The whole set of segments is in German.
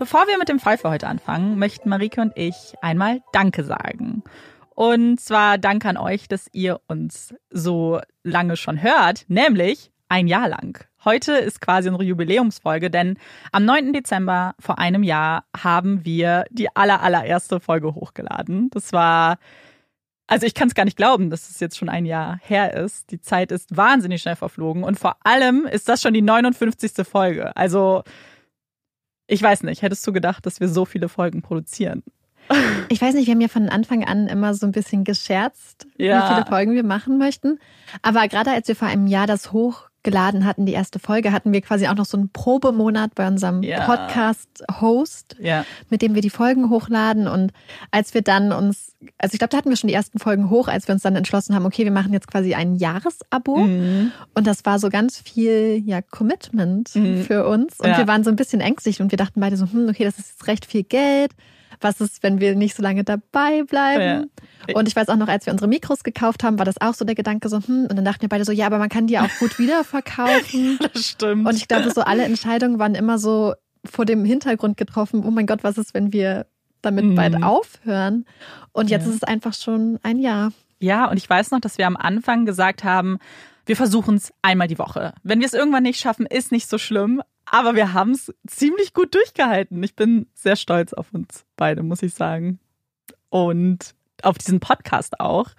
Bevor wir mit dem Fall für heute anfangen, möchten Marike und ich einmal Danke sagen. Und zwar Danke an euch, dass ihr uns so lange schon hört, nämlich ein Jahr lang. Heute ist quasi unsere Jubiläumsfolge, denn am 9. Dezember vor einem Jahr haben wir die aller, Folge hochgeladen. Das war, also ich kann es gar nicht glauben, dass es jetzt schon ein Jahr her ist. Die Zeit ist wahnsinnig schnell verflogen und vor allem ist das schon die 59. Folge. Also ich weiß nicht, hättest du gedacht, dass wir so viele Folgen produzieren? Ich weiß nicht, wir haben ja von Anfang an immer so ein bisschen gescherzt, ja. wie viele Folgen wir machen möchten. Aber gerade als wir vor einem Jahr das hochgeladen hatten, die erste Folge, hatten wir quasi auch noch so einen Probemonat bei unserem ja. Podcast-Host, ja. mit dem wir die Folgen hochladen. Und als wir dann uns, also ich glaube, da hatten wir schon die ersten Folgen hoch, als wir uns dann entschlossen haben, okay, wir machen jetzt quasi ein Jahresabo. Mhm. Und das war so ganz viel ja, Commitment mhm. für uns. Und wir waren so ein bisschen ängstlich und wir dachten beide so, hm, okay, das ist jetzt recht viel Geld was ist, wenn wir nicht so lange dabei bleiben? Ja. Und ich weiß auch noch, als wir unsere Mikros gekauft haben, war das auch so der Gedanke so, hm, und dann dachten wir beide so, ja, aber man kann die auch gut wiederverkaufen. das stimmt. Und ich glaube, so alle Entscheidungen waren immer so vor dem Hintergrund getroffen, oh mein Gott, was ist, wenn wir damit mhm. bald aufhören. Und jetzt ja. ist es einfach schon ein Jahr. Ja, und ich weiß noch, dass wir am Anfang gesagt haben, wir versuchen es einmal die Woche. Wenn wir es irgendwann nicht schaffen, ist nicht so schlimm. Aber wir haben es ziemlich gut durchgehalten. Ich bin sehr stolz auf uns beide, muss ich sagen. Und auf diesen Podcast auch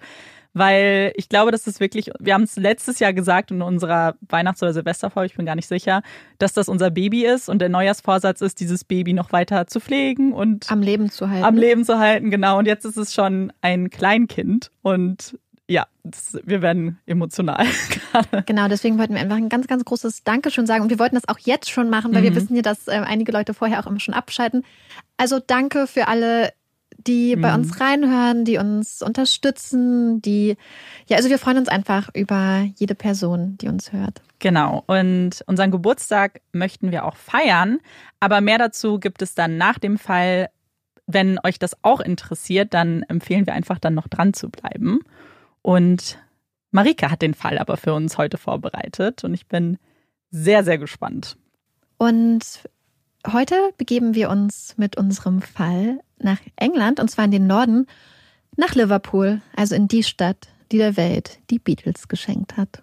weil ich glaube, dass es wirklich, wir haben es letztes Jahr gesagt in unserer Weihnachts- oder Silvesterfolge, ich bin gar nicht sicher, dass das unser Baby ist und der Neujahrsvorsatz ist, dieses Baby noch weiter zu pflegen und am Leben zu halten. Am Leben zu halten, genau. Und jetzt ist es schon ein Kleinkind und ja, das, wir werden emotional gerade. Genau, deswegen wollten wir einfach ein ganz, ganz großes Dankeschön sagen. Und wir wollten das auch jetzt schon machen, weil mhm. wir wissen ja, dass äh, einige Leute vorher auch immer schon abschalten. Also danke für alle die bei uns mhm. reinhören, die uns unterstützen, die, ja, also wir freuen uns einfach über jede Person, die uns hört. Genau. Und unseren Geburtstag möchten wir auch feiern. Aber mehr dazu gibt es dann nach dem Fall. Wenn euch das auch interessiert, dann empfehlen wir einfach dann noch dran zu bleiben. Und Marika hat den Fall aber für uns heute vorbereitet und ich bin sehr, sehr gespannt. Und heute begeben wir uns mit unserem Fall nach England, und zwar in den Norden, nach Liverpool, also in die Stadt, die der Welt die Beatles geschenkt hat.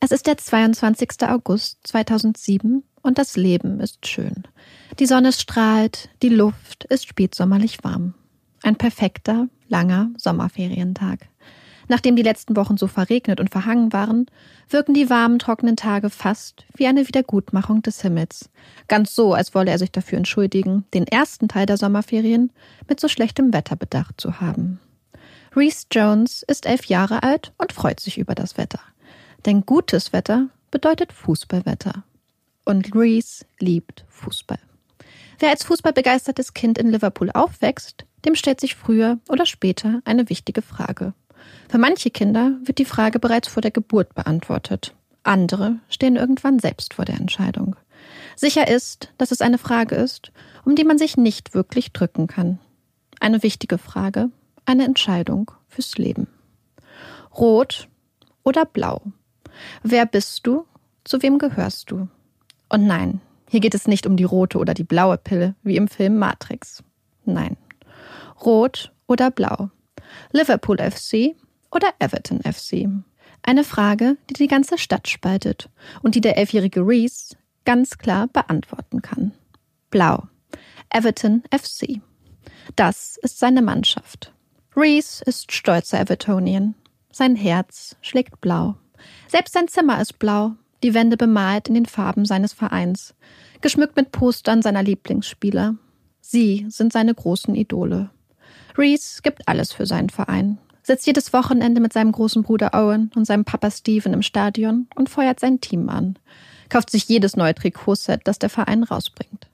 Es ist der 22. August 2007 und das Leben ist schön. Die Sonne strahlt, die Luft ist spätsommerlich warm. Ein perfekter, langer Sommerferientag. Nachdem die letzten Wochen so verregnet und verhangen waren, wirken die warmen, trockenen Tage fast wie eine Wiedergutmachung des Himmels. Ganz so, als wolle er sich dafür entschuldigen, den ersten Teil der Sommerferien mit so schlechtem Wetter bedacht zu haben. Reese Jones ist elf Jahre alt und freut sich über das Wetter. Denn gutes Wetter bedeutet Fußballwetter. Und Reese liebt Fußball. Wer als fußballbegeistertes Kind in Liverpool aufwächst, dem stellt sich früher oder später eine wichtige Frage. Für manche Kinder wird die Frage bereits vor der Geburt beantwortet. Andere stehen irgendwann selbst vor der Entscheidung. Sicher ist, dass es eine Frage ist, um die man sich nicht wirklich drücken kann. Eine wichtige Frage, eine Entscheidung fürs Leben. Rot oder blau? Wer bist du? Zu wem gehörst du? Und nein, hier geht es nicht um die rote oder die blaue Pille, wie im Film Matrix. Nein. Rot oder blau? Liverpool FC oder Everton FC? Eine Frage, die die ganze Stadt spaltet und die der elfjährige Reese ganz klar beantworten kann. Blau. Everton FC. Das ist seine Mannschaft. Reese ist stolzer Evertonian. Sein Herz schlägt blau. Selbst sein Zimmer ist blau, die Wände bemalt in den Farben seines Vereins, geschmückt mit Postern seiner Lieblingsspieler. Sie sind seine großen Idole. Reese gibt alles für seinen Verein, sitzt jedes Wochenende mit seinem großen Bruder Owen und seinem Papa Steven im Stadion und feuert sein Team an, kauft sich jedes neue Trikotset, das der Verein rausbringt.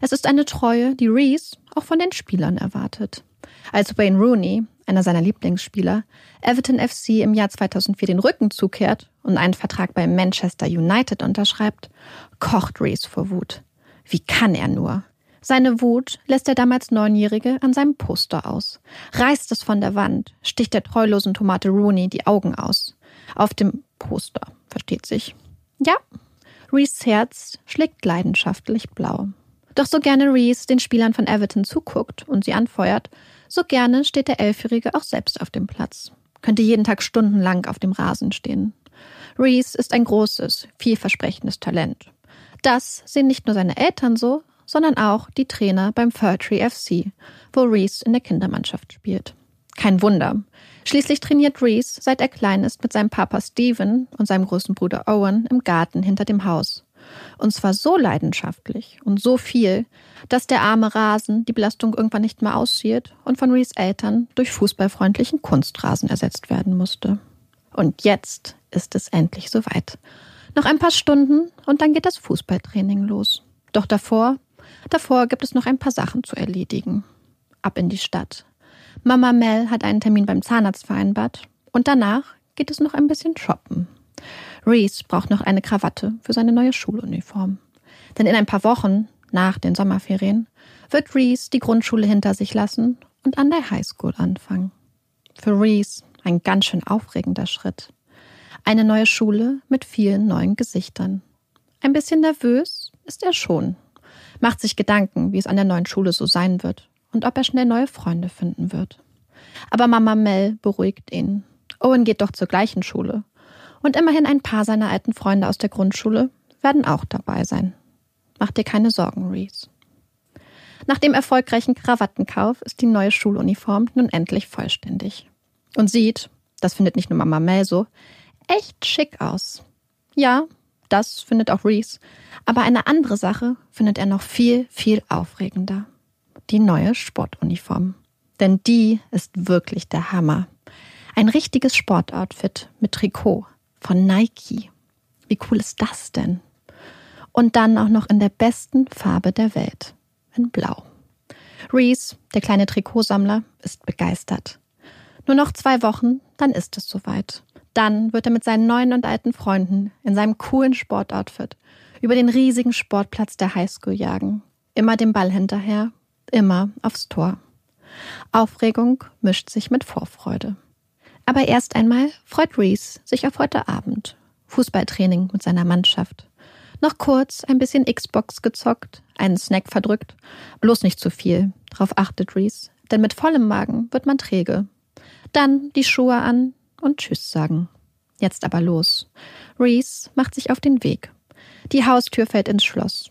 Es ist eine Treue, die Reese auch von den Spielern erwartet. Als Wayne Rooney, einer seiner Lieblingsspieler, Everton FC im Jahr 2004 den Rücken zukehrt und einen Vertrag bei Manchester United unterschreibt, kocht Reese vor Wut. Wie kann er nur? Seine Wut lässt der damals Neunjährige an seinem Poster aus, reißt es von der Wand, sticht der treulosen Tomate Rooney die Augen aus. Auf dem Poster, versteht sich. Ja, Rees Herz schlägt leidenschaftlich blau. Doch so gerne Reese den Spielern von Everton zuguckt und sie anfeuert, so gerne steht der Elfjährige auch selbst auf dem Platz. Könnte jeden Tag stundenlang auf dem Rasen stehen. Reese ist ein großes, vielversprechendes Talent. Das sehen nicht nur seine Eltern so, sondern auch die Trainer beim Furtree FC, wo Reese in der Kindermannschaft spielt. Kein Wunder. Schließlich trainiert Reese, seit er klein ist, mit seinem Papa Steven und seinem großen Bruder Owen im Garten hinter dem Haus. Und zwar so leidenschaftlich und so viel, dass der arme Rasen die Belastung irgendwann nicht mehr aussieht und von Rees Eltern durch fußballfreundlichen Kunstrasen ersetzt werden musste. Und jetzt ist es endlich soweit. Noch ein paar Stunden und dann geht das Fußballtraining los. Doch davor Davor gibt es noch ein paar Sachen zu erledigen. Ab in die Stadt. Mama Mel hat einen Termin beim Zahnarzt vereinbart und danach geht es noch ein bisschen shoppen. Reese braucht noch eine Krawatte für seine neue Schuluniform. Denn in ein paar Wochen, nach den Sommerferien, wird Reese die Grundschule hinter sich lassen und an der Highschool anfangen. Für Reese ein ganz schön aufregender Schritt. Eine neue Schule mit vielen neuen Gesichtern. Ein bisschen nervös ist er schon, macht sich Gedanken, wie es an der neuen Schule so sein wird und ob er schnell neue Freunde finden wird. Aber Mama Mel beruhigt ihn. Owen geht doch zur gleichen Schule. Und immerhin ein paar seiner alten Freunde aus der Grundschule werden auch dabei sein. Mach dir keine Sorgen, Reese. Nach dem erfolgreichen Krawattenkauf ist die neue Schuluniform nun endlich vollständig. Und sieht, das findet nicht nur Mama Mel so, echt schick aus. Ja, das findet auch Reese. Aber eine andere Sache findet er noch viel, viel aufregender. Die neue Sportuniform. Denn die ist wirklich der Hammer. Ein richtiges Sportoutfit mit Trikot von Nike. Wie cool ist das denn? Und dann auch noch in der besten Farbe der Welt in Blau. Reese, der kleine Trikotsammler, ist begeistert. Nur noch zwei Wochen, dann ist es soweit. Dann wird er mit seinen neuen und alten Freunden in seinem coolen Sportoutfit über den riesigen Sportplatz der Highschool jagen. Immer dem Ball hinterher, immer aufs Tor. Aufregung mischt sich mit Vorfreude. Aber erst einmal freut Reese sich auf heute Abend. Fußballtraining mit seiner Mannschaft. Noch kurz ein bisschen Xbox gezockt, einen Snack verdrückt. Bloß nicht zu viel. Darauf achtet Reese. Denn mit vollem Magen wird man träge. Dann die Schuhe an und Tschüss sagen. Jetzt aber los. Reese macht sich auf den Weg. Die Haustür fällt ins Schloss.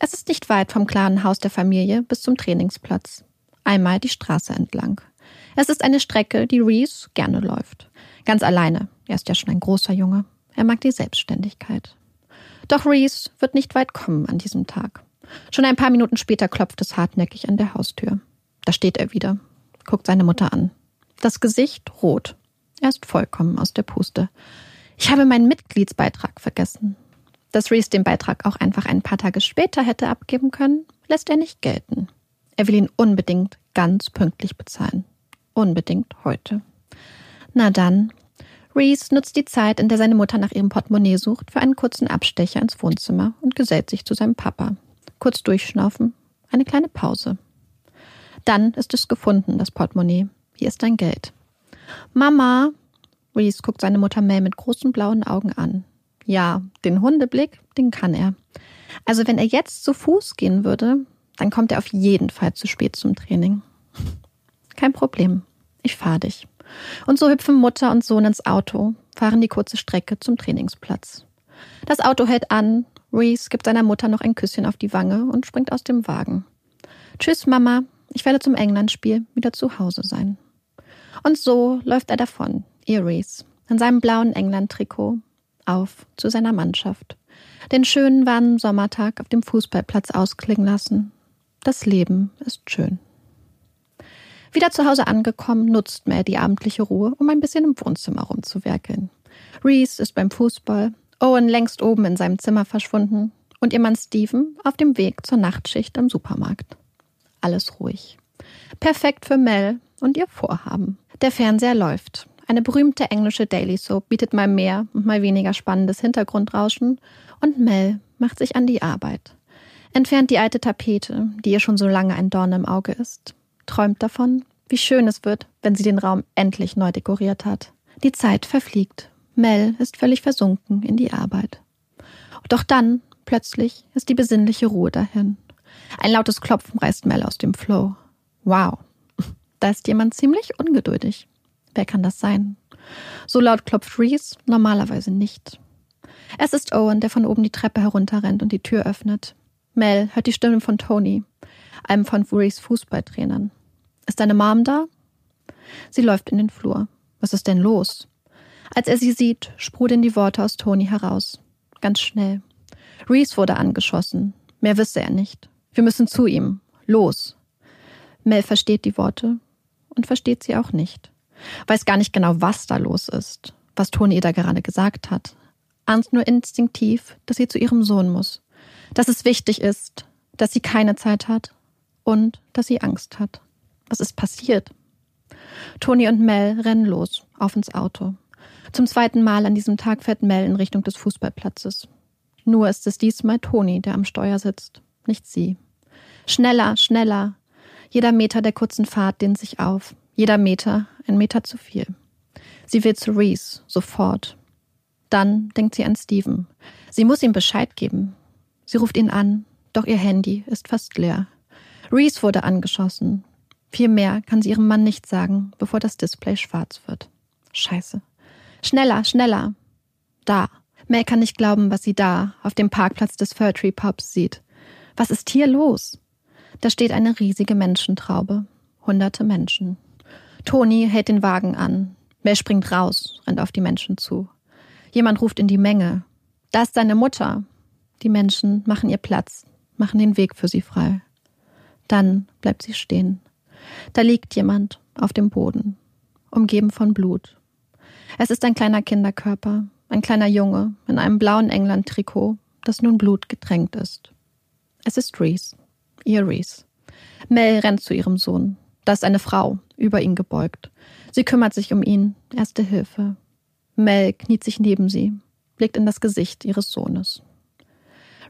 Es ist nicht weit vom klaren Haus der Familie bis zum Trainingsplatz. Einmal die Straße entlang. Es ist eine Strecke, die Reese gerne läuft. Ganz alleine. Er ist ja schon ein großer Junge. Er mag die Selbstständigkeit. Doch Reese wird nicht weit kommen an diesem Tag. Schon ein paar Minuten später klopft es hartnäckig an der Haustür. Da steht er wieder, guckt seine Mutter an. Das Gesicht rot. Er ist vollkommen aus der Puste. Ich habe meinen Mitgliedsbeitrag vergessen. Dass Reese den Beitrag auch einfach ein paar Tage später hätte abgeben können, lässt er nicht gelten. Er will ihn unbedingt ganz pünktlich bezahlen. Unbedingt heute. Na dann, Reese nutzt die Zeit, in der seine Mutter nach ihrem Portemonnaie sucht, für einen kurzen Abstecher ins Wohnzimmer und gesellt sich zu seinem Papa. Kurz durchschnaufen, eine kleine Pause. Dann ist es gefunden, das Portemonnaie. Hier ist dein Geld. Mama! Reese guckt seine Mutter Mel mit großen blauen Augen an. Ja, den Hundeblick, den kann er. Also wenn er jetzt zu Fuß gehen würde, dann kommt er auf jeden Fall zu spät zum Training. Kein Problem. Ich fahre dich. Und so hüpfen Mutter und Sohn ins Auto, fahren die kurze Strecke zum Trainingsplatz. Das Auto hält an, Reese gibt seiner Mutter noch ein Küsschen auf die Wange und springt aus dem Wagen. Tschüss, Mama, ich werde zum Englandspiel wieder zu Hause sein. Und so läuft er davon, Reese, in seinem blauen England-Trikot, auf zu seiner Mannschaft. Den schönen warmen Sommertag auf dem Fußballplatz ausklingen lassen. Das Leben ist schön. Wieder zu Hause angekommen, nutzt Mel die abendliche Ruhe, um ein bisschen im Wohnzimmer rumzuwerkeln. Reese ist beim Fußball, Owen längst oben in seinem Zimmer verschwunden und ihr Mann Stephen auf dem Weg zur Nachtschicht am Supermarkt. Alles ruhig. Perfekt für Mel und ihr Vorhaben. Der Fernseher läuft. Eine berühmte englische Daily Soap bietet mal mehr und mal weniger spannendes Hintergrundrauschen und Mel macht sich an die Arbeit. Entfernt die alte Tapete, die ihr schon so lange ein Dorn im Auge ist träumt davon, wie schön es wird, wenn sie den Raum endlich neu dekoriert hat. Die Zeit verfliegt. Mel ist völlig versunken in die Arbeit. Doch dann, plötzlich, ist die besinnliche Ruhe dahin. Ein lautes Klopfen reißt Mel aus dem Flow. Wow, da ist jemand ziemlich ungeduldig. Wer kann das sein? So laut klopft Reese normalerweise nicht. Es ist Owen, der von oben die Treppe herunterrennt und die Tür öffnet. Mel hört die Stimme von Tony, einem von Reese Fußballtrainern. Ist deine Mom da? Sie läuft in den Flur. Was ist denn los? Als er sie sieht, sprudeln die Worte aus Toni heraus. Ganz schnell. Reese wurde angeschossen. Mehr wisse er nicht. Wir müssen zu ihm. Los. Mel versteht die Worte und versteht sie auch nicht. Weiß gar nicht genau, was da los ist, was Toni ihr da gerade gesagt hat. Ahnt nur instinktiv, dass sie zu ihrem Sohn muss. Dass es wichtig ist, dass sie keine Zeit hat und dass sie Angst hat. Was ist passiert? Toni und Mel rennen los, auf ins Auto. Zum zweiten Mal an diesem Tag fährt Mel in Richtung des Fußballplatzes. Nur ist es diesmal Toni, der am Steuer sitzt, nicht sie. Schneller, schneller. Jeder Meter der kurzen Fahrt dehnt sich auf. Jeder Meter ein Meter zu viel. Sie will zu Reese, sofort. Dann denkt sie an Steven. Sie muss ihm Bescheid geben. Sie ruft ihn an, Doch ihr Handy ist fast leer. Reese wurde angeschossen. Viel mehr kann sie ihrem Mann nicht sagen, bevor das Display schwarz wird. Scheiße. Schneller, schneller. Da. Mel kann nicht glauben, was sie da, auf dem Parkplatz des Fir Tree Pubs sieht. Was ist hier los? Da steht eine riesige Menschentraube. Hunderte Menschen. Toni hält den Wagen an. Mel springt raus, rennt auf die Menschen zu. Jemand ruft in die Menge. Da ist seine Mutter. Die Menschen machen ihr Platz, machen den Weg für sie frei. Dann bleibt sie stehen. Da liegt jemand auf dem Boden, umgeben von Blut. Es ist ein kleiner Kinderkörper, ein kleiner Junge in einem blauen England-Trikot, das nun Blut getränkt ist. Es ist Reese, Reese. Mel rennt zu ihrem Sohn. Da ist eine Frau, über ihn gebeugt. Sie kümmert sich um ihn, erste Hilfe. Mel kniet sich neben sie, blickt in das Gesicht ihres Sohnes.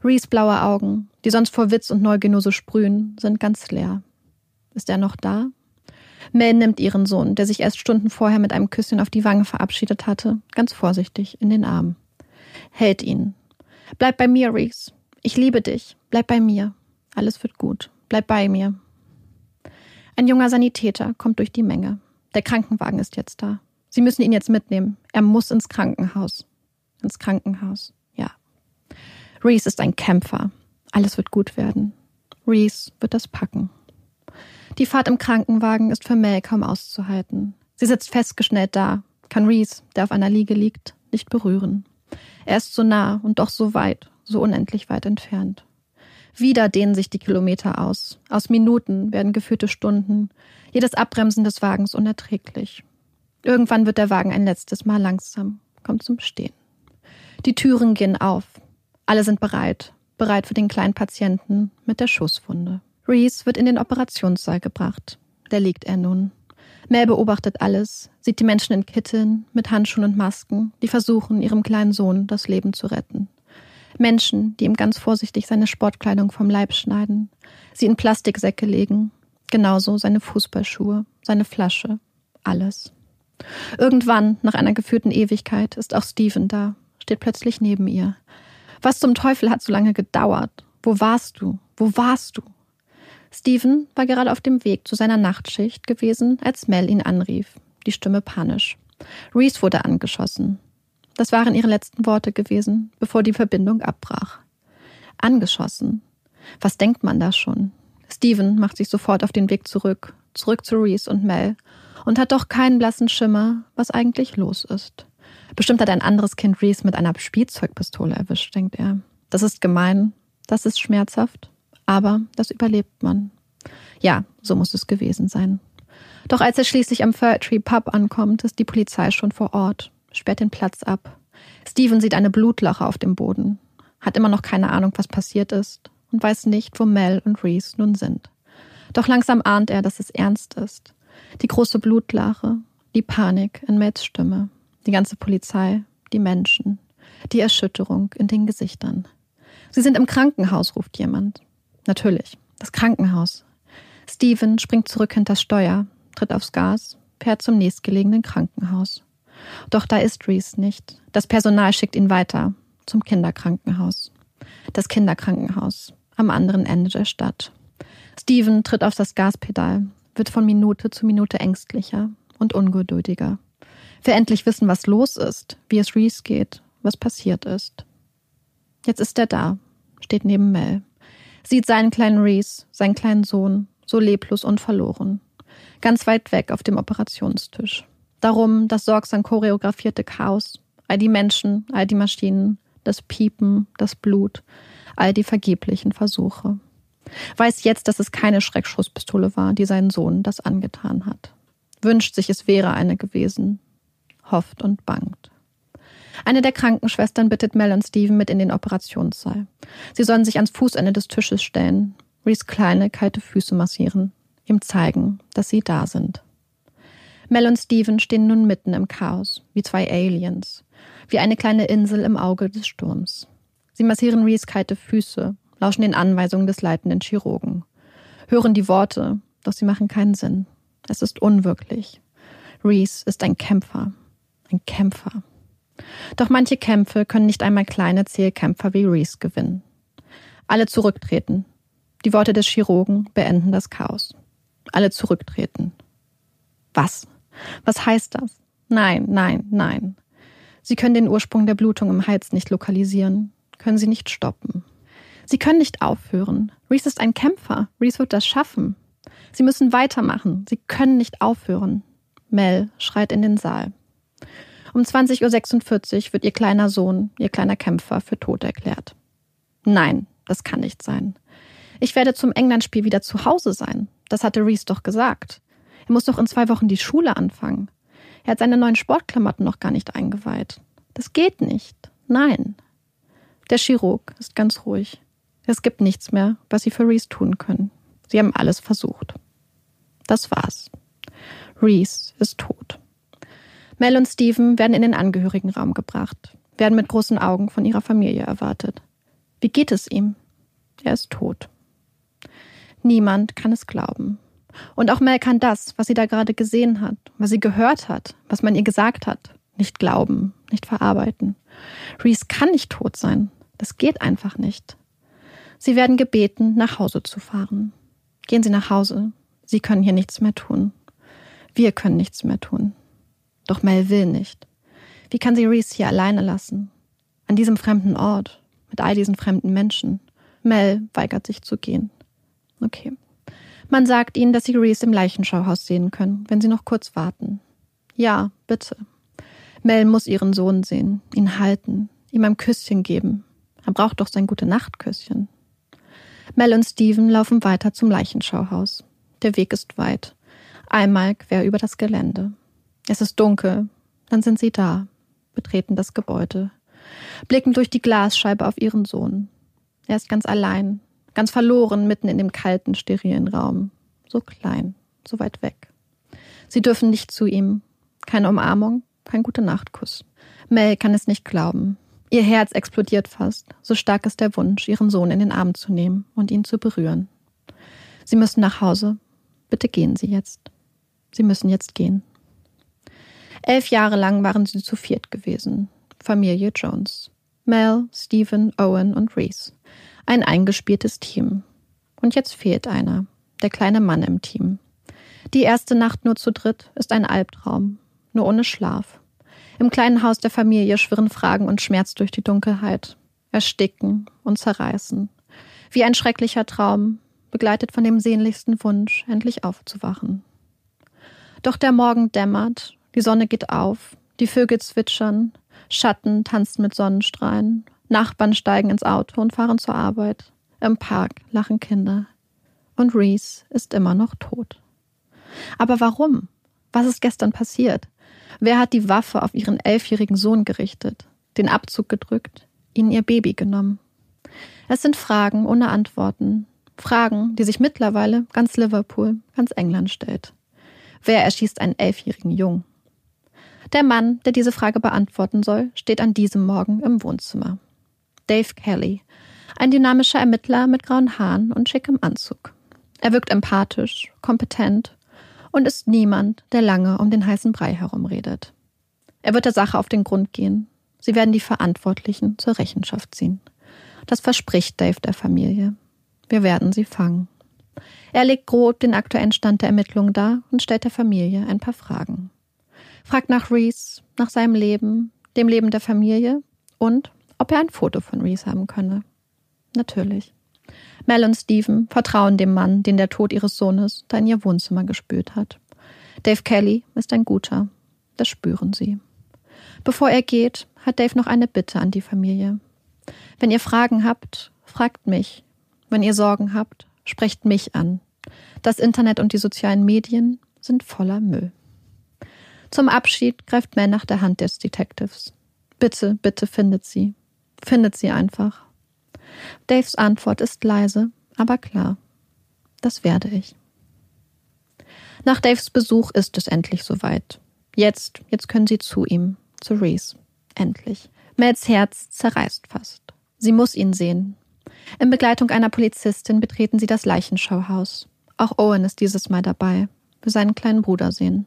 Reese blaue Augen, die sonst vor Witz und Neugier so sprühen, sind ganz leer. Ist er noch da? Mel nimmt ihren Sohn, der sich erst Stunden vorher mit einem Küsschen auf die Wange verabschiedet hatte, ganz vorsichtig in den Arm. Hält ihn. Bleib bei mir, Reese. Ich liebe dich. Bleib bei mir. Alles wird gut. Bleib bei mir. Ein junger Sanitäter kommt durch die Menge. Der Krankenwagen ist jetzt da. Sie müssen ihn jetzt mitnehmen. Er muss ins Krankenhaus. Ins Krankenhaus, ja. Reese ist ein Kämpfer. Alles wird gut werden. Reese wird das packen. Die Fahrt im Krankenwagen ist für Mel kaum auszuhalten. Sie sitzt festgeschnellt da, kann Reese, der auf einer Liege liegt, nicht berühren. Er ist so nah und doch so weit, so unendlich weit entfernt. Wieder dehnen sich die Kilometer aus. Aus Minuten werden geführte Stunden. Jedes Abbremsen des Wagens unerträglich. Irgendwann wird der Wagen ein letztes Mal langsam, kommt zum Stehen. Die Türen gehen auf. Alle sind bereit, bereit für den kleinen Patienten mit der Schusswunde. Reese wird in den Operationssaal gebracht. Da liegt er nun. Mel beobachtet alles, sieht die Menschen in Kitteln, mit Handschuhen und Masken, die versuchen, ihrem kleinen Sohn das Leben zu retten. Menschen, die ihm ganz vorsichtig seine Sportkleidung vom Leib schneiden, sie in Plastiksäcke legen, genauso seine Fußballschuhe, seine Flasche, alles. Irgendwann, nach einer geführten Ewigkeit, ist auch Steven da, steht plötzlich neben ihr. Was zum Teufel hat so lange gedauert? Wo warst du? Wo warst du? Steven war gerade auf dem Weg zu seiner Nachtschicht gewesen, als Mel ihn anrief, die Stimme panisch. Reese wurde angeschossen. Das waren ihre letzten Worte gewesen, bevor die Verbindung abbrach. Angeschossen. Was denkt man da schon? Steven macht sich sofort auf den Weg zurück, zurück zu Reese und Mel, und hat doch keinen blassen Schimmer, was eigentlich los ist. Bestimmt hat ein anderes Kind Reese mit einer Spielzeugpistole erwischt, denkt er. Das ist gemein, das ist schmerzhaft, aber das überlebt man. Ja, so muss es gewesen sein. Doch als er schließlich am Third Tree Pub ankommt, ist die Polizei schon vor Ort, sperrt den Platz ab. Steven sieht eine Blutlache auf dem Boden, hat immer noch keine Ahnung, was passiert ist und weiß nicht, wo Mel und Reese nun sind. Doch langsam ahnt er, dass es ernst ist. Die große Blutlache, die Panik in Mels Stimme, die ganze Polizei, die Menschen, die Erschütterung in den Gesichtern. Sie sind im Krankenhaus, ruft jemand. Natürlich, das Krankenhaus. Steven springt zurück hinter Steuer, tritt aufs Gas, fährt zum nächstgelegenen Krankenhaus. Doch da ist Reese nicht. Das Personal schickt ihn weiter zum Kinderkrankenhaus. Das Kinderkrankenhaus am anderen Ende der Stadt. Steven tritt auf das Gaspedal, wird von Minute zu Minute ängstlicher und ungeduldiger. Will endlich wissen, was los ist, wie es Reese geht, was passiert ist. Jetzt ist er da, steht neben Mel sieht seinen kleinen Reese, seinen kleinen Sohn, so leblos und verloren. Ganz weit weg auf dem Operationstisch. Darum das sorgsam choreografierte Chaos, all die Menschen, all die Maschinen, das Piepen, das Blut, all die vergeblichen Versuche. Weiß jetzt, dass es keine Schreckschusspistole war, die seinen Sohn das angetan hat. Wünscht sich, es wäre eine gewesen. Hofft und bangt. Eine der Krankenschwestern bittet Mel und Steven mit in den Operationssaal. Sie sollen sich ans Fußende des Tisches stellen, Reese kleine, kalte Füße massieren, ihm zeigen, dass sie da sind. Mel und Steven stehen nun mitten im Chaos, wie zwei Aliens, wie eine kleine Insel im Auge des Sturms. Sie massieren Reese kalte Füße, lauschen den Anweisungen des leitenden Chirurgen, hören die Worte, doch sie machen keinen Sinn. Es ist unwirklich. Reese ist ein Kämpfer. Ein Kämpfer. Doch manche Kämpfe können nicht einmal kleine Zählkämpfer wie Reese gewinnen. Alle zurücktreten. Die Worte des Chirurgen beenden das Chaos. Alle zurücktreten. Was? Was heißt das? Nein, nein, nein. Sie können den Ursprung der Blutung im Hals nicht lokalisieren, können sie nicht stoppen. Sie können nicht aufhören. Reese ist ein Kämpfer. Reese wird das schaffen. Sie müssen weitermachen. Sie können nicht aufhören. Mel schreit in den Saal. Um 20.46 Uhr wird ihr kleiner Sohn, ihr kleiner Kämpfer, für tot erklärt. Nein, das kann nicht sein. Ich werde zum Englandspiel wieder zu Hause sein. Das hatte Reese doch gesagt. Er muss doch in zwei Wochen die Schule anfangen. Er hat seine neuen Sportklamotten noch gar nicht eingeweiht. Das geht nicht. Nein. Der Chirurg ist ganz ruhig. Es gibt nichts mehr, was sie für Reese tun können. Sie haben alles versucht. Das war's. Reese ist tot. Mel und Stephen werden in den Angehörigenraum gebracht, werden mit großen Augen von ihrer Familie erwartet. Wie geht es ihm? Er ist tot. Niemand kann es glauben. Und auch Mel kann das, was sie da gerade gesehen hat, was sie gehört hat, was man ihr gesagt hat, nicht glauben, nicht verarbeiten. Reese kann nicht tot sein. Das geht einfach nicht. Sie werden gebeten, nach Hause zu fahren. Gehen Sie nach Hause. Sie können hier nichts mehr tun. Wir können nichts mehr tun. Doch Mel will nicht. Wie kann sie Reese hier alleine lassen? An diesem fremden Ort, mit all diesen fremden Menschen. Mel weigert sich zu gehen. Okay. Man sagt ihnen, dass sie Reese im Leichenschauhaus sehen können, wenn sie noch kurz warten. Ja, bitte. Mel muss ihren Sohn sehen, ihn halten, ihm ein Küsschen geben. Er braucht doch sein gute Nachtküsschen. Mel und Steven laufen weiter zum Leichenschauhaus. Der Weg ist weit. Einmal quer über das Gelände. Es ist dunkel. Dann sind sie da, betreten das Gebäude, blicken durch die Glasscheibe auf ihren Sohn. Er ist ganz allein, ganz verloren mitten in dem kalten, sterilen Raum. So klein, so weit weg. Sie dürfen nicht zu ihm. Keine Umarmung, kein guter Nachtkuss. Mel kann es nicht glauben. Ihr Herz explodiert fast. So stark ist der Wunsch, ihren Sohn in den Arm zu nehmen und ihn zu berühren. Sie müssen nach Hause. Bitte gehen Sie jetzt. Sie müssen jetzt gehen. Elf Jahre lang waren sie zu viert gewesen. Familie Jones. Mel, Stephen, Owen und Reese. Ein eingespieltes Team. Und jetzt fehlt einer. Der kleine Mann im Team. Die erste Nacht nur zu dritt ist ein Albtraum. Nur ohne Schlaf. Im kleinen Haus der Familie schwirren Fragen und Schmerz durch die Dunkelheit, ersticken und zerreißen. Wie ein schrecklicher Traum, begleitet von dem sehnlichsten Wunsch, endlich aufzuwachen. Doch der Morgen dämmert, die Sonne geht auf, die Vögel zwitschern, Schatten tanzen mit Sonnenstrahlen, Nachbarn steigen ins Auto und fahren zur Arbeit. Im Park lachen Kinder. Und Reese ist immer noch tot. Aber warum? Was ist gestern passiert? Wer hat die Waffe auf ihren elfjährigen Sohn gerichtet, den Abzug gedrückt, ihnen ihr Baby genommen? Es sind Fragen ohne Antworten. Fragen, die sich mittlerweile ganz Liverpool, ganz England stellt. Wer erschießt einen elfjährigen Jungen? Der Mann, der diese Frage beantworten soll, steht an diesem Morgen im Wohnzimmer. Dave Kelly, ein dynamischer Ermittler mit grauen Haaren und schickem Anzug. Er wirkt empathisch, kompetent und ist niemand, der lange um den heißen Brei herumredet. Er wird der Sache auf den Grund gehen. Sie werden die Verantwortlichen zur Rechenschaft ziehen. Das verspricht Dave der Familie. Wir werden sie fangen. Er legt grob den aktuellen Stand der Ermittlungen dar und stellt der Familie ein paar Fragen. Fragt nach Reese, nach seinem Leben, dem Leben der Familie und ob er ein Foto von Reese haben könne. Natürlich. Mel und Stephen vertrauen dem Mann, den der Tod ihres Sohnes da in ihr Wohnzimmer gespült hat. Dave Kelly ist ein guter. Das spüren sie. Bevor er geht, hat Dave noch eine Bitte an die Familie. Wenn ihr Fragen habt, fragt mich. Wenn ihr Sorgen habt, sprecht mich an. Das Internet und die sozialen Medien sind voller Müll. Zum Abschied greift Mel nach der Hand des Detectives. Bitte, bitte findet sie. Findet sie einfach. Daves Antwort ist leise, aber klar. Das werde ich. Nach Daves Besuch ist es endlich soweit. Jetzt, jetzt können sie zu ihm, zu Reese. Endlich. Mels Herz zerreißt fast. Sie muss ihn sehen. In Begleitung einer Polizistin betreten sie das Leichenschauhaus. Auch Owen ist dieses Mal dabei, für seinen kleinen Bruder sehen.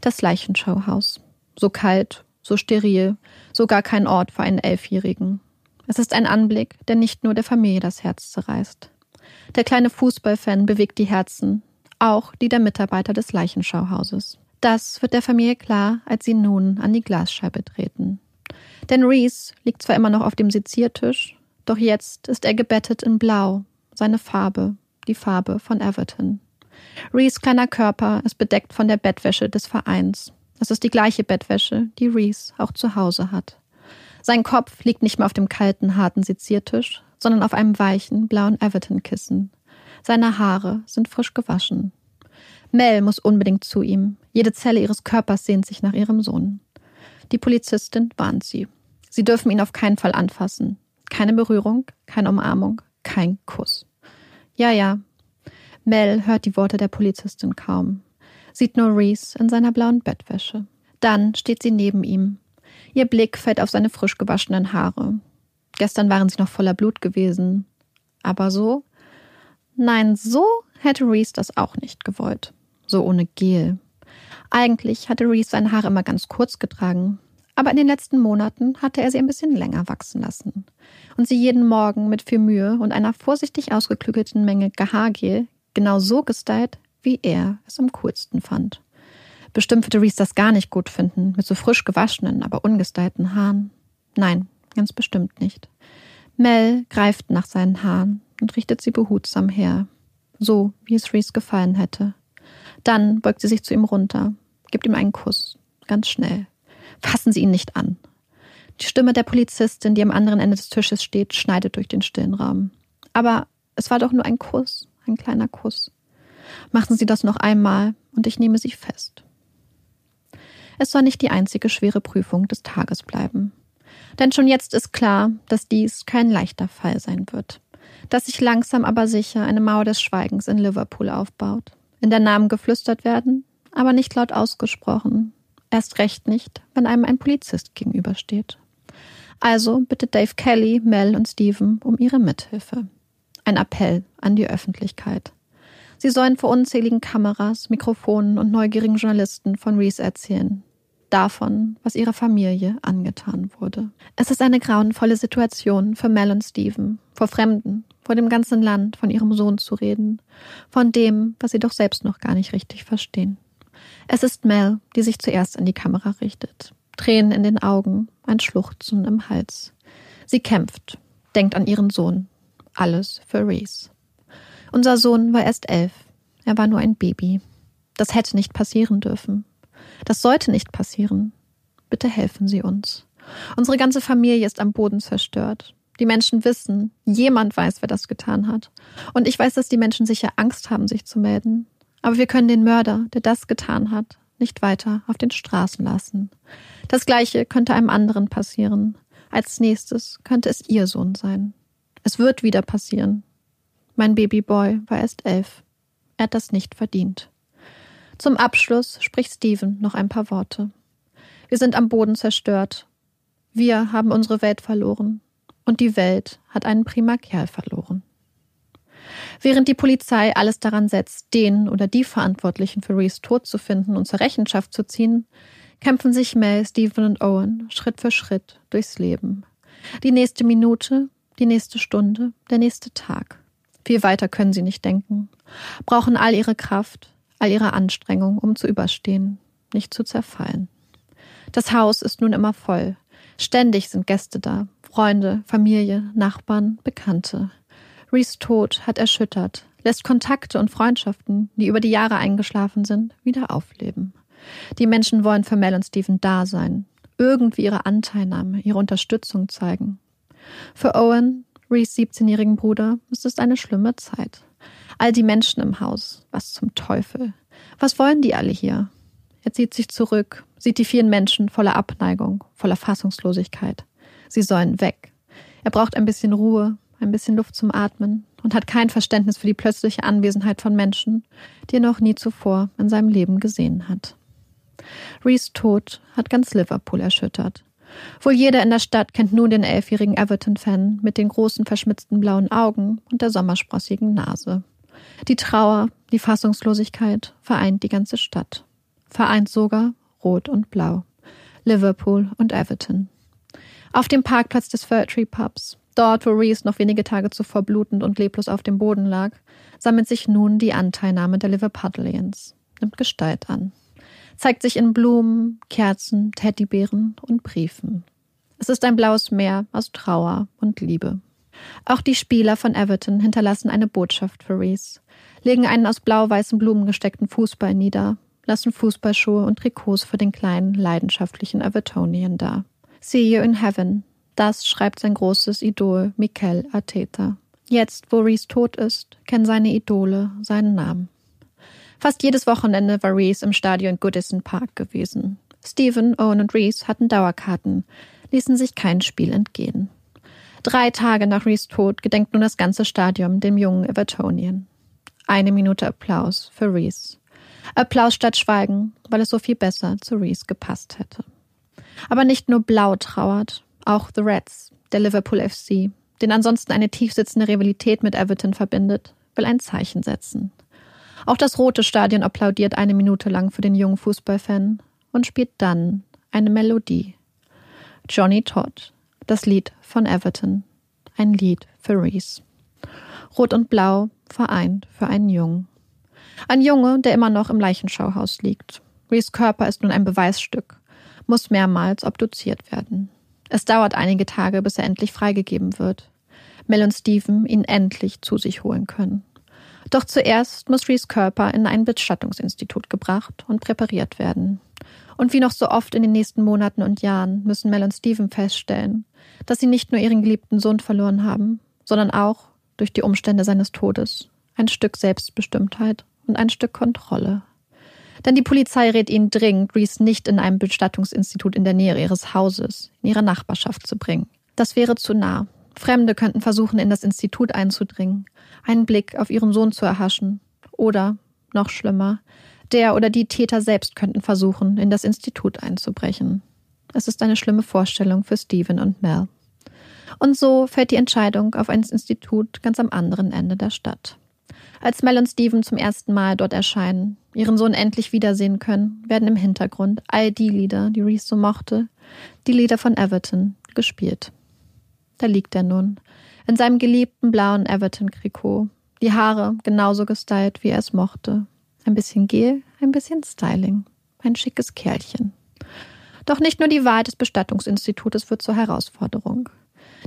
Das Leichenschauhaus. So kalt, so steril, so gar kein Ort für einen Elfjährigen. Es ist ein Anblick, der nicht nur der Familie das Herz zerreißt. Der kleine Fußballfan bewegt die Herzen, auch die der Mitarbeiter des Leichenschauhauses. Das wird der Familie klar, als sie nun an die Glasscheibe treten. Denn Reese liegt zwar immer noch auf dem Seziertisch, doch jetzt ist er gebettet in Blau, seine Farbe, die Farbe von Everton. Reese kleiner Körper ist bedeckt von der Bettwäsche des Vereins. Es ist die gleiche Bettwäsche, die Reese auch zu Hause hat. Sein Kopf liegt nicht mehr auf dem kalten, harten Seziertisch, sondern auf einem weichen, blauen Everton-Kissen. Seine Haare sind frisch gewaschen. Mel muss unbedingt zu ihm. Jede Zelle ihres Körpers sehnt sich nach ihrem Sohn. Die Polizistin warnt sie. Sie dürfen ihn auf keinen Fall anfassen. Keine Berührung, keine Umarmung, kein Kuss. Ja, ja. Mel hört die Worte der Polizistin kaum, sieht nur Reese in seiner blauen Bettwäsche. Dann steht sie neben ihm. Ihr Blick fällt auf seine frisch gewaschenen Haare. Gestern waren sie noch voller Blut gewesen. Aber so? Nein, so hätte Reese das auch nicht gewollt. So ohne Gel. Eigentlich hatte Reese seine Haare immer ganz kurz getragen, aber in den letzten Monaten hatte er sie ein bisschen länger wachsen lassen und sie jeden Morgen mit viel Mühe und einer vorsichtig ausgeklügelten Menge Gehaargel genau so gestylt, wie er es am coolsten fand. Bestimmt würde Reese das gar nicht gut finden, mit so frisch gewaschenen, aber ungestylten Haaren. Nein, ganz bestimmt nicht. Mel greift nach seinen Haaren und richtet sie behutsam her, so wie es Reese gefallen hätte. Dann beugt sie sich zu ihm runter, gibt ihm einen Kuss, ganz schnell. Fassen Sie ihn nicht an. Die Stimme der Polizistin, die am anderen Ende des Tisches steht, schneidet durch den stillen Raum. Aber es war doch nur ein Kuss, ein kleiner Kuss. Machen Sie das noch einmal und ich nehme Sie fest. Es soll nicht die einzige schwere Prüfung des Tages bleiben. Denn schon jetzt ist klar, dass dies kein leichter Fall sein wird. Dass sich langsam aber sicher eine Mauer des Schweigens in Liverpool aufbaut, in der Namen geflüstert werden, aber nicht laut ausgesprochen, Erst recht nicht, wenn einem ein Polizist gegenübersteht. Also bittet Dave Kelly, Mel und Stephen um ihre Mithilfe. Ein Appell an die Öffentlichkeit. Sie sollen vor unzähligen Kameras, Mikrofonen und neugierigen Journalisten von Reese erzählen. Davon, was ihrer Familie angetan wurde. Es ist eine grauenvolle Situation für Mel und Stephen, vor Fremden, vor dem ganzen Land von ihrem Sohn zu reden, von dem, was sie doch selbst noch gar nicht richtig verstehen. Es ist Mel, die sich zuerst an die Kamera richtet. Tränen in den Augen, ein Schluchzen im Hals. Sie kämpft, denkt an ihren Sohn. Alles für Reese. Unser Sohn war erst elf. Er war nur ein Baby. Das hätte nicht passieren dürfen. Das sollte nicht passieren. Bitte helfen Sie uns. Unsere ganze Familie ist am Boden zerstört. Die Menschen wissen, jemand weiß, wer das getan hat. Und ich weiß, dass die Menschen sicher Angst haben, sich zu melden. Aber wir können den Mörder, der das getan hat, nicht weiter auf den Straßen lassen. Das Gleiche könnte einem anderen passieren. Als nächstes könnte es ihr Sohn sein. Es wird wieder passieren. Mein Babyboy war erst elf. Er hat das nicht verdient. Zum Abschluss spricht Steven noch ein paar Worte. Wir sind am Boden zerstört. Wir haben unsere Welt verloren. Und die Welt hat einen prima Kerl verloren. Während die Polizei alles daran setzt, den oder die Verantwortlichen für Rees Tod zu finden und zur Rechenschaft zu ziehen, kämpfen sich Mel, Stephen und Owen Schritt für Schritt durchs Leben. Die nächste Minute, die nächste Stunde, der nächste Tag. Viel weiter können sie nicht denken, brauchen all ihre Kraft, all ihre Anstrengung, um zu überstehen, nicht zu zerfallen. Das Haus ist nun immer voll. Ständig sind Gäste da, Freunde, Familie, Nachbarn, Bekannte. Rees Tod hat erschüttert, lässt Kontakte und Freundschaften, die über die Jahre eingeschlafen sind, wieder aufleben. Die Menschen wollen für Mel und Stephen da sein, irgendwie ihre Anteilnahme, ihre Unterstützung zeigen. Für Owen, Rees 17-jährigen Bruder, ist es eine schlimme Zeit. All die Menschen im Haus, was zum Teufel? Was wollen die alle hier? Er zieht sich zurück, sieht die vielen Menschen voller Abneigung, voller Fassungslosigkeit. Sie sollen weg. Er braucht ein bisschen Ruhe, ein bisschen Luft zum Atmen und hat kein Verständnis für die plötzliche Anwesenheit von Menschen, die er noch nie zuvor in seinem Leben gesehen hat. Rees Tod hat ganz Liverpool erschüttert. Wohl jeder in der Stadt kennt nun den elfjährigen Everton-Fan mit den großen verschmitzten blauen Augen und der sommersprossigen Nase. Die Trauer, die Fassungslosigkeit vereint die ganze Stadt. Vereint sogar Rot und Blau. Liverpool und Everton. Auf dem Parkplatz des Fir Tree Pubs, dort wo Reese noch wenige Tage zuvor blutend und leblos auf dem Boden lag, sammelt sich nun die Anteilnahme der Liverpudlians, nimmt Gestalt an, zeigt sich in Blumen, Kerzen, Teddybären und Briefen. Es ist ein blaues Meer aus Trauer und Liebe. Auch die Spieler von Everton hinterlassen eine Botschaft für Reese, legen einen aus blau-weißen Blumen gesteckten Fußball nieder, lassen Fußballschuhe und Trikots für den kleinen, leidenschaftlichen Evertonian da. See you in heaven. Das schreibt sein großes Idol Mikel Arteta. Jetzt, wo Reese tot ist, kennen seine Idole seinen Namen. Fast jedes Wochenende war Reese im Stadion Goodison Park gewesen. Stephen, Owen und Reese hatten Dauerkarten, ließen sich kein Spiel entgehen. Drei Tage nach Rees Tod gedenkt nun das ganze Stadion dem jungen Evertonian. Eine Minute Applaus für Reese. Applaus statt Schweigen, weil es so viel besser zu Reese gepasst hätte. Aber nicht nur Blau trauert, auch The Reds, der Liverpool FC, den ansonsten eine tiefsitzende Rivalität mit Everton verbindet, will ein Zeichen setzen. Auch das rote Stadion applaudiert eine Minute lang für den jungen Fußballfan und spielt dann eine Melodie. Johnny Todd, das Lied von Everton. Ein Lied für Reese. Rot und Blau vereint für einen Jungen. Ein Junge, der immer noch im Leichenschauhaus liegt. Rees Körper ist nun ein Beweisstück, muss mehrmals obduziert werden. Es dauert einige Tage, bis er endlich freigegeben wird. Mel und Stephen ihn endlich zu sich holen können. Doch zuerst muss Rees Körper in ein Bestattungsinstitut gebracht und präpariert werden. Und wie noch so oft in den nächsten Monaten und Jahren müssen Mel und Stephen feststellen, dass sie nicht nur ihren geliebten Sohn verloren haben, sondern auch durch die Umstände seines Todes ein Stück Selbstbestimmtheit und ein Stück Kontrolle. Denn die Polizei rät ihnen dringend, Reese nicht in einem Bestattungsinstitut in der Nähe ihres Hauses, in ihrer Nachbarschaft zu bringen. Das wäre zu nah. Fremde könnten versuchen, in das Institut einzudringen, einen Blick auf ihren Sohn zu erhaschen. Oder, noch schlimmer, der oder die Täter selbst könnten versuchen, in das Institut einzubrechen. Es ist eine schlimme Vorstellung für Stephen und Mel. Und so fällt die Entscheidung auf ein Institut ganz am anderen Ende der Stadt. Als Mel und Stephen zum ersten Mal dort erscheinen, ihren Sohn endlich wiedersehen können, werden im Hintergrund all die Lieder, die Reese so mochte, die Lieder von Everton, gespielt. Da liegt er nun, in seinem geliebten blauen Everton-Trikot, die Haare genauso gestylt, wie er es mochte, ein bisschen Gel, ein bisschen Styling. Ein schickes Kerlchen. Doch nicht nur die Wahl des Bestattungsinstitutes wird zur Herausforderung.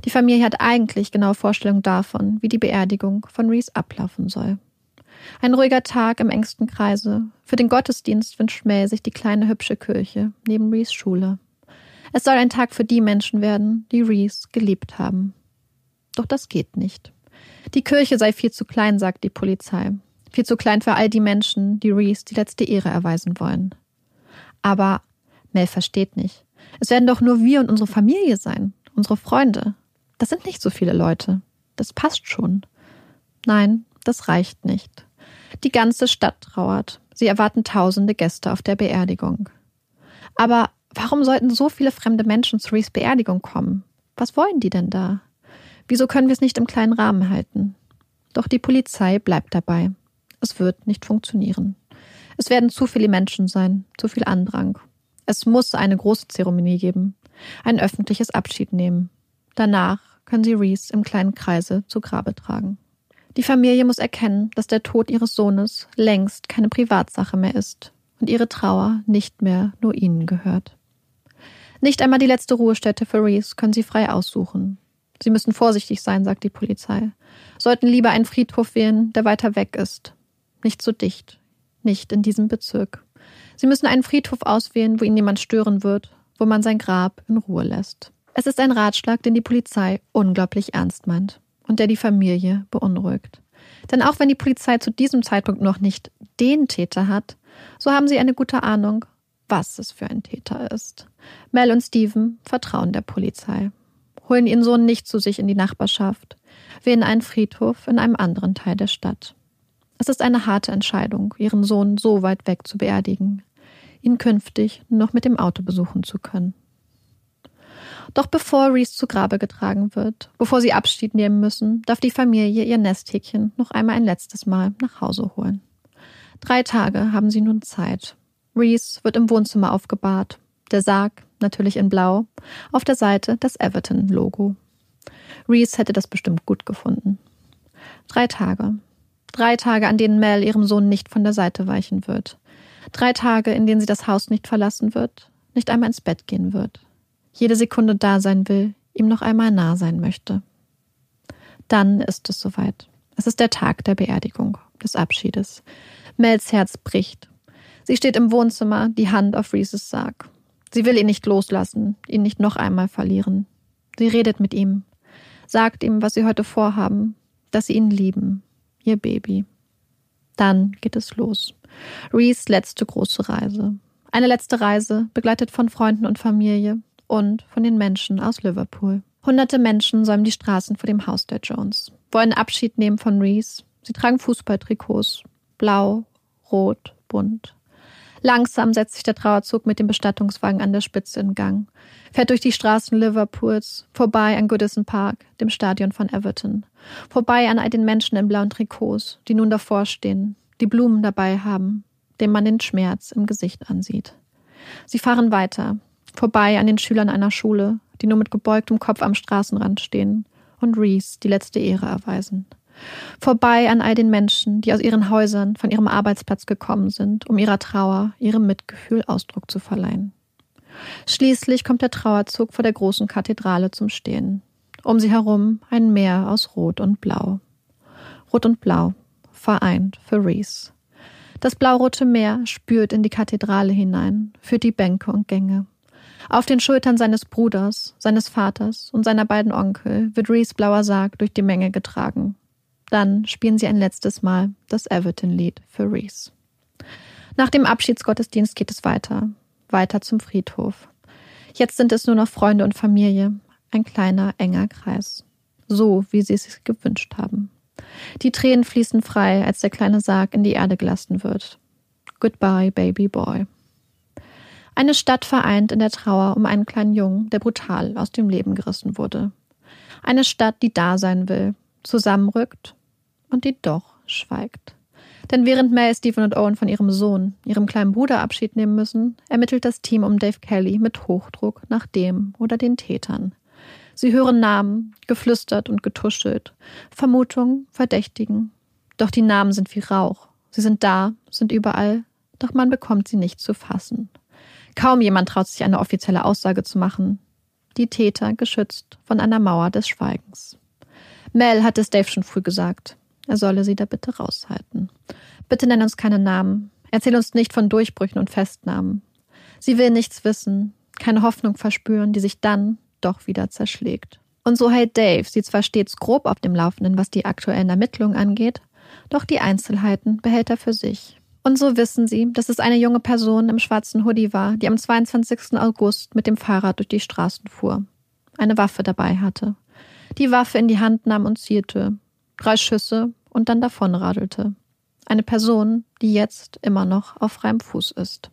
Die Familie hat eigentlich genaue Vorstellungen davon, wie die Beerdigung von Reese ablaufen soll. Ein ruhiger Tag im engsten Kreise. Für den Gottesdienst wünscht Mel sich die kleine hübsche Kirche neben Reese Schule. Es soll ein Tag für die Menschen werden, die Reese geliebt haben. Doch das geht nicht. Die Kirche sei viel zu klein, sagt die Polizei. Viel zu klein für all die Menschen, die Reese die letzte Ehre erweisen wollen. Aber Mel versteht nicht. Es werden doch nur wir und unsere Familie sein, unsere Freunde. Das sind nicht so viele Leute. Das passt schon. Nein, das reicht nicht. Die ganze Stadt trauert. Sie erwarten tausende Gäste auf der Beerdigung. Aber warum sollten so viele fremde Menschen zu Rees Beerdigung kommen? Was wollen die denn da? Wieso können wir es nicht im kleinen Rahmen halten? Doch die Polizei bleibt dabei. Es wird nicht funktionieren. Es werden zu viele Menschen sein, zu viel Andrang. Es muss eine große Zeremonie geben, ein öffentliches Abschied nehmen. Danach können sie Reese im kleinen Kreise zu Grabe tragen. Die Familie muss erkennen, dass der Tod ihres Sohnes längst keine Privatsache mehr ist und ihre Trauer nicht mehr nur ihnen gehört. Nicht einmal die letzte Ruhestätte für Reese können sie frei aussuchen. Sie müssen vorsichtig sein, sagt die Polizei. Sollten lieber einen Friedhof wählen, der weiter weg ist, nicht so dicht. Nicht in diesem Bezirk. Sie müssen einen Friedhof auswählen, wo ihn niemand stören wird, wo man sein Grab in Ruhe lässt. Es ist ein Ratschlag, den die Polizei unglaublich ernst meint und der die Familie beunruhigt. Denn auch wenn die Polizei zu diesem Zeitpunkt noch nicht den Täter hat, so haben sie eine gute Ahnung, was es für ein Täter ist. Mel und Steven vertrauen der Polizei, holen ihren Sohn nicht zu sich in die Nachbarschaft, wählen einen Friedhof in einem anderen Teil der Stadt. Es ist eine harte Entscheidung, ihren Sohn so weit weg zu beerdigen, ihn künftig nur noch mit dem Auto besuchen zu können. Doch bevor Reese zu Grabe getragen wird, bevor sie Abschied nehmen müssen, darf die Familie ihr Nesthäkchen noch einmal ein letztes Mal nach Hause holen. Drei Tage haben sie nun Zeit. Reese wird im Wohnzimmer aufgebahrt. Der Sarg, natürlich in Blau, auf der Seite das Everton-Logo. Reese hätte das bestimmt gut gefunden. Drei Tage. Drei Tage, an denen Mel ihrem Sohn nicht von der Seite weichen wird. Drei Tage, in denen sie das Haus nicht verlassen wird, nicht einmal ins Bett gehen wird. Jede Sekunde da sein will, ihm noch einmal nah sein möchte. Dann ist es soweit. Es ist der Tag der Beerdigung, des Abschiedes. Mels Herz bricht. Sie steht im Wohnzimmer, die Hand auf Reeses Sarg. Sie will ihn nicht loslassen, ihn nicht noch einmal verlieren. Sie redet mit ihm, sagt ihm, was sie heute vorhaben, dass sie ihn lieben, ihr Baby. Dann geht es los. Rees letzte große Reise. Eine letzte Reise, begleitet von Freunden und Familie und von den Menschen aus Liverpool. Hunderte Menschen säumen die Straßen vor dem Haus der Jones, wollen Abschied nehmen von Rees. Sie tragen Fußballtrikots. Blau, rot, bunt. Langsam setzt sich der Trauerzug mit dem Bestattungswagen an der Spitze in Gang, fährt durch die Straßen Liverpools, vorbei an Goodison Park, dem Stadion von Everton, vorbei an all den Menschen in blauen Trikots, die nun davor stehen, die Blumen dabei haben, dem man den Schmerz im Gesicht ansieht. Sie fahren weiter, vorbei an den Schülern einer Schule, die nur mit gebeugtem Kopf am Straßenrand stehen und Reese die letzte Ehre erweisen. Vorbei an all den Menschen, die aus ihren Häusern, von ihrem Arbeitsplatz gekommen sind, um ihrer Trauer, ihrem Mitgefühl Ausdruck zu verleihen. Schließlich kommt der Trauerzug vor der großen Kathedrale zum Stehen. Um sie herum ein Meer aus Rot und Blau. Rot und Blau, vereint für Reese. Das blaurote Meer spürt in die Kathedrale hinein, führt die Bänke und Gänge. Auf den Schultern seines Bruders, seines Vaters und seiner beiden Onkel wird Reese blauer Sarg durch die Menge getragen. Dann spielen sie ein letztes Mal das Everton-Lied für Reese. Nach dem Abschiedsgottesdienst geht es weiter, weiter zum Friedhof. Jetzt sind es nur noch Freunde und Familie, ein kleiner, enger Kreis. So, wie sie es sich gewünscht haben. Die Tränen fließen frei, als der kleine Sarg in die Erde gelassen wird. Goodbye, Baby Boy. Eine Stadt vereint in der Trauer um einen kleinen Jungen, der brutal aus dem Leben gerissen wurde. Eine Stadt, die da sein will, zusammenrückt und die doch schweigt. Denn während Mel, Stephen und Owen von ihrem Sohn, ihrem kleinen Bruder Abschied nehmen müssen, ermittelt das Team um Dave Kelly mit Hochdruck nach dem oder den Tätern. Sie hören Namen, geflüstert und getuschelt, Vermutungen, Verdächtigen. Doch die Namen sind wie Rauch. Sie sind da, sind überall, doch man bekommt sie nicht zu fassen. Kaum jemand traut sich eine offizielle Aussage zu machen. Die Täter geschützt von einer Mauer des Schweigens. Mel hat es Dave schon früh gesagt. Er solle sie da bitte raushalten. Bitte nenn uns keine Namen. Erzähl uns nicht von Durchbrüchen und Festnahmen. Sie will nichts wissen, keine Hoffnung verspüren, die sich dann doch wieder zerschlägt. Und so hält Dave sie zwar stets grob auf dem Laufenden, was die aktuellen Ermittlungen angeht, doch die Einzelheiten behält er für sich. Und so wissen sie, dass es eine junge Person im schwarzen Hoodie war, die am 22. August mit dem Fahrrad durch die Straßen fuhr, eine Waffe dabei hatte, die Waffe in die Hand nahm und zielte, drei Schüsse und dann davonradelte. Eine Person, die jetzt immer noch auf freiem Fuß ist.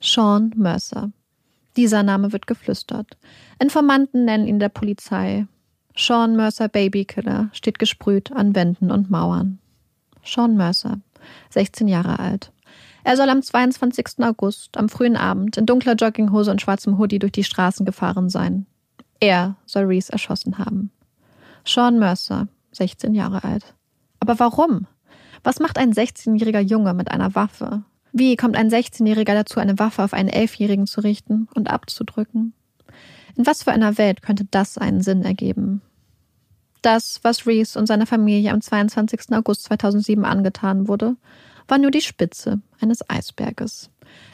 Sean Mercer. Dieser Name wird geflüstert. Informanten nennen ihn der Polizei. Sean Mercer Babykiller steht gesprüht an Wänden und Mauern. Sean Mercer, 16 Jahre alt. Er soll am 22. August, am frühen Abend, in dunkler Jogginghose und schwarzem Hoodie durch die Straßen gefahren sein. Er soll Reese erschossen haben. Sean Mercer, 16 Jahre alt. Aber warum? Was macht ein 16-jähriger Junge mit einer Waffe? Wie kommt ein 16-Jähriger dazu, eine Waffe auf einen 11-Jährigen zu richten und abzudrücken? In was für einer Welt könnte das einen Sinn ergeben? Das, was Reese und seiner Familie am 22. August 2007 angetan wurde, war nur die Spitze eines Eisberges.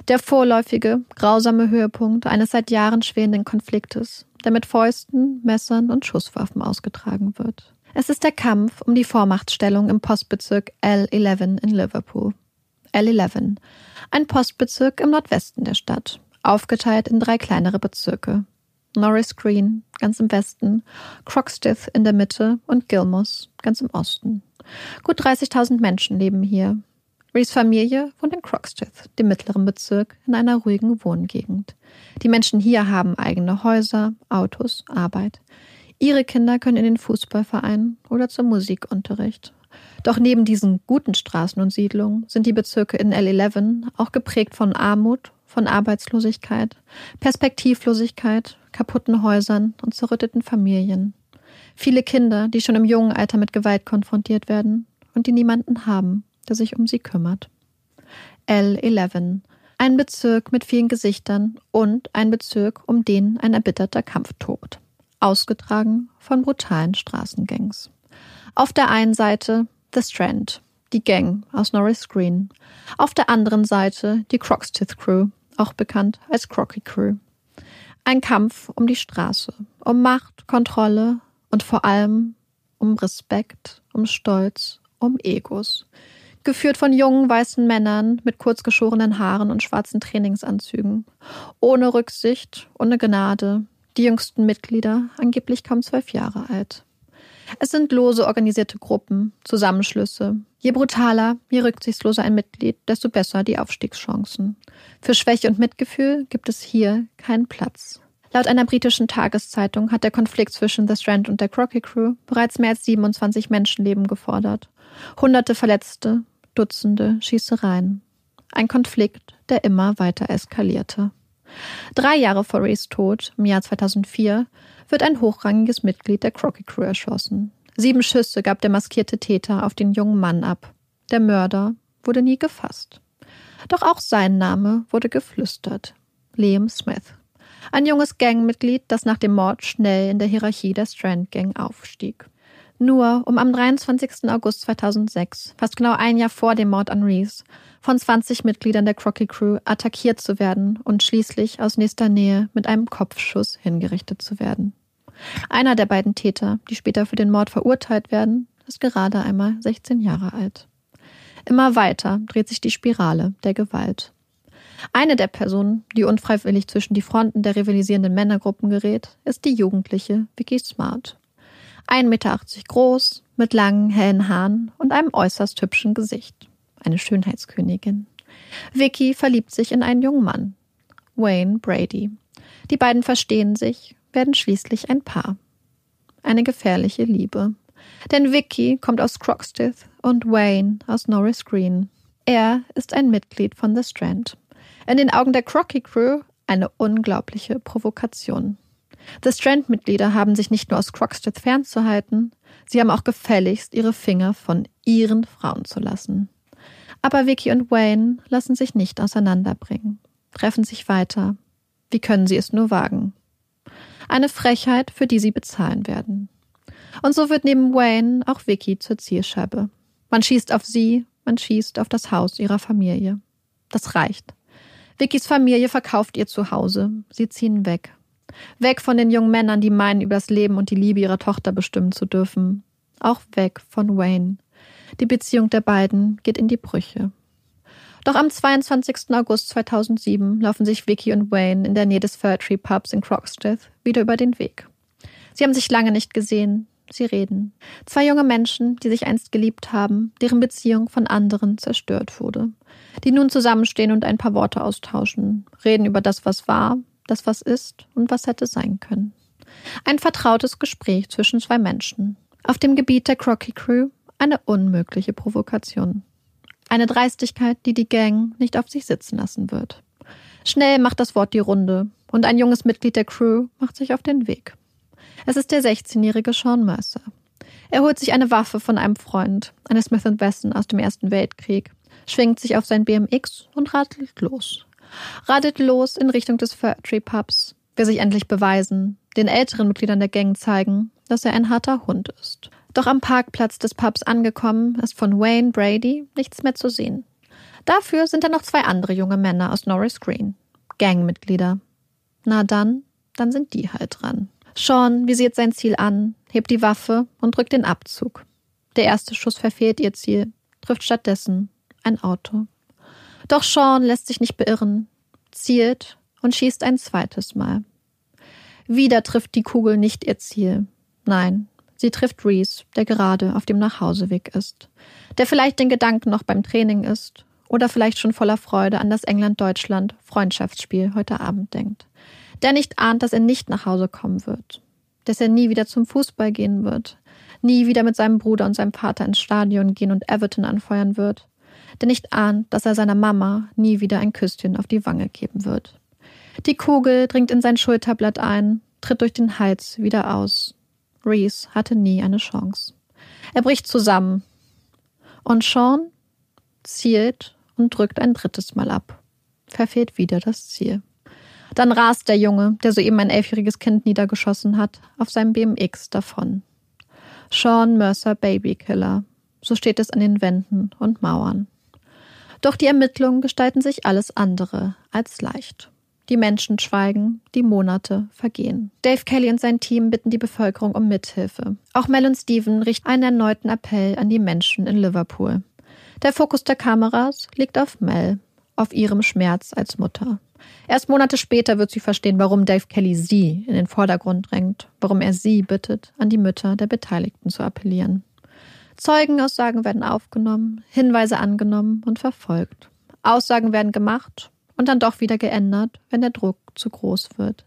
Der vorläufige, grausame Höhepunkt eines seit Jahren schwelenden Konfliktes, der mit Fäusten, Messern und Schusswaffen ausgetragen wird. Es ist der Kampf um die Vormachtstellung im Postbezirk L11 in Liverpool. L11, ein Postbezirk im Nordwesten der Stadt, aufgeteilt in drei kleinere Bezirke. Norris Green ganz im Westen, Croxteth in der Mitte und Gilmos ganz im Osten. Gut 30.000 Menschen leben hier. Rees Familie wohnt in Croxteth, dem mittleren Bezirk, in einer ruhigen Wohngegend. Die Menschen hier haben eigene Häuser, Autos, Arbeit. Ihre Kinder können in den Fußballverein oder zum Musikunterricht. Doch neben diesen guten Straßen und Siedlungen sind die Bezirke in L11 auch geprägt von Armut, von Arbeitslosigkeit, Perspektivlosigkeit, kaputten Häusern und zerrütteten Familien. Viele Kinder, die schon im jungen Alter mit Gewalt konfrontiert werden und die niemanden haben, der sich um sie kümmert. L11. Ein Bezirk mit vielen Gesichtern und ein Bezirk, um den ein erbitterter Kampf tobt. Ausgetragen von brutalen Straßengangs. Auf der einen Seite The Strand, die Gang aus Norris Green. Auf der anderen Seite die Croxteth Crew, auch bekannt als Crocky Crew. Ein Kampf um die Straße, um Macht, Kontrolle und vor allem um Respekt, um Stolz, um Egos. Geführt von jungen weißen Männern mit kurzgeschorenen Haaren und schwarzen Trainingsanzügen. Ohne Rücksicht, ohne Gnade. Die jüngsten Mitglieder, angeblich kaum zwölf Jahre alt. Es sind lose organisierte Gruppen, Zusammenschlüsse. Je brutaler, je rücksichtsloser ein Mitglied, desto besser die Aufstiegschancen. Für Schwäche und Mitgefühl gibt es hier keinen Platz. Laut einer britischen Tageszeitung hat der Konflikt zwischen The Strand und der Crocky Crew bereits mehr als 27 Menschenleben gefordert. Hunderte Verletzte, Dutzende Schießereien. Ein Konflikt, der immer weiter eskalierte. Drei Jahre vor Rays Tod, im Jahr 2004, wird ein hochrangiges Mitglied der Crocky Crew erschossen. Sieben Schüsse gab der maskierte Täter auf den jungen Mann ab. Der Mörder wurde nie gefasst. Doch auch sein Name wurde geflüstert. Liam Smith. Ein junges Gangmitglied, das nach dem Mord schnell in der Hierarchie der Strand Gang aufstieg. Nur um am 23. August 2006, fast genau ein Jahr vor dem Mord an Reese, von 20 Mitgliedern der Crocky Crew attackiert zu werden und schließlich aus nächster Nähe mit einem Kopfschuss hingerichtet zu werden. Einer der beiden Täter, die später für den Mord verurteilt werden, ist gerade einmal 16 Jahre alt. Immer weiter dreht sich die Spirale der Gewalt. Eine der Personen, die unfreiwillig zwischen die Fronten der rivalisierenden Männergruppen gerät, ist die jugendliche Vicky Smart. 1,80 Meter groß, mit langen, hellen Haaren und einem äußerst hübschen Gesicht. Eine Schönheitskönigin. Vicky verliebt sich in einen jungen Mann, Wayne Brady. Die beiden verstehen sich, werden schließlich ein Paar. Eine gefährliche Liebe. Denn Vicky kommt aus Croxteth und Wayne aus Norris Green. Er ist ein Mitglied von The Strand. In den Augen der Crocky Crew eine unglaubliche Provokation. The Strand-Mitglieder haben sich nicht nur aus Croxteth fernzuhalten, sie haben auch gefälligst ihre Finger von ihren Frauen zu lassen. Aber Vicky und Wayne lassen sich nicht auseinanderbringen, treffen sich weiter. Wie können sie es nur wagen? Eine Frechheit, für die sie bezahlen werden. Und so wird neben Wayne auch Vicky zur Zielscheibe. Man schießt auf sie, man schießt auf das Haus ihrer Familie. Das reicht. Vickys Familie verkauft ihr Zuhause. Sie ziehen weg. Weg von den jungen Männern, die meinen, über das Leben und die Liebe ihrer Tochter bestimmen zu dürfen. Auch weg von Wayne. Die Beziehung der beiden geht in die Brüche. Doch am 22. August 2007 laufen sich Vicky und Wayne in der Nähe des Fir Tree Pubs in Croxteth wieder über den Weg. Sie haben sich lange nicht gesehen. Sie reden. Zwei junge Menschen, die sich einst geliebt haben, deren Beziehung von anderen zerstört wurde. Die nun zusammenstehen und ein paar Worte austauschen. Reden über das, was war, das, was ist und was hätte sein können. Ein vertrautes Gespräch zwischen zwei Menschen. Auf dem Gebiet der Crocky Crew eine unmögliche Provokation. Eine Dreistigkeit, die die Gang nicht auf sich sitzen lassen wird. Schnell macht das Wort die Runde und ein junges Mitglied der Crew macht sich auf den Weg. Es ist der 16-jährige Sean Mercer. Er holt sich eine Waffe von einem Freund, eine Smith Wesson aus dem Ersten Weltkrieg, schwingt sich auf sein BMX und radelt los. Radelt los in Richtung des Tree Pubs, will sich endlich beweisen, den älteren Mitgliedern der Gang zeigen, dass er ein harter Hund ist. Doch am Parkplatz des Pubs angekommen, ist von Wayne Brady nichts mehr zu sehen. Dafür sind da noch zwei andere junge Männer aus Norris Green. Gangmitglieder. Na dann, dann sind die halt dran. Sean visiert sein Ziel an, hebt die Waffe und drückt den Abzug. Der erste Schuss verfehlt ihr Ziel, trifft stattdessen ein Auto. Doch Sean lässt sich nicht beirren, zielt und schießt ein zweites Mal. Wieder trifft die Kugel nicht ihr Ziel. Nein, Sie trifft Reese, der gerade auf dem Nachhauseweg ist, der vielleicht den Gedanken noch beim Training ist oder vielleicht schon voller Freude an das England-Deutschland Freundschaftsspiel heute Abend denkt, der nicht ahnt, dass er nicht nach Hause kommen wird, dass er nie wieder zum Fußball gehen wird, nie wieder mit seinem Bruder und seinem Vater ins Stadion gehen und Everton anfeuern wird, der nicht ahnt, dass er seiner Mama nie wieder ein Küsschen auf die Wange geben wird. Die Kugel dringt in sein Schulterblatt ein, tritt durch den Hals wieder aus. Reese hatte nie eine Chance. Er bricht zusammen. Und Sean zielt und drückt ein drittes Mal ab. Verfehlt wieder das Ziel. Dann rast der Junge, der soeben ein elfjähriges Kind niedergeschossen hat, auf seinem BMX davon. Sean Mercer Babykiller. So steht es an den Wänden und Mauern. Doch die Ermittlungen gestalten sich alles andere als leicht. Die Menschen schweigen, die Monate vergehen. Dave Kelly und sein Team bitten die Bevölkerung um Mithilfe. Auch Mel und Steven richten einen erneuten Appell an die Menschen in Liverpool. Der Fokus der Kameras liegt auf Mel, auf ihrem Schmerz als Mutter. Erst Monate später wird sie verstehen, warum Dave Kelly sie in den Vordergrund drängt, warum er sie bittet, an die Mütter der Beteiligten zu appellieren. Zeugenaussagen werden aufgenommen, Hinweise angenommen und verfolgt. Aussagen werden gemacht und dann doch wieder geändert, wenn der Druck zu groß wird.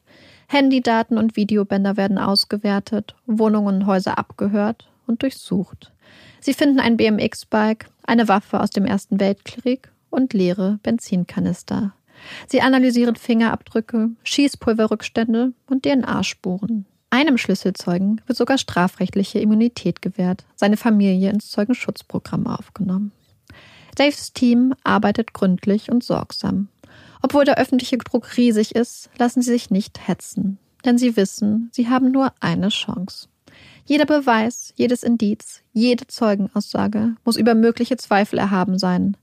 Handydaten und Videobänder werden ausgewertet, Wohnungen und Häuser abgehört und durchsucht. Sie finden ein BMX-Bike, eine Waffe aus dem Ersten Weltkrieg und leere Benzinkanister. Sie analysieren Fingerabdrücke, Schießpulverrückstände und DNA-Spuren. Einem Schlüsselzeugen wird sogar strafrechtliche Immunität gewährt, seine Familie ins Zeugenschutzprogramm aufgenommen. Daves Team arbeitet gründlich und sorgsam. Obwohl der öffentliche Druck riesig ist, lassen sie sich nicht hetzen, denn sie wissen, sie haben nur eine Chance. Jeder Beweis, jedes Indiz, jede Zeugenaussage muss über mögliche Zweifel erhaben sein.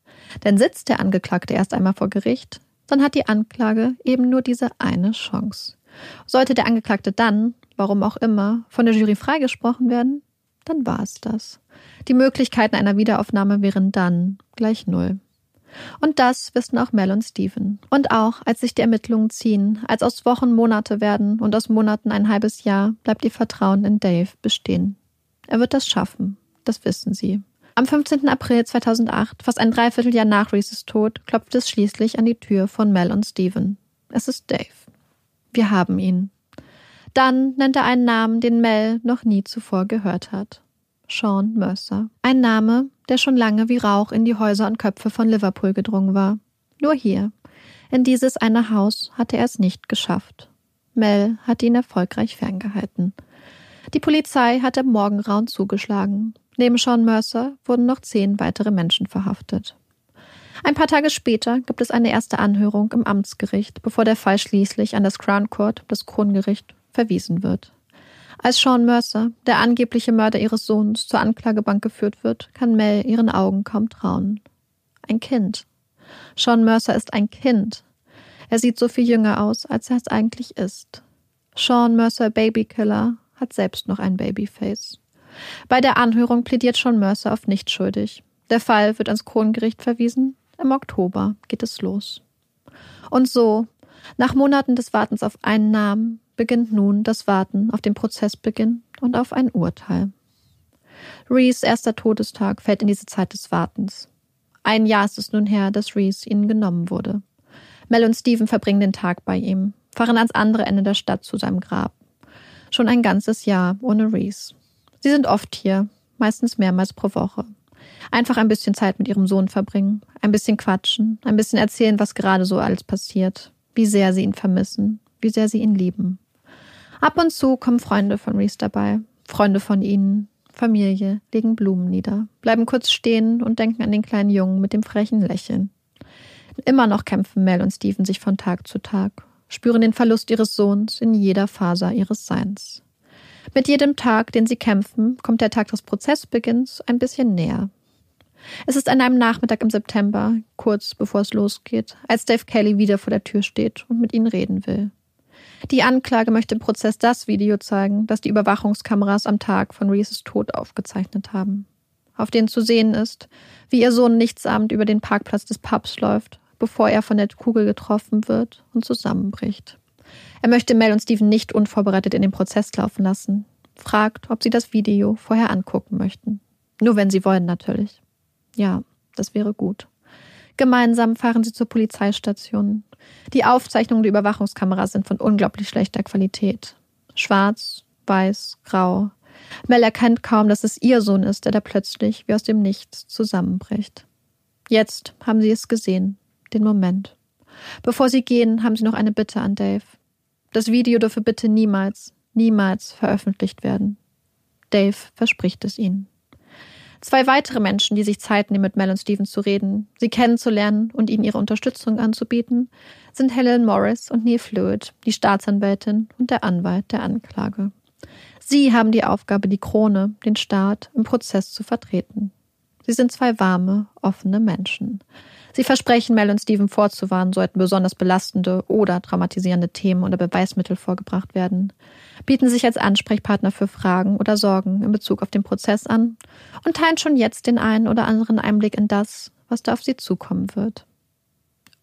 Denn sitzt der Angeklagte erst einmal vor Gericht, dann hat die Anklage eben nur diese eine Chance. Sollte der Angeklagte dann, warum auch immer, von der Jury freigesprochen werden, dann war es das. Die Möglichkeiten einer Wiederaufnahme wären dann gleich null. Und das wissen auch Mel und Steven. Und auch, als sich die Ermittlungen ziehen, als aus Wochen Monate werden und aus Monaten ein halbes Jahr, bleibt ihr Vertrauen in Dave bestehen. Er wird das schaffen. Das wissen sie. Am 15. April 2008, fast ein Dreivierteljahr nach Reeses Tod, klopft es schließlich an die Tür von Mel und Steven. Es ist Dave. Wir haben ihn. Dann nennt er einen Namen, den Mel noch nie zuvor gehört hat. Sean Mercer. Ein Name, der schon lange wie Rauch in die Häuser und Köpfe von Liverpool gedrungen war. Nur hier, in dieses eine Haus, hatte er es nicht geschafft. Mel hatte ihn erfolgreich ferngehalten. Die Polizei hatte im Morgengrauen zugeschlagen. Neben Sean Mercer wurden noch zehn weitere Menschen verhaftet. Ein paar Tage später gibt es eine erste Anhörung im Amtsgericht, bevor der Fall schließlich an das Crown Court, das Krongericht, verwiesen wird. Als Sean Mercer, der angebliche Mörder ihres Sohns, zur Anklagebank geführt wird, kann Mel ihren Augen kaum trauen. Ein Kind. Sean Mercer ist ein Kind. Er sieht so viel jünger aus, als er es eigentlich ist. Sean Mercer Babykiller hat selbst noch ein Babyface. Bei der Anhörung plädiert Sean Mercer auf nicht schuldig. Der Fall wird ans Krongericht verwiesen. Im Oktober geht es los. Und so, nach Monaten des Wartens auf einen Namen, beginnt nun das Warten auf den Prozessbeginn und auf ein Urteil. Rees erster Todestag fällt in diese Zeit des Wartens. Ein Jahr ist es nun her, dass Rees ihnen genommen wurde. Mel und Steven verbringen den Tag bei ihm, fahren ans andere Ende der Stadt zu seinem Grab. Schon ein ganzes Jahr ohne Rees. Sie sind oft hier, meistens mehrmals pro Woche. Einfach ein bisschen Zeit mit ihrem Sohn verbringen, ein bisschen quatschen, ein bisschen erzählen, was gerade so alles passiert, wie sehr sie ihn vermissen, wie sehr sie ihn lieben. Ab und zu kommen Freunde von Reese dabei, Freunde von ihnen, Familie, legen Blumen nieder, bleiben kurz stehen und denken an den kleinen Jungen mit dem frechen Lächeln. Immer noch kämpfen Mel und Stephen sich von Tag zu Tag, spüren den Verlust ihres Sohns in jeder Faser ihres Seins. Mit jedem Tag, den sie kämpfen, kommt der Tag des Prozessbeginns ein bisschen näher. Es ist an einem Nachmittag im September, kurz bevor es losgeht, als Dave Kelly wieder vor der Tür steht und mit ihnen reden will. Die Anklage möchte im Prozess das Video zeigen, das die Überwachungskameras am Tag von Reeses Tod aufgezeichnet haben. Auf denen zu sehen ist, wie ihr Sohn nichtsahmend über den Parkplatz des Pubs läuft, bevor er von der Kugel getroffen wird und zusammenbricht. Er möchte Mel und Steven nicht unvorbereitet in den Prozess laufen lassen, fragt, ob sie das Video vorher angucken möchten. Nur wenn sie wollen, natürlich. Ja, das wäre gut. Gemeinsam fahren sie zur Polizeistation. Die Aufzeichnungen der Überwachungskameras sind von unglaublich schlechter Qualität. Schwarz, weiß, grau. Mel erkennt kaum, dass es ihr Sohn ist, der da plötzlich wie aus dem Nichts zusammenbricht. Jetzt haben sie es gesehen, den Moment. Bevor sie gehen, haben sie noch eine Bitte an Dave. Das Video dürfe bitte niemals, niemals veröffentlicht werden. Dave verspricht es ihnen. Zwei weitere Menschen, die sich Zeit nehmen, mit Mel und Stevens zu reden, sie kennenzulernen und ihnen ihre Unterstützung anzubieten, sind Helen Morris und Neil Fluid, die Staatsanwältin und der Anwalt der Anklage. Sie haben die Aufgabe, die Krone, den Staat, im Prozess zu vertreten. Sie sind zwei warme, offene Menschen. Sie versprechen, Mel und Steven vorzuwarnen, sollten besonders belastende oder traumatisierende Themen oder Beweismittel vorgebracht werden, bieten sich als Ansprechpartner für Fragen oder Sorgen in Bezug auf den Prozess an und teilen schon jetzt den einen oder anderen Einblick in das, was da auf sie zukommen wird.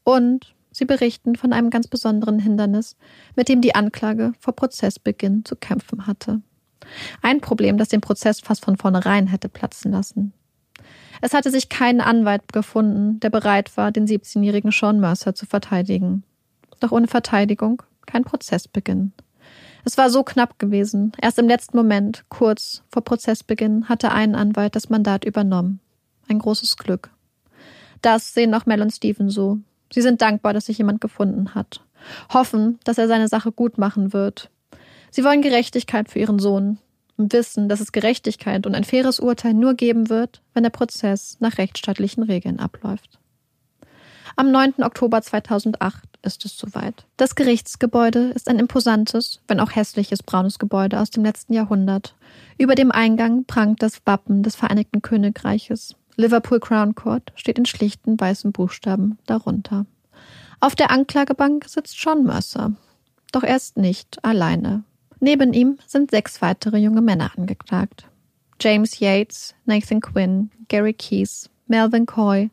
Und sie berichten von einem ganz besonderen Hindernis, mit dem die Anklage vor Prozessbeginn zu kämpfen hatte. Ein Problem, das den Prozess fast von vornherein hätte platzen lassen. Es hatte sich kein Anwalt gefunden, der bereit war, den 17-jährigen Sean Mercer zu verteidigen. Doch ohne Verteidigung kein Prozessbeginn. Es war so knapp gewesen. Erst im letzten Moment, kurz vor Prozessbeginn, hatte ein Anwalt das Mandat übernommen. Ein großes Glück. Das sehen auch Mel und Steven so. Sie sind dankbar, dass sich jemand gefunden hat. Hoffen, dass er seine Sache gut machen wird. Sie wollen Gerechtigkeit für ihren Sohn, und wissen, dass es Gerechtigkeit und ein faires Urteil nur geben wird, wenn der Prozess nach rechtsstaatlichen Regeln abläuft. Am 9. Oktober 2008 ist es soweit. Das Gerichtsgebäude ist ein imposantes, wenn auch hässliches braunes Gebäude aus dem letzten Jahrhundert. Über dem Eingang prangt das Wappen des Vereinigten Königreiches. Liverpool Crown Court steht in schlichten weißen Buchstaben darunter. Auf der Anklagebank sitzt John Mercer. Doch er ist nicht alleine. Neben ihm sind sechs weitere junge Männer angeklagt. James Yates, Nathan Quinn, Gary Keys, Melvin Coy,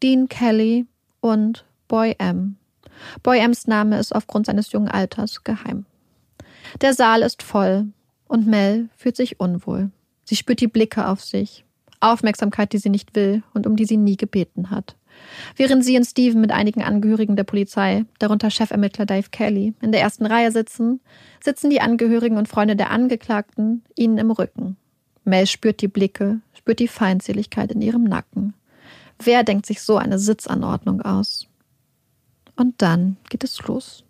Dean Kelly und Boy M. Boy M's Name ist aufgrund seines jungen Alters geheim. Der Saal ist voll und Mel fühlt sich unwohl. Sie spürt die Blicke auf sich, Aufmerksamkeit, die sie nicht will und um die sie nie gebeten hat. Während sie und Steven mit einigen Angehörigen der Polizei, darunter Chefermittler Dave Kelly, in der ersten Reihe sitzen, sitzen die Angehörigen und Freunde der Angeklagten ihnen im Rücken. Mel spürt die Blicke, spürt die Feindseligkeit in ihrem Nacken. Wer denkt sich so eine Sitzanordnung aus? Und dann geht es los.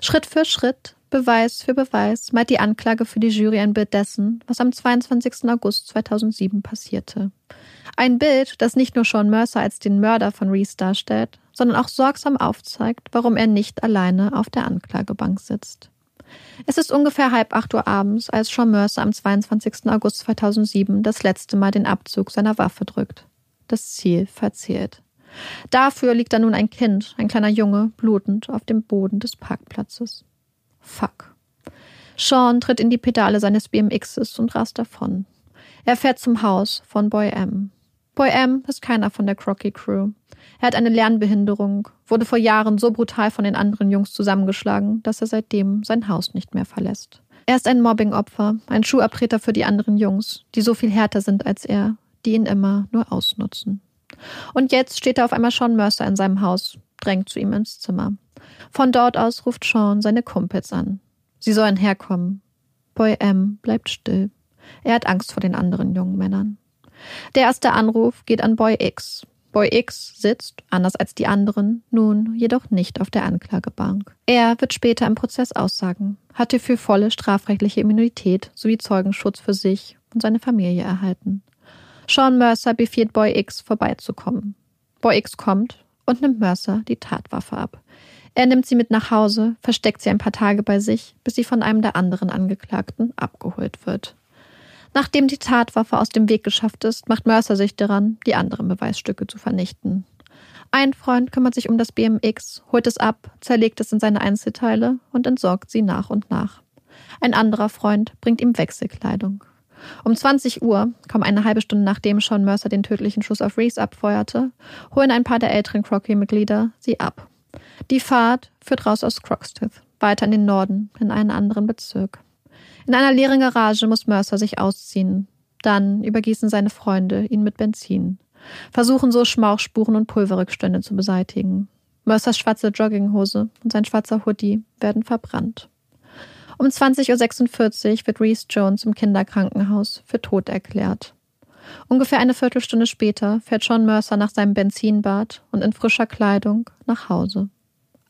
Schritt für Schritt, Beweis für Beweis, malt die Anklage für die Jury ein Bild dessen, was am 22. August 2007 passierte. Ein Bild, das nicht nur Sean Mercer als den Mörder von Reese darstellt, sondern auch sorgsam aufzeigt, warum er nicht alleine auf der Anklagebank sitzt. Es ist ungefähr halb acht Uhr abends, als Sean Mercer am 22. August 2007 das letzte Mal den Abzug seiner Waffe drückt. Das Ziel verzählt. Dafür liegt da nun ein Kind, ein kleiner Junge, blutend auf dem Boden des Parkplatzes. Fuck. Sean tritt in die Pedale seines BMXs und rast davon. Er fährt zum Haus von Boy M. Boy M ist keiner von der Crocky Crew. Er hat eine Lernbehinderung, wurde vor Jahren so brutal von den anderen Jungs zusammengeschlagen, dass er seitdem sein Haus nicht mehr verlässt. Er ist ein Mobbingopfer, ein Schuhabtreter für die anderen Jungs, die so viel härter sind als er, die ihn immer nur ausnutzen. Und jetzt steht er auf einmal Sean Mercer in seinem Haus, drängt zu ihm ins Zimmer. Von dort aus ruft Sean seine Kumpels an. Sie sollen herkommen. Boy M bleibt still. Er hat Angst vor den anderen jungen Männern. Der erste Anruf geht an Boy X. Boy X sitzt, anders als die anderen, nun jedoch nicht auf der Anklagebank. Er wird später im Prozess aussagen, hat hierfür volle strafrechtliche Immunität sowie Zeugenschutz für sich und seine Familie erhalten. Sean Mercer befiehlt Boy X vorbeizukommen. Boy X kommt und nimmt Mercer die Tatwaffe ab. Er nimmt sie mit nach Hause, versteckt sie ein paar Tage bei sich, bis sie von einem der anderen Angeklagten abgeholt wird. Nachdem die Tatwaffe aus dem Weg geschafft ist, macht Mercer sich daran, die anderen Beweisstücke zu vernichten. Ein Freund kümmert sich um das BMX, holt es ab, zerlegt es in seine Einzelteile und entsorgt sie nach und nach. Ein anderer Freund bringt ihm Wechselkleidung. Um 20 Uhr, kaum eine halbe Stunde nachdem Sean Mercer den tödlichen Schuss auf Reese abfeuerte, holen ein paar der älteren Crocky-Mitglieder sie ab. Die Fahrt führt raus aus Croxteth, weiter in den Norden, in einen anderen Bezirk. In einer leeren Garage muss Mercer sich ausziehen. Dann übergießen seine Freunde ihn mit Benzin. Versuchen so Schmauchspuren und Pulverrückstände zu beseitigen. Mercers schwarze Jogginghose und sein schwarzer Hoodie werden verbrannt. Um 20.46 Uhr wird Reese Jones im Kinderkrankenhaus für tot erklärt. Ungefähr eine Viertelstunde später fährt John Mercer nach seinem Benzinbad und in frischer Kleidung nach Hause.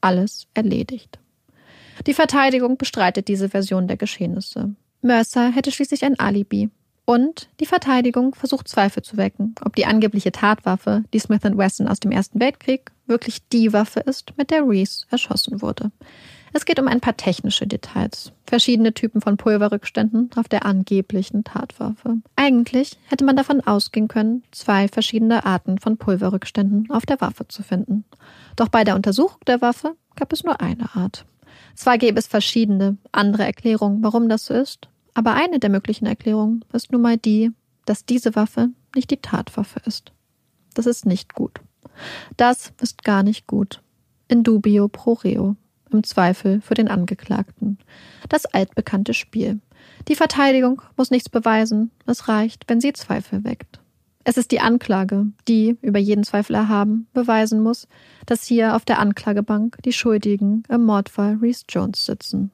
Alles erledigt. Die Verteidigung bestreitet diese Version der Geschehnisse. Mercer hätte schließlich ein Alibi. Und die Verteidigung versucht Zweifel zu wecken, ob die angebliche Tatwaffe, die Smith Wesson aus dem Ersten Weltkrieg, wirklich die Waffe ist, mit der Reese erschossen wurde. Es geht um ein paar technische Details. Verschiedene Typen von Pulverrückständen auf der angeblichen Tatwaffe. Eigentlich hätte man davon ausgehen können, zwei verschiedene Arten von Pulverrückständen auf der Waffe zu finden. Doch bei der Untersuchung der Waffe gab es nur eine Art. Zwar gäbe es verschiedene andere Erklärungen, warum das so ist, aber eine der möglichen Erklärungen ist nun mal die, dass diese Waffe nicht die Tatwaffe ist. Das ist nicht gut. Das ist gar nicht gut. In dubio pro reo im Zweifel für den Angeklagten. Das altbekannte Spiel. Die Verteidigung muss nichts beweisen, es reicht, wenn sie Zweifel weckt. Es ist die Anklage, die, über jeden Zweifel erhaben, beweisen muss, dass hier auf der Anklagebank die Schuldigen im Mordfall Reese Jones sitzen.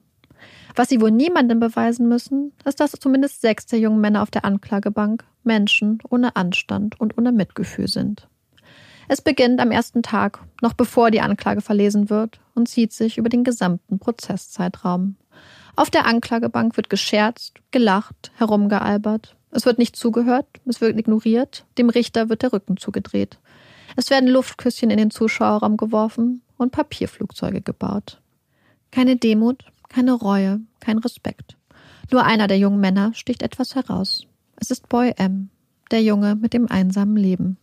Was sie wohl niemandem beweisen müssen, ist, dass zumindest sechs der jungen Männer auf der Anklagebank Menschen ohne Anstand und ohne Mitgefühl sind. Es beginnt am ersten Tag, noch bevor die Anklage verlesen wird, und zieht sich über den gesamten Prozesszeitraum. Auf der Anklagebank wird gescherzt, gelacht, herumgealbert. Es wird nicht zugehört, es wird ignoriert, dem Richter wird der Rücken zugedreht. Es werden Luftküsschen in den Zuschauerraum geworfen und Papierflugzeuge gebaut. Keine Demut, keine Reue, kein Respekt. Nur einer der jungen Männer sticht etwas heraus. Es ist Boy M., der Junge mit dem einsamen Leben.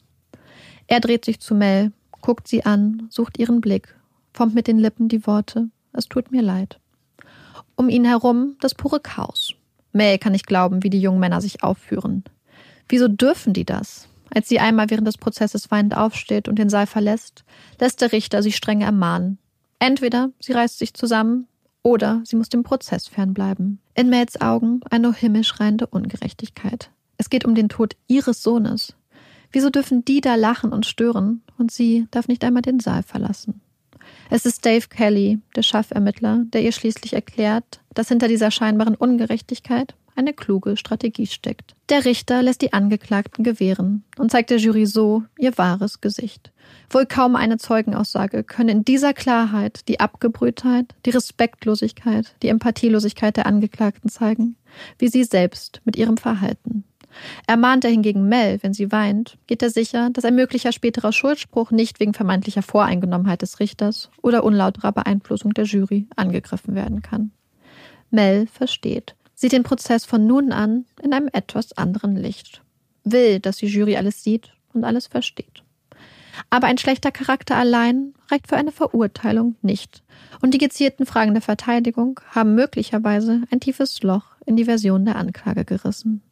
Er dreht sich zu Mel, guckt sie an, sucht ihren Blick, formt mit den Lippen die Worte, es tut mir leid. Um ihn herum das pure Chaos. Mel kann nicht glauben, wie die jungen Männer sich aufführen. Wieso dürfen die das? Als sie einmal während des Prozesses weinend aufsteht und den Saal verlässt, lässt der Richter sie streng ermahnen. Entweder sie reißt sich zusammen oder sie muss dem Prozess fernbleiben. In Mels Augen eine himmelschreiende Ungerechtigkeit. Es geht um den Tod ihres Sohnes. Wieso dürfen die da lachen und stören und sie darf nicht einmal den Saal verlassen? Es ist Dave Kelly, der Schafermittler, der ihr schließlich erklärt, dass hinter dieser scheinbaren Ungerechtigkeit eine kluge Strategie steckt. Der Richter lässt die Angeklagten gewähren und zeigt der Jury so ihr wahres Gesicht. Wohl kaum eine Zeugenaussage könne in dieser Klarheit die Abgebrühtheit, die Respektlosigkeit, die Empathielosigkeit der Angeklagten zeigen, wie sie selbst mit ihrem Verhalten. Ermahnt er hingegen Mel, wenn sie weint, geht er sicher, dass ein möglicher späterer Schuldspruch nicht wegen vermeintlicher Voreingenommenheit des Richters oder unlauterer Beeinflussung der Jury angegriffen werden kann. Mel versteht, sieht den Prozess von nun an in einem etwas anderen Licht, will, dass die Jury alles sieht und alles versteht. Aber ein schlechter Charakter allein reicht für eine Verurteilung nicht. Und die gezielten Fragen der Verteidigung haben möglicherweise ein tiefes Loch in die Version der Anklage gerissen.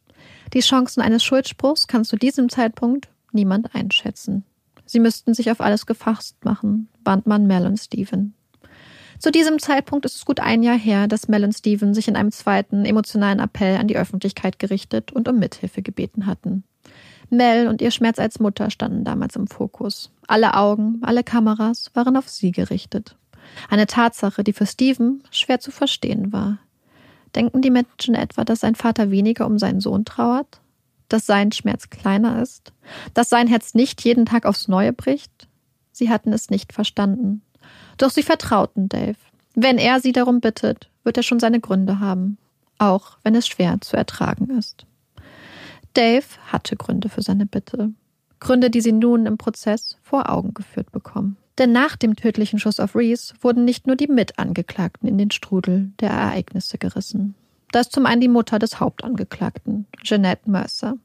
Die Chancen eines Schuldspruchs kann zu diesem Zeitpunkt niemand einschätzen. Sie müssten sich auf alles gefasst machen, warnt man Mel und Stephen. Zu diesem Zeitpunkt ist es gut ein Jahr her, dass Mel und Stephen sich in einem zweiten emotionalen Appell an die Öffentlichkeit gerichtet und um Mithilfe gebeten hatten. Mel und ihr Schmerz als Mutter standen damals im Fokus. Alle Augen, alle Kameras waren auf sie gerichtet. Eine Tatsache, die für Stephen schwer zu verstehen war. Denken die Menschen etwa, dass sein Vater weniger um seinen Sohn trauert? Dass sein Schmerz kleiner ist? Dass sein Herz nicht jeden Tag aufs Neue bricht? Sie hatten es nicht verstanden. Doch sie vertrauten Dave. Wenn er sie darum bittet, wird er schon seine Gründe haben. Auch wenn es schwer zu ertragen ist. Dave hatte Gründe für seine Bitte. Gründe, die sie nun im Prozess vor Augen geführt bekommen. Denn nach dem tödlichen Schuss auf Reese wurden nicht nur die Mitangeklagten in den Strudel der Ereignisse gerissen. Da ist zum einen die Mutter des Hauptangeklagten, Jeanette Mercer.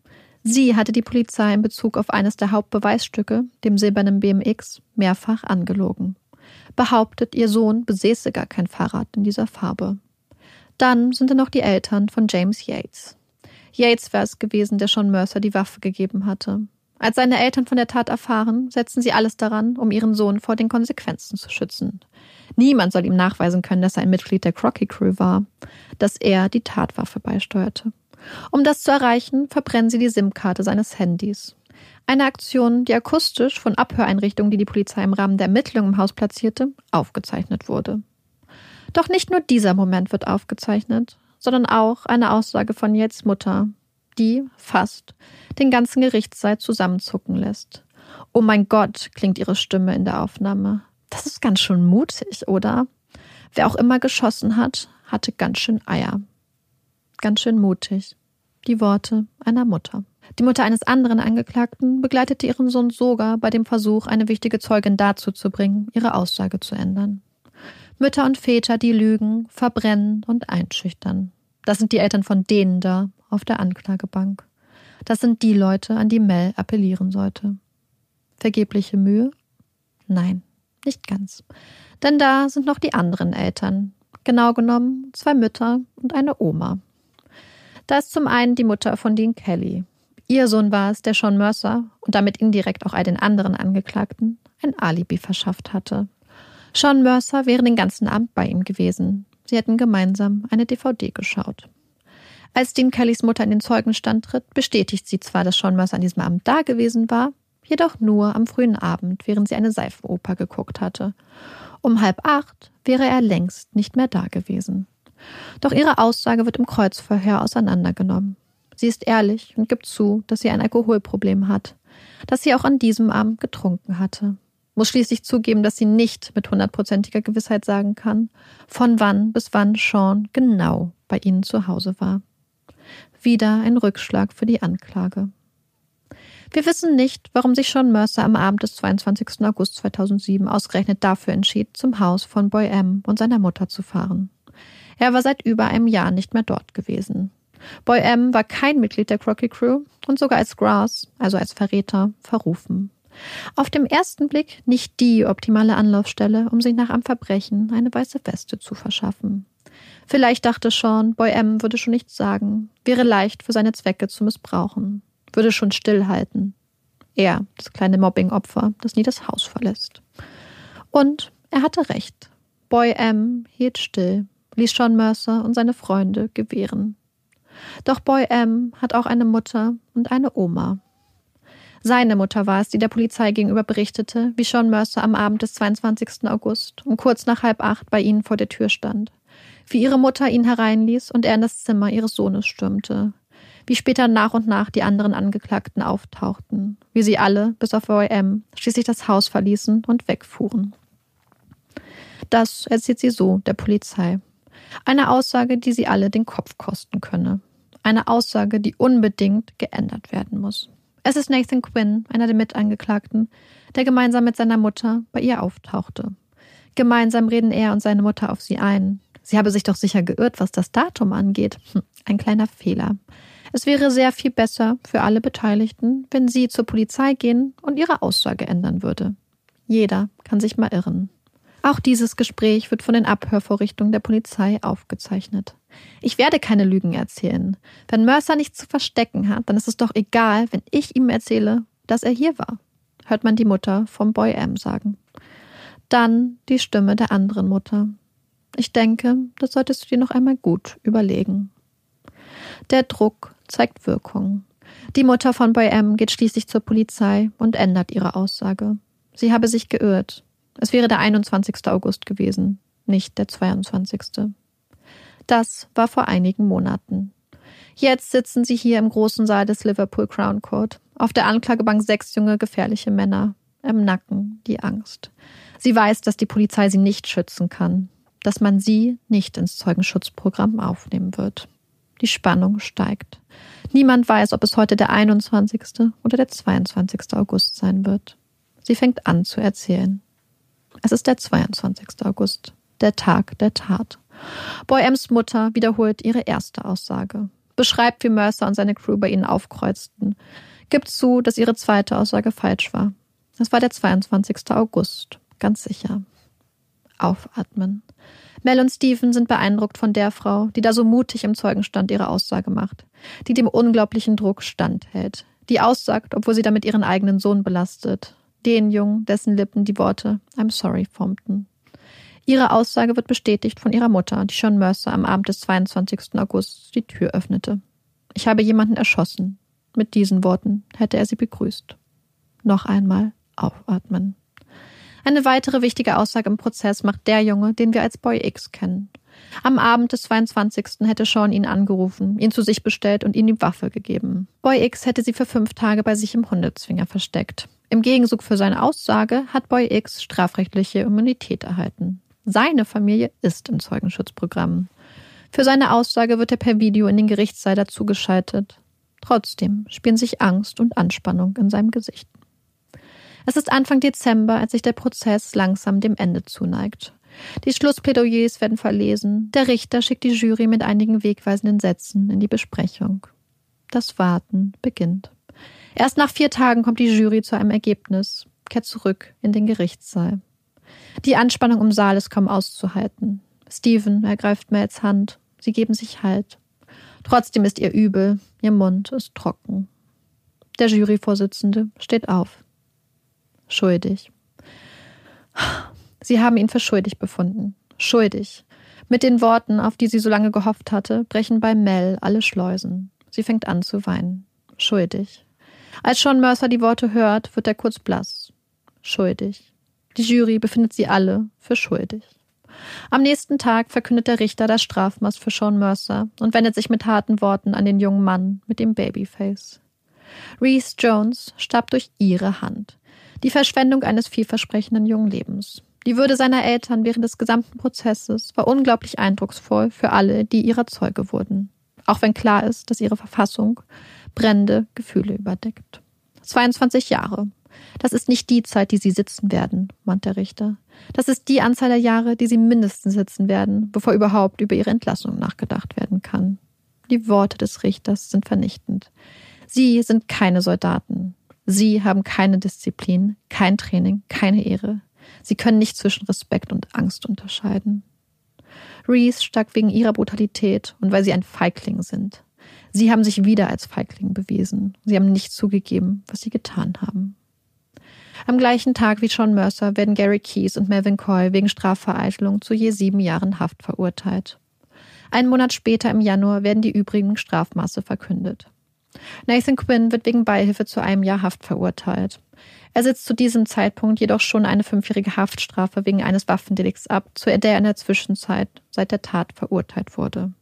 Sie hatte die Polizei in Bezug auf eines der Hauptbeweisstücke, dem silbernen BMX, mehrfach angelogen. Behauptet, ihr Sohn besäße gar kein Fahrrad in dieser Farbe. Dann sind da noch die Eltern von James Yates. Yates wäre es gewesen, der schon Mercer die Waffe gegeben hatte. Als seine Eltern von der Tat erfahren, setzen sie alles daran, um ihren Sohn vor den Konsequenzen zu schützen. Niemand soll ihm nachweisen können, dass er ein Mitglied der Crocky Crew war, dass er die Tatwaffe beisteuerte. Um das zu erreichen, verbrennen sie die SIM-Karte seines Handys. Eine Aktion, die akustisch von Abhöreinrichtungen, die die Polizei im Rahmen der Ermittlungen im Haus platzierte, aufgezeichnet wurde. Doch nicht nur dieser Moment wird aufgezeichnet, sondern auch eine Aussage von Yates Mutter, die fast den ganzen Gerichtssaal zusammenzucken lässt. Oh mein Gott, klingt ihre Stimme in der Aufnahme. Das ist ganz schön mutig, oder? Wer auch immer geschossen hat, hatte ganz schön Eier. Ganz schön mutig. Die Worte einer Mutter. Die Mutter eines anderen Angeklagten begleitete ihren Sohn sogar bei dem Versuch, eine wichtige Zeugin dazu zu bringen, ihre Aussage zu ändern. Mütter und Väter, die lügen, verbrennen und einschüchtern. Das sind die Eltern von denen da auf der Anklagebank. Das sind die Leute, an die Mel appellieren sollte. Vergebliche Mühe? Nein, nicht ganz. Denn da sind noch die anderen Eltern. Genau genommen zwei Mütter und eine Oma. Da ist zum einen die Mutter von Dean Kelly. Ihr Sohn war es, der Sean Mercer und damit indirekt auch all den anderen Angeklagten ein Alibi verschafft hatte. Sean Mercer wäre den ganzen Abend bei ihm gewesen. Sie hätten gemeinsam eine DVD geschaut. Als Dean Kellys Mutter in den Zeugenstand tritt, bestätigt sie zwar, dass Sean Mercer an diesem Abend da gewesen war, jedoch nur am frühen Abend, während sie eine Seifenoper geguckt hatte. Um halb acht wäre er längst nicht mehr da gewesen. Doch ihre Aussage wird im Kreuzverhör auseinandergenommen. Sie ist ehrlich und gibt zu, dass sie ein Alkoholproblem hat, dass sie auch an diesem Abend getrunken hatte. Muss schließlich zugeben, dass sie nicht mit hundertprozentiger Gewissheit sagen kann, von wann bis wann Sean genau bei ihnen zu Hause war. Wieder ein Rückschlag für die Anklage. Wir wissen nicht, warum sich Sean Mercer am Abend des 22. August 2007 ausgerechnet dafür entschied, zum Haus von Boy M und seiner Mutter zu fahren. Er war seit über einem Jahr nicht mehr dort gewesen. Boy M war kein Mitglied der Crocky Crew und sogar als Grass, also als Verräter, verrufen. Auf dem ersten Blick nicht die optimale Anlaufstelle, um sich nach einem Verbrechen eine weiße Weste zu verschaffen. Vielleicht dachte Sean, Boy M würde schon nichts sagen, wäre leicht für seine Zwecke zu missbrauchen würde schon stillhalten. Er, das kleine Mobbing-Opfer, das nie das Haus verlässt. Und er hatte recht. Boy M hielt still, ließ Sean Mercer und seine Freunde gewähren. Doch Boy M hat auch eine Mutter und eine Oma. Seine Mutter war es, die der Polizei gegenüber berichtete, wie Sean Mercer am Abend des 22. August um kurz nach halb acht bei ihnen vor der Tür stand. Wie ihre Mutter ihn hereinließ und er in das Zimmer ihres Sohnes stürmte wie später nach und nach die anderen Angeklagten auftauchten, wie sie alle, bis auf OEM, schließlich das Haus verließen und wegfuhren. Das erzählt sie so der Polizei. Eine Aussage, die sie alle den Kopf kosten könne. Eine Aussage, die unbedingt geändert werden muss. Es ist Nathan Quinn, einer der Mitangeklagten, der gemeinsam mit seiner Mutter bei ihr auftauchte. Gemeinsam reden er und seine Mutter auf sie ein. Sie habe sich doch sicher geirrt, was das Datum angeht. Hm, ein kleiner Fehler. Es wäre sehr viel besser für alle Beteiligten, wenn sie zur Polizei gehen und ihre Aussage ändern würde. Jeder kann sich mal irren. Auch dieses Gespräch wird von den Abhörvorrichtungen der Polizei aufgezeichnet. Ich werde keine Lügen erzählen. Wenn Mercer nichts zu verstecken hat, dann ist es doch egal, wenn ich ihm erzähle, dass er hier war. Hört man die Mutter vom Boy M sagen. Dann die Stimme der anderen Mutter. Ich denke, das solltest du dir noch einmal gut überlegen. Der Druck zeigt Wirkung. Die Mutter von Boy M geht schließlich zur Polizei und ändert ihre Aussage. Sie habe sich geirrt. Es wäre der 21. August gewesen, nicht der 22. Das war vor einigen Monaten. Jetzt sitzen sie hier im großen Saal des Liverpool Crown Court. Auf der Anklagebank sechs junge, gefährliche Männer. Im Nacken die Angst. Sie weiß, dass die Polizei sie nicht schützen kann, dass man sie nicht ins Zeugenschutzprogramm aufnehmen wird. Die Spannung steigt. Niemand weiß, ob es heute der 21. oder der 22. August sein wird. Sie fängt an zu erzählen. Es ist der 22. August, der Tag der Tat. Boy M's Mutter wiederholt ihre erste Aussage, beschreibt, wie Mercer und seine Crew bei ihnen aufkreuzten, gibt zu, dass ihre zweite Aussage falsch war. Es war der 22. August, ganz sicher. Aufatmen. Mel und Stephen sind beeindruckt von der Frau, die da so mutig im Zeugenstand ihre Aussage macht, die dem unglaublichen Druck standhält, die aussagt, obwohl sie damit ihren eigenen Sohn belastet, den Jungen, dessen Lippen die Worte I'm sorry formten. Ihre Aussage wird bestätigt von ihrer Mutter, die Sean Mercer am Abend des 22. August die Tür öffnete. Ich habe jemanden erschossen. Mit diesen Worten hätte er sie begrüßt. Noch einmal aufatmen. Eine weitere wichtige Aussage im Prozess macht der Junge, den wir als Boy X kennen. Am Abend des 22. hätte Sean ihn angerufen, ihn zu sich bestellt und ihm die Waffe gegeben. Boy X hätte sie für fünf Tage bei sich im Hundezwinger versteckt. Im Gegenzug für seine Aussage hat Boy X strafrechtliche Immunität erhalten. Seine Familie ist im Zeugenschutzprogramm. Für seine Aussage wird er per Video in den Gerichtssaal dazugeschaltet. Trotzdem spielen sich Angst und Anspannung in seinem Gesicht. Es ist Anfang Dezember, als sich der Prozess langsam dem Ende zuneigt. Die Schlussplädoyers werden verlesen. Der Richter schickt die Jury mit einigen wegweisenden Sätzen in die Besprechung. Das Warten beginnt. Erst nach vier Tagen kommt die Jury zu einem Ergebnis, kehrt zurück in den Gerichtssaal. Die Anspannung im Saal ist kaum auszuhalten. Stephen ergreift Mels Hand. Sie geben sich Halt. Trotzdem ist ihr übel. Ihr Mund ist trocken. Der Juryvorsitzende steht auf. Schuldig. Sie haben ihn für schuldig befunden. Schuldig. Mit den Worten, auf die sie so lange gehofft hatte, brechen bei Mel alle Schleusen. Sie fängt an zu weinen. Schuldig. Als Sean Mercer die Worte hört, wird er kurz blass. Schuldig. Die Jury befindet sie alle für schuldig. Am nächsten Tag verkündet der Richter das Strafmaß für Sean Mercer und wendet sich mit harten Worten an den jungen Mann mit dem Babyface. Reese Jones starb durch ihre Hand. Die Verschwendung eines vielversprechenden jungen Lebens. Die Würde seiner Eltern während des gesamten Prozesses war unglaublich eindrucksvoll für alle, die ihrer Zeuge wurden. Auch wenn klar ist, dass ihre Verfassung brennende Gefühle überdeckt. 22 Jahre. Das ist nicht die Zeit, die Sie sitzen werden, mahnt der Richter. Das ist die Anzahl der Jahre, die Sie mindestens sitzen werden, bevor überhaupt über Ihre Entlassung nachgedacht werden kann. Die Worte des Richters sind vernichtend. Sie sind keine Soldaten. Sie haben keine Disziplin, kein Training, keine Ehre. Sie können nicht zwischen Respekt und Angst unterscheiden. Reese stark wegen ihrer Brutalität und weil sie ein Feigling sind. Sie haben sich wieder als Feigling bewiesen. Sie haben nicht zugegeben, was sie getan haben. Am gleichen Tag wie Sean Mercer werden Gary Keys und Melvin Coy wegen Strafvereitelung zu je sieben Jahren Haft verurteilt. Einen Monat später im Januar werden die übrigen Strafmaße verkündet. Nathan Quinn wird wegen Beihilfe zu einem Jahr Haft verurteilt. Er sitzt zu diesem Zeitpunkt jedoch schon eine fünfjährige Haftstrafe wegen eines Waffendelikts ab, zu der er in der Zwischenzeit seit der Tat verurteilt wurde.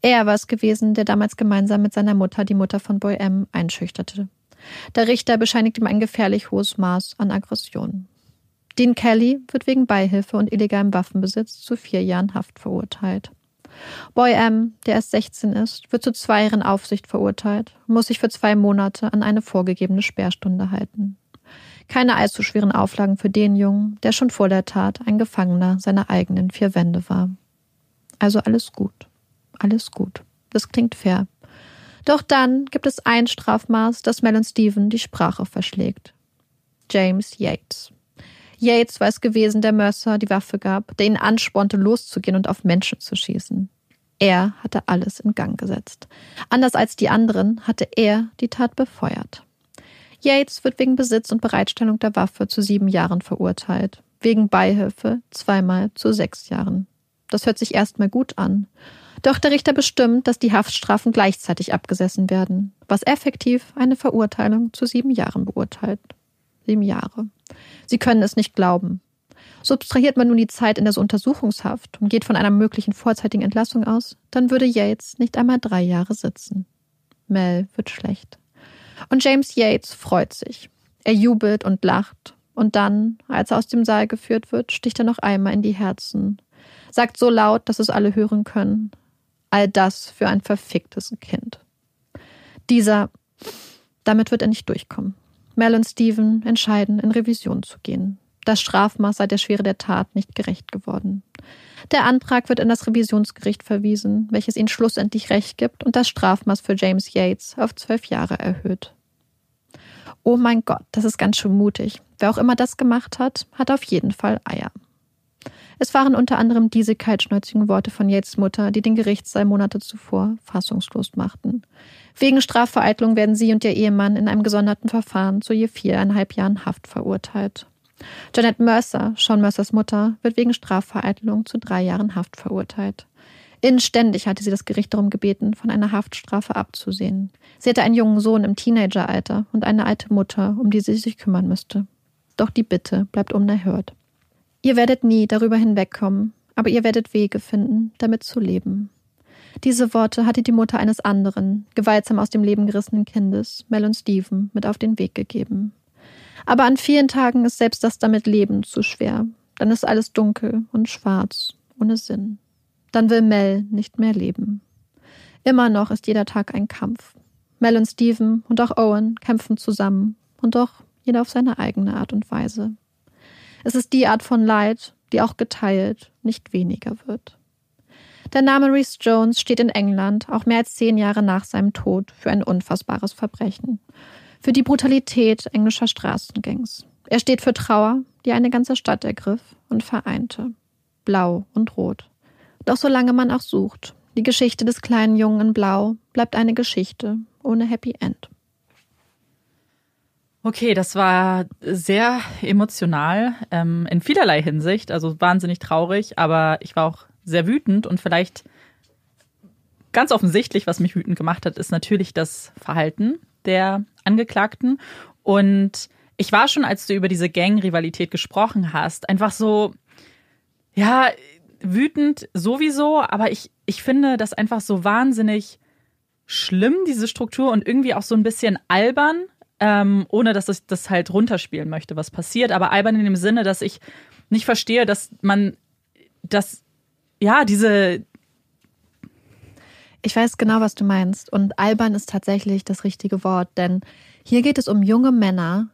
Er war es gewesen, der damals gemeinsam mit seiner Mutter die Mutter von Boy M einschüchterte. Der Richter bescheinigt ihm ein gefährlich hohes Maß an Aggression. Dean Kelly wird wegen Beihilfe und illegalem Waffenbesitz zu vier Jahren Haft verurteilt. Boy M, der erst 16 ist, wird zu zwei Aufsicht verurteilt und muss sich für zwei Monate an eine vorgegebene Sperrstunde halten. Keine allzu schweren Auflagen für den Jungen, der schon vor der Tat ein Gefangener seiner eigenen vier Wände war. Also alles gut. Alles gut. Das klingt fair. Doch dann gibt es ein Strafmaß, das Mel und Stephen die Sprache verschlägt. James Yates. Yates war es gewesen, der Mercer die Waffe gab, der ihn anspornte, loszugehen und auf Menschen zu schießen. Er hatte alles in Gang gesetzt. Anders als die anderen hatte er die Tat befeuert. Yates wird wegen Besitz und Bereitstellung der Waffe zu sieben Jahren verurteilt, wegen Beihilfe zweimal zu sechs Jahren. Das hört sich erstmal gut an. Doch der Richter bestimmt, dass die Haftstrafen gleichzeitig abgesessen werden, was effektiv eine Verurteilung zu sieben Jahren beurteilt. Sieben Jahre. Sie können es nicht glauben. Subtrahiert man nun die Zeit in der Untersuchungshaft und geht von einer möglichen vorzeitigen Entlassung aus, dann würde Yates nicht einmal drei Jahre sitzen. Mel wird schlecht. Und James Yates freut sich. Er jubelt und lacht. Und dann, als er aus dem Saal geführt wird, sticht er noch einmal in die Herzen. Sagt so laut, dass es alle hören können. All das für ein verficktes Kind. Dieser, damit wird er nicht durchkommen. Mel und Stephen entscheiden, in Revision zu gehen. Das Strafmaß sei der Schwere der Tat nicht gerecht geworden. Der Antrag wird in das Revisionsgericht verwiesen, welches ihnen schlussendlich Recht gibt und das Strafmaß für James Yates auf zwölf Jahre erhöht. Oh mein Gott, das ist ganz schön mutig. Wer auch immer das gemacht hat, hat auf jeden Fall Eier. Es waren unter anderem diese kaltschnäuzigen Worte von Yates Mutter, die den Gerichtssaal Monate zuvor fassungslos machten. Wegen Strafvereitlung werden sie und ihr Ehemann in einem gesonderten Verfahren zu je viereinhalb Jahren Haft verurteilt. Janet Mercer, Sean Mercers Mutter, wird wegen Strafvereitelung zu drei Jahren Haft verurteilt. Inständig hatte sie das Gericht darum gebeten, von einer Haftstrafe abzusehen. Sie hatte einen jungen Sohn im Teenageralter und eine alte Mutter, um die sie sich kümmern müsste. Doch die Bitte bleibt unerhört. Ihr werdet nie darüber hinwegkommen, aber ihr werdet Wege finden, damit zu leben. Diese Worte hatte die Mutter eines anderen, gewaltsam aus dem Leben gerissenen Kindes, Mel und Stephen, mit auf den Weg gegeben. Aber an vielen Tagen ist selbst das damit Leben zu schwer. Dann ist alles dunkel und schwarz, ohne Sinn. Dann will Mel nicht mehr leben. Immer noch ist jeder Tag ein Kampf. Mel und Stephen und auch Owen kämpfen zusammen und doch jeder auf seine eigene Art und Weise. Es ist die Art von Leid, die auch geteilt nicht weniger wird. Der Name Reese Jones steht in England auch mehr als zehn Jahre nach seinem Tod für ein unfassbares Verbrechen. Für die Brutalität englischer Straßengangs. Er steht für Trauer, die eine ganze Stadt ergriff und vereinte. Blau und Rot. Doch solange man auch sucht, die Geschichte des kleinen Jungen in Blau bleibt eine Geschichte ohne Happy End. Okay, das war sehr emotional ähm, in vielerlei Hinsicht, also wahnsinnig traurig, aber ich war auch sehr wütend und vielleicht ganz offensichtlich, was mich wütend gemacht hat, ist natürlich das Verhalten der Angeklagten. Und ich war schon, als du über diese Gang-Rivalität gesprochen hast, einfach so, ja, wütend sowieso, aber ich, ich finde das einfach so wahnsinnig schlimm, diese Struktur und irgendwie auch so ein bisschen albern, ähm, ohne dass ich das halt runterspielen möchte, was passiert, aber albern in dem Sinne, dass ich nicht verstehe, dass man das ja, diese. Ich weiß genau, was du meinst. Und albern ist tatsächlich das richtige Wort, denn hier geht es um junge Männer,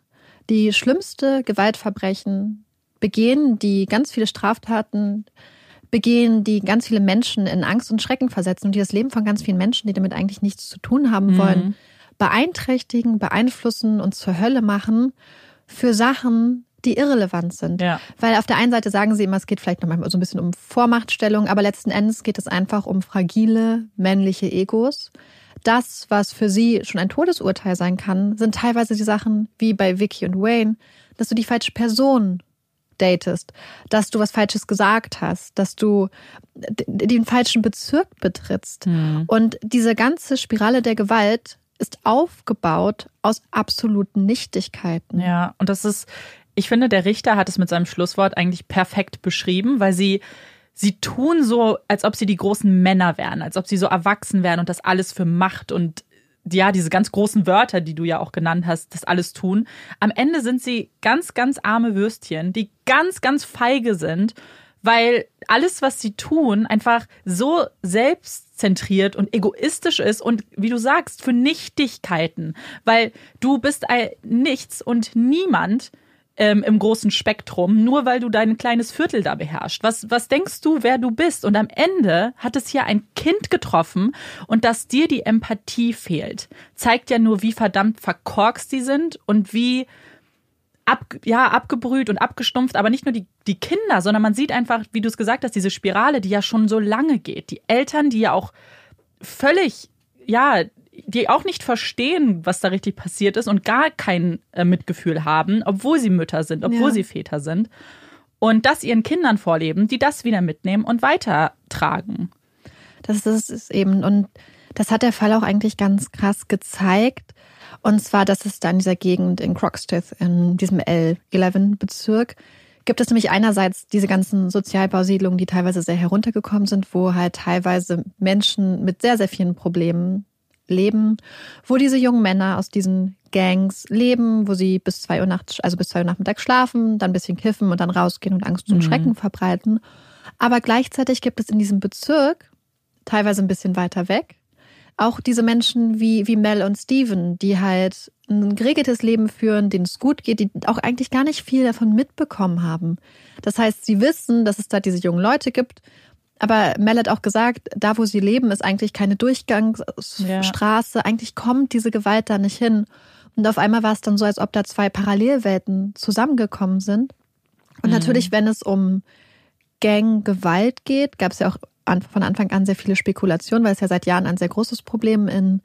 die schlimmste Gewaltverbrechen begehen, die ganz viele Straftaten begehen, die ganz viele Menschen in Angst und Schrecken versetzen und die das Leben von ganz vielen Menschen, die damit eigentlich nichts zu tun haben mhm. Beeinträchtigen, beeinflussen und zur Hölle machen für Sachen, die irrelevant sind. Ja. Weil auf der einen Seite sagen sie immer, es geht vielleicht noch manchmal so ein bisschen um Vormachtstellung, aber letzten Endes geht es einfach um fragile männliche Egos. Das, was für sie schon ein Todesurteil sein kann, sind teilweise die Sachen wie bei Vicky und Wayne, dass du die falsche Person datest, dass du was Falsches gesagt hast, dass du den falschen Bezirk betrittst. Mhm. Und diese ganze Spirale der Gewalt ist aufgebaut aus absoluten Nichtigkeiten. Ja, und das ist ich finde, der Richter hat es mit seinem Schlusswort eigentlich perfekt beschrieben, weil sie sie tun so, als ob sie die großen Männer wären, als ob sie so erwachsen wären und das alles für Macht und ja, diese ganz großen Wörter, die du ja auch genannt hast, das alles tun. Am Ende sind sie ganz, ganz arme Würstchen, die ganz, ganz feige sind, weil alles, was sie tun, einfach so selbstzentriert und egoistisch ist und wie du sagst, für Nichtigkeiten, weil du bist ein Nichts und niemand ähm, im großen Spektrum, nur weil du dein kleines Viertel da beherrschst. Was, was denkst du, wer du bist? Und am Ende hat es hier ein Kind getroffen und dass dir die Empathie fehlt, zeigt ja nur, wie verdammt verkorkst die sind und wie ab, ja, abgebrüht und abgestumpft, aber nicht nur die, die Kinder, sondern man sieht einfach, wie du es gesagt hast, diese Spirale, die ja schon so lange geht. Die Eltern, die ja auch völlig, ja, die auch nicht verstehen, was da richtig passiert ist und gar kein äh, Mitgefühl haben, obwohl sie Mütter sind, obwohl ja. sie Väter sind. Und das ihren Kindern vorleben, die das wieder mitnehmen und weitertragen. Das, das ist eben, und das hat der Fall auch eigentlich ganz krass gezeigt. Und zwar, dass es da in dieser Gegend in Croxteth, in diesem L11-Bezirk, gibt es nämlich einerseits diese ganzen Sozialbausiedlungen, die teilweise sehr heruntergekommen sind, wo halt teilweise Menschen mit sehr, sehr vielen Problemen leben, wo diese jungen Männer aus diesen Gangs leben, wo sie bis zwei Uhr nachts, also bis zwei Uhr nachmittags schlafen, dann ein bisschen kiffen und dann rausgehen und Angst und mhm. Schrecken verbreiten. Aber gleichzeitig gibt es in diesem Bezirk, teilweise ein bisschen weiter weg, auch diese Menschen wie, wie Mel und Steven, die halt ein geregeltes Leben führen, denen es gut geht, die auch eigentlich gar nicht viel davon mitbekommen haben. Das heißt, sie wissen, dass es da diese jungen Leute gibt aber Mel hat auch gesagt, da wo sie leben, ist eigentlich keine Durchgangsstraße. Ja. Eigentlich kommt diese Gewalt da nicht hin. Und auf einmal war es dann so, als ob da zwei Parallelwelten zusammengekommen sind. Und mhm. natürlich, wenn es um Ganggewalt geht, gab es ja auch von Anfang an sehr viele Spekulationen, weil es ja seit Jahren ein sehr großes Problem in,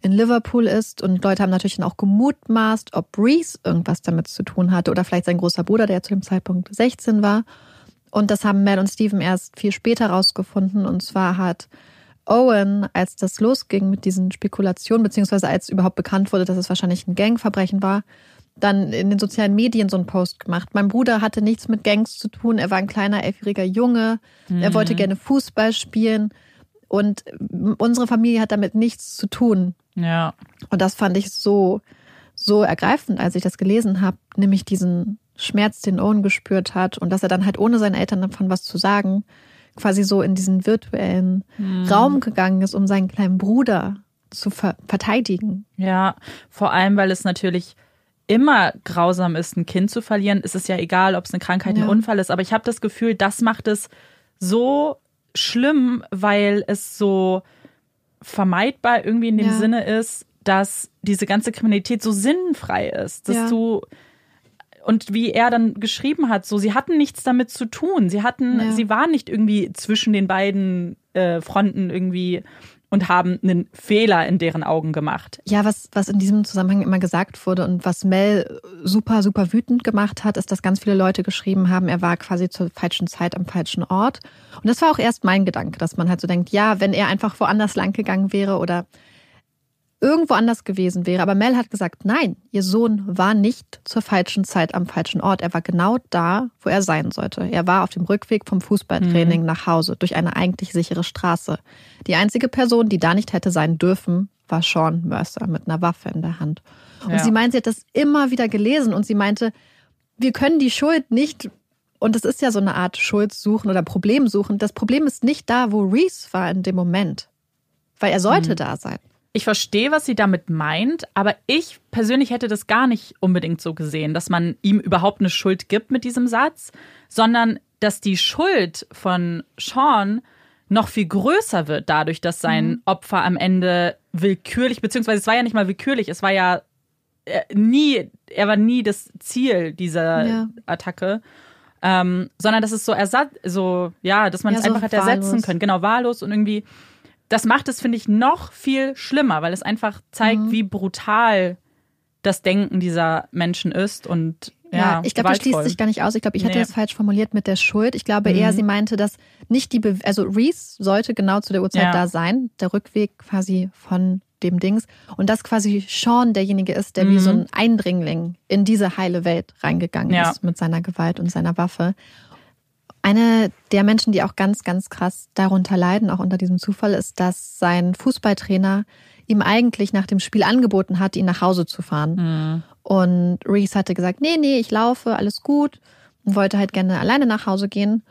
in Liverpool ist. Und Leute haben natürlich dann auch gemutmaßt, ob Reese irgendwas damit zu tun hatte oder vielleicht sein großer Bruder, der ja zu dem Zeitpunkt 16 war. Und das haben Mel und Steven erst viel später rausgefunden. Und zwar hat Owen, als das losging mit diesen Spekulationen, beziehungsweise als überhaupt bekannt wurde, dass es wahrscheinlich ein Gangverbrechen war, dann in den sozialen Medien so einen Post gemacht. Mein Bruder hatte nichts mit Gangs zu tun. Er war ein kleiner elfjähriger Junge. Mhm. Er wollte gerne Fußball spielen. Und unsere Familie hat damit nichts zu tun. Ja. Und das fand ich so, so ergreifend, als ich das gelesen habe, nämlich diesen Schmerz, den Owen gespürt hat und dass er dann halt ohne seinen Eltern davon was zu sagen, quasi so in diesen virtuellen mhm. Raum gegangen ist, um seinen kleinen Bruder zu ver verteidigen. Ja, vor allem, weil es natürlich immer grausam ist, ein Kind zu verlieren. Es ist ja egal, ob es eine Krankheit, ein Unfall ist, aber ich habe das Gefühl, das macht es so schlimm, weil es so vermeidbar irgendwie in dem ja. Sinne ist, dass diese ganze Kriminalität so sinnfrei ist, dass ja. du und wie er dann geschrieben hat, so sie hatten nichts damit zu tun. Sie hatten, ja. sie waren nicht irgendwie zwischen den beiden äh, Fronten irgendwie und haben einen Fehler in deren Augen gemacht. Ja, was, was in diesem Zusammenhang immer gesagt wurde und was Mel super, super wütend gemacht hat, ist, dass ganz viele Leute geschrieben haben, er war quasi zur falschen Zeit am falschen Ort. Und das war auch erst mein Gedanke, dass man halt so denkt, ja, wenn er einfach woanders lang gegangen wäre oder irgendwo anders gewesen wäre. Aber Mel hat gesagt, nein, ihr Sohn war nicht zur falschen Zeit am falschen Ort. Er war genau da, wo er sein sollte. Er war auf dem Rückweg vom Fußballtraining mhm. nach Hause durch eine eigentlich sichere Straße. Die einzige Person, die da nicht hätte sein dürfen, war Sean Mercer mit einer Waffe in der Hand. Und ja. sie meint, sie hat das immer wieder gelesen und sie meinte, wir können die Schuld nicht und es ist ja so eine Art Schuld suchen oder Problem suchen. Das Problem ist nicht da, wo Reese war in dem Moment. Weil er sollte mhm. da sein ich verstehe, was sie damit meint, aber ich persönlich hätte das gar nicht unbedingt so gesehen, dass man ihm überhaupt eine Schuld gibt mit diesem Satz, sondern dass die Schuld von Sean noch viel größer wird, dadurch, dass sein mhm. Opfer am Ende willkürlich, beziehungsweise es war ja nicht mal willkürlich, es war ja äh, nie, er war nie das Ziel dieser ja. Attacke. Ähm, sondern dass es so ersatz, so, ja, dass man ja, es einfach hat ersetzen können. Genau, wahllos und irgendwie das macht es, finde ich, noch viel schlimmer, weil es einfach zeigt, mhm. wie brutal das Denken dieser Menschen ist und ja, ja ich glaube, das schließt sich gar nicht aus. Ich glaube, ich hatte nee. das falsch formuliert mit der Schuld. Ich glaube mhm. eher, sie meinte, dass nicht die, Be also Reese sollte genau zu der Uhrzeit ja. da sein, der Rückweg quasi von dem Dings und dass quasi Sean derjenige ist, der mhm. wie so ein Eindringling in diese heile Welt reingegangen ja. ist mit seiner Gewalt und seiner Waffe. Eine der Menschen, die auch ganz, ganz krass darunter leiden, auch unter diesem Zufall, ist, dass sein Fußballtrainer ihm eigentlich nach dem Spiel angeboten hat, ihn nach Hause zu fahren. Mhm. Und Reese hatte gesagt, nee, nee, ich laufe, alles gut und wollte halt gerne alleine nach Hause gehen.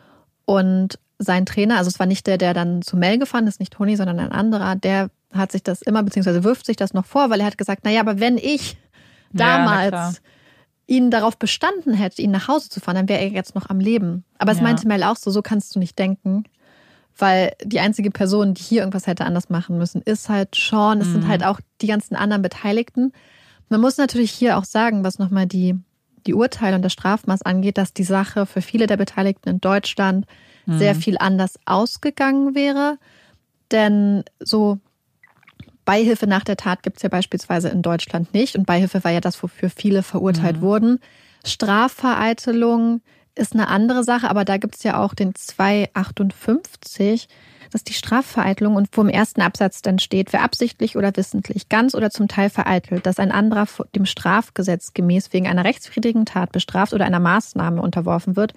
Und sein Trainer, also es war nicht der, der dann zu Mel gefahren ist, nicht Tony, sondern ein anderer, der hat sich das immer, beziehungsweise wirft sich das noch vor, weil er hat gesagt, naja, aber wenn ich damals ja, ihn darauf bestanden hätte, ihn nach Hause zu fahren, dann wäre er jetzt noch am Leben. Aber es ja. meinte Mel auch so, so kannst du nicht denken. Weil die einzige Person, die hier irgendwas hätte anders machen müssen, ist halt Sean. Es mhm. sind halt auch die ganzen anderen Beteiligten. Man muss natürlich hier auch sagen, was nochmal die, die Urteile und das Strafmaß angeht, dass die Sache für viele der Beteiligten in Deutschland mhm. sehr viel anders ausgegangen wäre. Denn so Beihilfe nach der Tat gibt es ja beispielsweise in Deutschland nicht. Und Beihilfe war ja das, wofür viele verurteilt mhm. wurden. Strafvereitelung ist eine andere Sache, aber da gibt es ja auch den 258. Das ist die Strafvereitelung und wo im ersten Absatz dann steht, wer absichtlich oder wissentlich, ganz oder zum Teil vereitelt, dass ein anderer dem Strafgesetz gemäß wegen einer rechtswidrigen Tat bestraft oder einer Maßnahme unterworfen wird,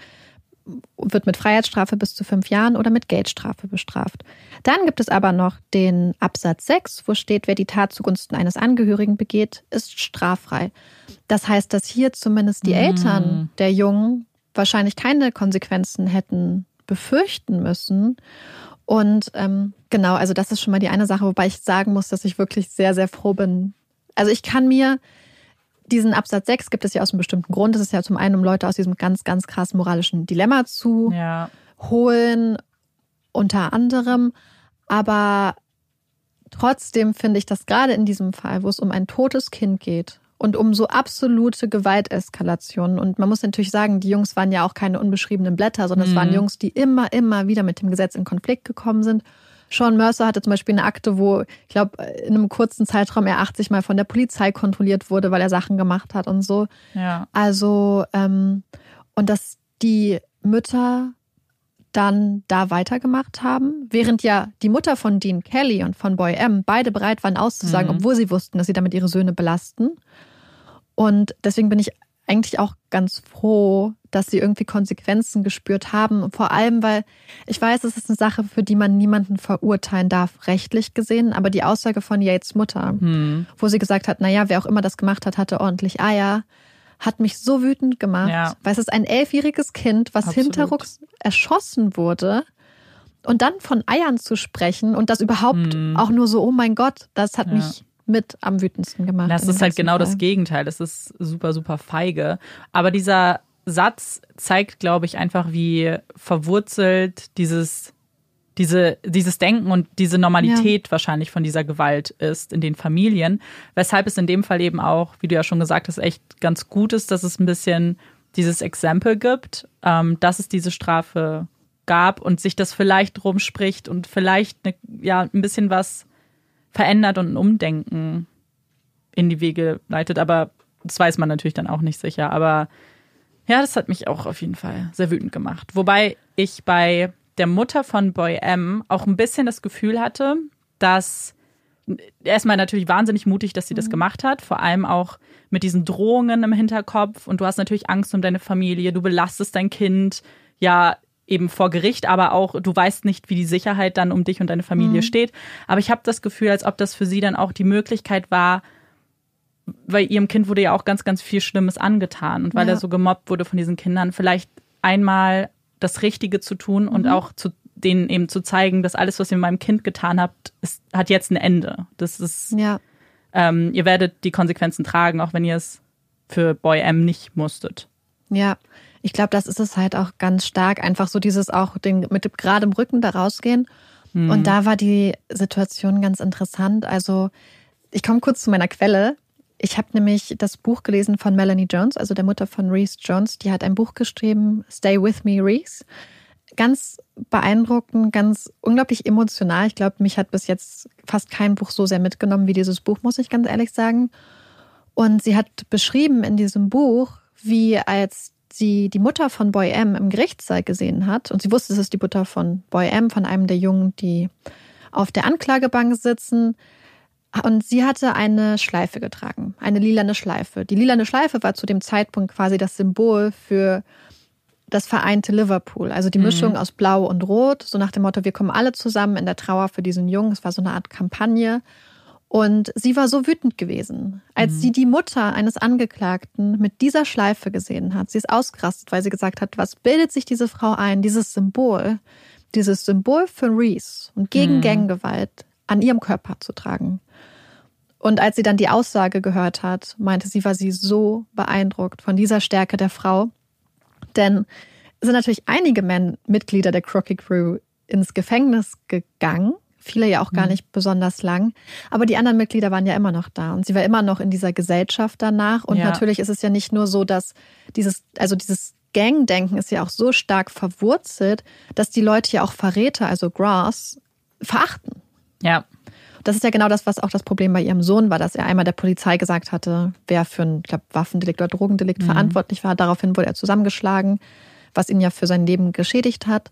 wird mit Freiheitsstrafe bis zu fünf Jahren oder mit Geldstrafe bestraft. Dann gibt es aber noch den Absatz 6, wo steht, wer die Tat zugunsten eines Angehörigen begeht, ist straffrei. Das heißt, dass hier zumindest die mm. Eltern der Jungen wahrscheinlich keine Konsequenzen hätten befürchten müssen. Und ähm, genau, also das ist schon mal die eine Sache, wobei ich sagen muss, dass ich wirklich sehr, sehr froh bin. Also ich kann mir diesen Absatz 6 gibt es ja aus einem bestimmten Grund. Das ist ja zum einen, um Leute aus diesem ganz, ganz krassen moralischen Dilemma zu ja. holen, unter anderem. Aber trotzdem finde ich, dass gerade in diesem Fall, wo es um ein totes Kind geht und um so absolute Gewalteskalationen, und man muss natürlich sagen, die Jungs waren ja auch keine unbeschriebenen Blätter, sondern mhm. es waren. Jungs, die immer, immer wieder mit dem Gesetz in Konflikt gekommen sind Sean Mercer hatte zum Beispiel eine Akte, wo, ich glaube, in einem kurzen Zeitraum er 80 Mal von der Polizei kontrolliert wurde, weil er Sachen gemacht hat und so. Ja. Also, ähm, und dass die Mütter dann da weitergemacht haben, während ja die Mutter von Dean Kelly und von Boy M beide bereit waren auszusagen, mhm. obwohl sie wussten, dass sie damit ihre Söhne belasten. Und deswegen bin ich eigentlich auch ganz froh, dass sie irgendwie Konsequenzen gespürt haben. Vor allem, weil ich weiß, es ist eine Sache, für die man niemanden verurteilen darf, rechtlich gesehen. Aber die Aussage von Yates Mutter, hm. wo sie gesagt hat, naja, wer auch immer das gemacht hat, hatte ordentlich Eier, hat mich so wütend gemacht. Ja. Weil es ist ein elfjähriges Kind, was Absolut. hinterrucks erschossen wurde. Und dann von Eiern zu sprechen und das überhaupt hm. auch nur so, oh mein Gott, das hat ja. mich mit am wütendsten gemacht. Das ist halt genau Fall. das Gegenteil. Das ist super, super feige. Aber dieser Satz zeigt, glaube ich, einfach, wie verwurzelt dieses, diese, dieses Denken und diese Normalität ja. wahrscheinlich von dieser Gewalt ist in den Familien. Weshalb es in dem Fall eben auch, wie du ja schon gesagt hast, echt ganz gut ist, dass es ein bisschen dieses Exempel gibt, ähm, dass es diese Strafe gab und sich das vielleicht rumspricht und vielleicht eine, ja, ein bisschen was verändert und ein Umdenken in die Wege leitet. Aber das weiß man natürlich dann auch nicht sicher. Aber ja, das hat mich auch auf jeden Fall sehr wütend gemacht. Wobei ich bei der Mutter von Boy M auch ein bisschen das Gefühl hatte, dass erstmal natürlich wahnsinnig mutig, dass sie das mhm. gemacht hat, vor allem auch mit diesen Drohungen im Hinterkopf und du hast natürlich Angst um deine Familie, du belastest dein Kind ja eben vor Gericht, aber auch du weißt nicht, wie die Sicherheit dann um dich und deine Familie mhm. steht. Aber ich habe das Gefühl, als ob das für sie dann auch die Möglichkeit war, weil ihrem Kind wurde ja auch ganz, ganz viel Schlimmes angetan und weil ja. er so gemobbt wurde von diesen Kindern, vielleicht einmal das Richtige zu tun und mhm. auch zu denen eben zu zeigen, dass alles, was ihr mit meinem Kind getan habt, ist, hat jetzt ein Ende. Das ist, ja. ähm, ihr werdet die Konsequenzen tragen, auch wenn ihr es für Boy M nicht musstet. Ja, ich glaube, das ist es halt auch ganz stark, einfach so dieses auch den, mit dem gerade im Rücken da rausgehen. Mhm. Und da war die Situation ganz interessant. Also ich komme kurz zu meiner Quelle. Ich habe nämlich das Buch gelesen von Melanie Jones, also der Mutter von Reese Jones. Die hat ein Buch geschrieben, Stay With Me, Reese. Ganz beeindruckend, ganz unglaublich emotional. Ich glaube, mich hat bis jetzt fast kein Buch so sehr mitgenommen wie dieses Buch, muss ich ganz ehrlich sagen. Und sie hat beschrieben in diesem Buch, wie als sie die Mutter von Boy M im Gerichtssaal gesehen hat, und sie wusste, es ist die Mutter von Boy M, von einem der Jungen, die auf der Anklagebank sitzen, und sie hatte eine Schleife getragen, eine lilane Schleife. Die lilane Schleife war zu dem Zeitpunkt quasi das Symbol für das vereinte Liverpool, also die mhm. Mischung mhm. aus Blau und Rot, so nach dem Motto, wir kommen alle zusammen in der Trauer für diesen Jungen. Es war so eine Art Kampagne. Und sie war so wütend gewesen, als mhm. sie die Mutter eines Angeklagten mit dieser Schleife gesehen hat. Sie ist ausgerastet, weil sie gesagt hat, was bildet sich diese Frau ein, dieses Symbol, dieses Symbol für Reese und gegen mhm. Ganggewalt an ihrem Körper zu tragen. Und als sie dann die Aussage gehört hat, meinte sie, war sie so beeindruckt von dieser Stärke der Frau. Denn es sind natürlich einige Men Mitglieder der Crocky Crew ins Gefängnis gegangen Viele ja auch gar mhm. nicht besonders lang. Aber die anderen Mitglieder waren ja immer noch da und sie war immer noch in dieser Gesellschaft danach. Und ja. natürlich ist es ja nicht nur so, dass dieses, also dieses Gangdenken ist ja auch so stark verwurzelt, dass die Leute ja auch Verräter, also Grass, verachten. Ja. Das ist ja genau das, was auch das Problem bei ihrem Sohn war, dass er einmal der Polizei gesagt hatte, wer für ein glaub, Waffendelikt oder Drogendelikt mhm. verantwortlich war. Daraufhin wurde er zusammengeschlagen, was ihn ja für sein Leben geschädigt hat.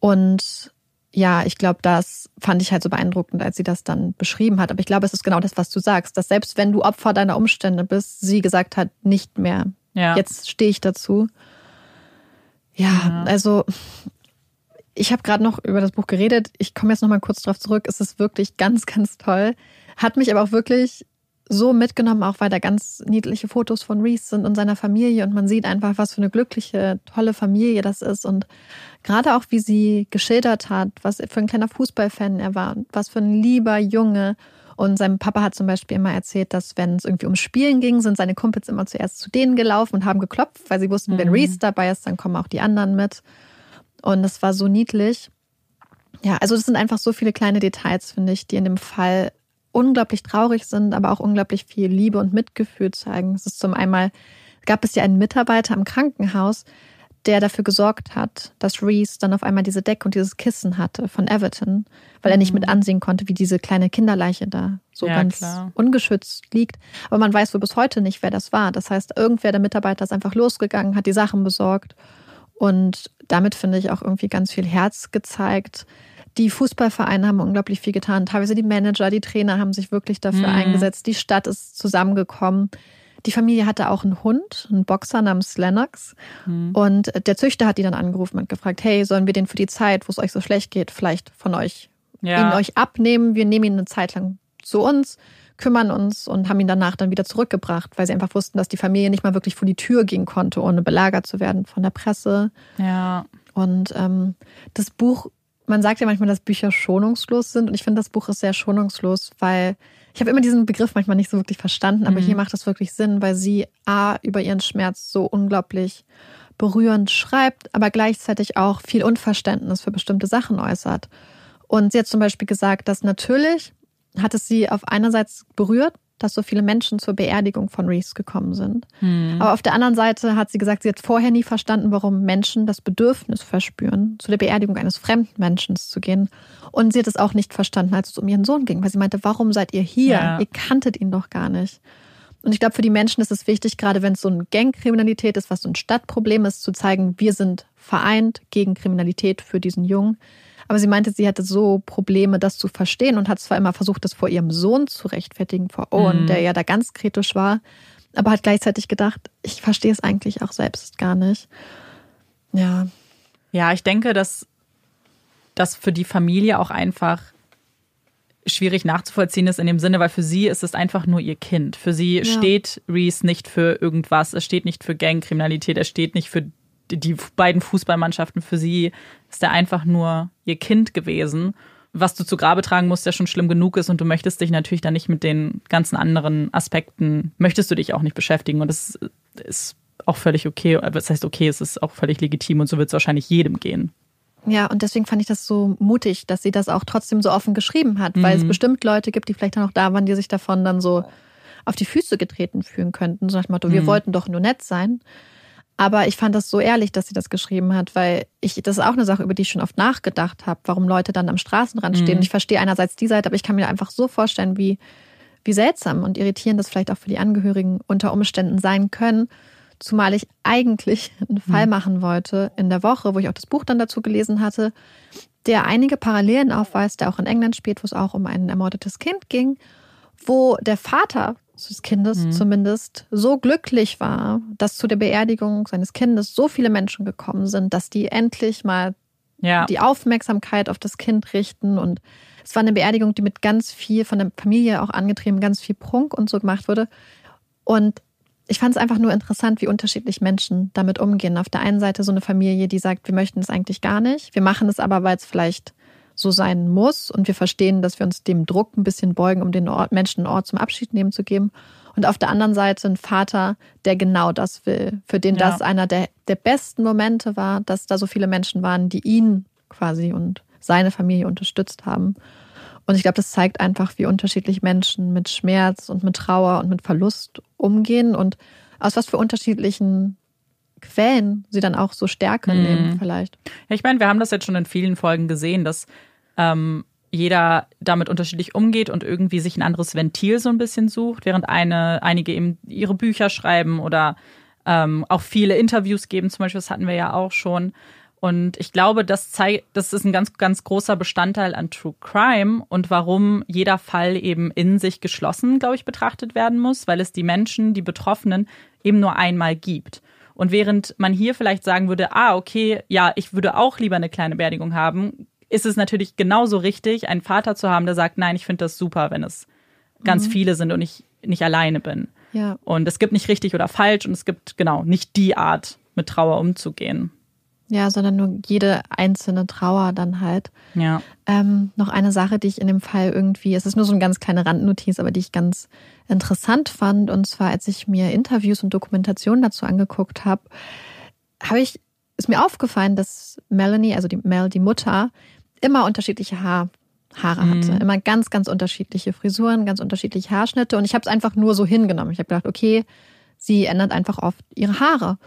Und ja, ich glaube, das fand ich halt so beeindruckend, als sie das dann beschrieben hat. Aber ich glaube, es ist genau das, was du sagst, dass selbst wenn du Opfer deiner Umstände bist, sie gesagt hat, nicht mehr. Ja. Jetzt stehe ich dazu. Ja, ja. also ich habe gerade noch über das Buch geredet. Ich komme jetzt noch mal kurz drauf zurück. Es ist wirklich ganz, ganz toll. Hat mich aber auch wirklich so mitgenommen, auch weil da ganz niedliche Fotos von Reese sind und seiner Familie und man sieht einfach, was für eine glückliche, tolle Familie das ist und gerade auch, wie sie geschildert hat, was für ein kleiner Fußballfan er war und was für ein lieber Junge. Und sein Papa hat zum Beispiel immer erzählt, dass wenn es irgendwie ums Spielen ging, sind seine Kumpels immer zuerst zu denen gelaufen und haben geklopft, weil sie wussten, mhm. wenn Reese dabei ist, dann kommen auch die anderen mit. Und es war so niedlich. Ja, also das sind einfach so viele kleine Details, finde ich, die in dem Fall unglaublich traurig sind, aber auch unglaublich viel Liebe und Mitgefühl zeigen. Es ist zum einmal, gab es ja einen Mitarbeiter im Krankenhaus, der dafür gesorgt hat, dass Reese dann auf einmal diese Decke und dieses Kissen hatte von Everton, weil er nicht mit mhm. ansehen konnte, wie diese kleine Kinderleiche da so ja, ganz klar. ungeschützt liegt. Aber man weiß wohl bis heute nicht, wer das war. Das heißt, irgendwer der Mitarbeiter ist einfach losgegangen, hat die Sachen besorgt und damit finde ich auch irgendwie ganz viel Herz gezeigt. Die Fußballvereine haben unglaublich viel getan. Teilweise die Manager, die Trainer haben sich wirklich dafür mhm. eingesetzt. Die Stadt ist zusammengekommen. Die Familie hatte auch einen Hund, einen Boxer namens Lennox. Mhm. Und der Züchter hat die dann angerufen und gefragt, hey, sollen wir den für die Zeit, wo es euch so schlecht geht, vielleicht von euch, ja. ihn euch abnehmen? Wir nehmen ihn eine Zeit lang zu uns, kümmern uns und haben ihn danach dann wieder zurückgebracht, weil sie einfach wussten, dass die Familie nicht mal wirklich vor die Tür gehen konnte, ohne belagert zu werden von der Presse. Ja. Und ähm, das Buch, man sagt ja manchmal, dass Bücher schonungslos sind. Und ich finde, das Buch ist sehr schonungslos, weil ich habe immer diesen Begriff manchmal nicht so wirklich verstanden, aber mhm. hier macht das wirklich Sinn, weil sie A über ihren Schmerz so unglaublich berührend schreibt, aber gleichzeitig auch viel Unverständnis für bestimmte Sachen äußert. Und sie hat zum Beispiel gesagt, dass natürlich hat es sie auf einerseits berührt, dass so viele Menschen zur Beerdigung von Reese gekommen sind. Mhm. Aber auf der anderen Seite hat sie gesagt, sie hat vorher nie verstanden, warum Menschen das Bedürfnis verspüren, zu der Beerdigung eines fremden Menschen zu gehen. Und sie hat es auch nicht verstanden, als es um ihren Sohn ging, weil sie meinte, warum seid ihr hier? Ja. Ihr kanntet ihn doch gar nicht. Und ich glaube, für die Menschen ist es wichtig, gerade wenn es so eine Gangkriminalität ist, was so ein Stadtproblem ist, zu zeigen, wir sind vereint gegen Kriminalität für diesen Jungen. Aber sie meinte, sie hatte so Probleme, das zu verstehen und hat zwar immer versucht, das vor ihrem Sohn zu rechtfertigen, vor Owen, mhm. der ja da ganz kritisch war, aber hat gleichzeitig gedacht, ich verstehe es eigentlich auch selbst gar nicht. Ja. Ja, ich denke, dass das für die Familie auch einfach schwierig nachzuvollziehen ist in dem Sinne, weil für sie ist es einfach nur ihr Kind. Für sie ja. steht Reese nicht für irgendwas, es steht nicht für Gangkriminalität, es steht nicht für die beiden Fußballmannschaften für sie ist er einfach nur ihr Kind gewesen. Was du zu Grabe tragen musst, der schon schlimm genug ist und du möchtest dich natürlich dann nicht mit den ganzen anderen Aspekten, möchtest du dich auch nicht beschäftigen und das ist auch völlig okay. Das heißt okay, es ist auch völlig legitim und so wird es wahrscheinlich jedem gehen. Ja, und deswegen fand ich das so mutig, dass sie das auch trotzdem so offen geschrieben hat, weil mhm. es bestimmt Leute gibt, die vielleicht dann auch da waren, die sich davon dann so auf die Füße getreten fühlen könnten. So nach dem Motto, mhm. wir wollten doch nur nett sein. Aber ich fand das so ehrlich, dass sie das geschrieben hat, weil ich, das ist auch eine Sache, über die ich schon oft nachgedacht habe, warum Leute dann am Straßenrand stehen. Mhm. Ich verstehe einerseits die Seite, aber ich kann mir einfach so vorstellen, wie, wie seltsam und irritierend das vielleicht auch für die Angehörigen unter Umständen sein können. Zumal ich eigentlich einen Fall mhm. machen wollte in der Woche, wo ich auch das Buch dann dazu gelesen hatte, der einige Parallelen aufweist, der auch in England spielt, wo es auch um ein ermordetes Kind ging, wo der Vater des Kindes mhm. zumindest so glücklich war, dass zu der Beerdigung seines Kindes so viele Menschen gekommen sind, dass die endlich mal ja. die Aufmerksamkeit auf das Kind richten. Und es war eine Beerdigung, die mit ganz viel von der Familie auch angetrieben, ganz viel Prunk und so gemacht wurde. Und ich fand es einfach nur interessant, wie unterschiedlich Menschen damit umgehen. Auf der einen Seite so eine Familie, die sagt, wir möchten es eigentlich gar nicht. Wir machen es aber, weil es vielleicht so sein muss. Und wir verstehen, dass wir uns dem Druck ein bisschen beugen, um den Ort, Menschen einen Ort zum Abschied nehmen zu geben. Und auf der anderen Seite ein Vater, der genau das will, für den ja. das einer der, der besten Momente war, dass da so viele Menschen waren, die ihn quasi und seine Familie unterstützt haben. Und ich glaube, das zeigt einfach, wie unterschiedlich Menschen mit Schmerz und mit Trauer und mit Verlust umgehen und aus was für unterschiedlichen Quellen sie dann auch so Stärke mhm. nehmen, vielleicht. Ja, ich meine, wir haben das jetzt schon in vielen Folgen gesehen, dass ähm, jeder damit unterschiedlich umgeht und irgendwie sich ein anderes Ventil so ein bisschen sucht, während eine, einige eben ihre Bücher schreiben oder ähm, auch viele Interviews geben, zum Beispiel, das hatten wir ja auch schon. Und ich glaube, das zeigt, das ist ein ganz, ganz großer Bestandteil an True Crime und warum jeder Fall eben in sich geschlossen, glaube ich, betrachtet werden muss, weil es die Menschen, die Betroffenen eben nur einmal gibt. Und während man hier vielleicht sagen würde, ah, okay, ja, ich würde auch lieber eine kleine Beerdigung haben, ist es natürlich genauso richtig, einen Vater zu haben, der sagt, nein, ich finde das super, wenn es ganz mhm. viele sind und ich nicht alleine bin. Ja. Und es gibt nicht richtig oder falsch und es gibt genau nicht die Art, mit Trauer umzugehen. Ja, sondern nur jede einzelne Trauer dann halt. Ja. Ähm, noch eine Sache, die ich in dem Fall irgendwie, es ist nur so eine ganz kleine Randnotiz, aber die ich ganz interessant fand. Und zwar, als ich mir Interviews und Dokumentationen dazu angeguckt habe, habe ich, ist mir aufgefallen, dass Melanie, also die Mel, die Mutter, immer unterschiedliche Haar, Haare mhm. hatte. Immer ganz, ganz unterschiedliche Frisuren, ganz unterschiedliche Haarschnitte. Und ich habe es einfach nur so hingenommen. Ich habe gedacht, okay, sie ändert einfach oft ihre Haare.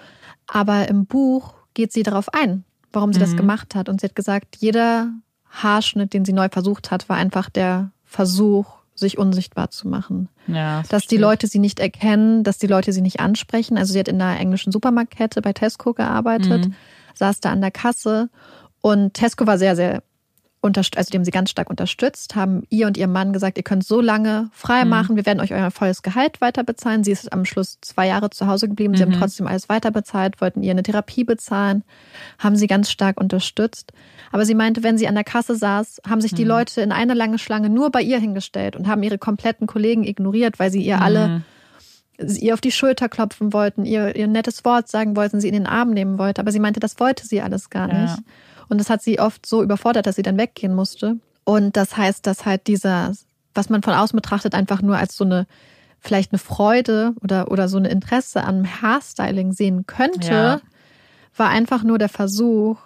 Aber im Buch geht sie darauf ein, warum sie mhm. das gemacht hat. Und sie hat gesagt, jeder Haarschnitt, den sie neu versucht hat, war einfach der Versuch, sich unsichtbar zu machen. Ja, das dass die Leute sie nicht erkennen, dass die Leute sie nicht ansprechen. Also sie hat in einer englischen Supermarktkette bei Tesco gearbeitet, mhm. saß da an der Kasse und Tesco war sehr, sehr also die haben sie ganz stark unterstützt, haben ihr und ihrem Mann gesagt, ihr könnt so lange frei Mhm. machen, wir werden euch euer volles Gehalt weiter bezahlen. Sie ist am Schluss zwei Jahre zu Hause geblieben, sie Mhm. haben trotzdem alles weiter bezahlt, wollten ihr eine Therapie bezahlen, haben sie ganz stark unterstützt. Aber sie meinte, wenn sie an der Kasse saß, haben sich die Mhm. Leute in eine lange Schlange nur bei ihr hingestellt und haben ihre kompletten Kollegen ignoriert, weil sie ihr alle Mhm. ihr auf die Schulter klopfen wollten, ihr, ihr nettes Wort sagen wollten, sie in den Arm nehmen wollte. Aber sie meinte, das wollte sie alles gar Ja. nicht. Und das hat sie oft so überfordert, dass sie dann weggehen musste. Und das heißt, dass halt dieser, was man von außen betrachtet, einfach nur als so eine, vielleicht eine Freude oder, oder so ein Interesse am Haarstyling sehen könnte, Ja. war einfach nur der Versuch,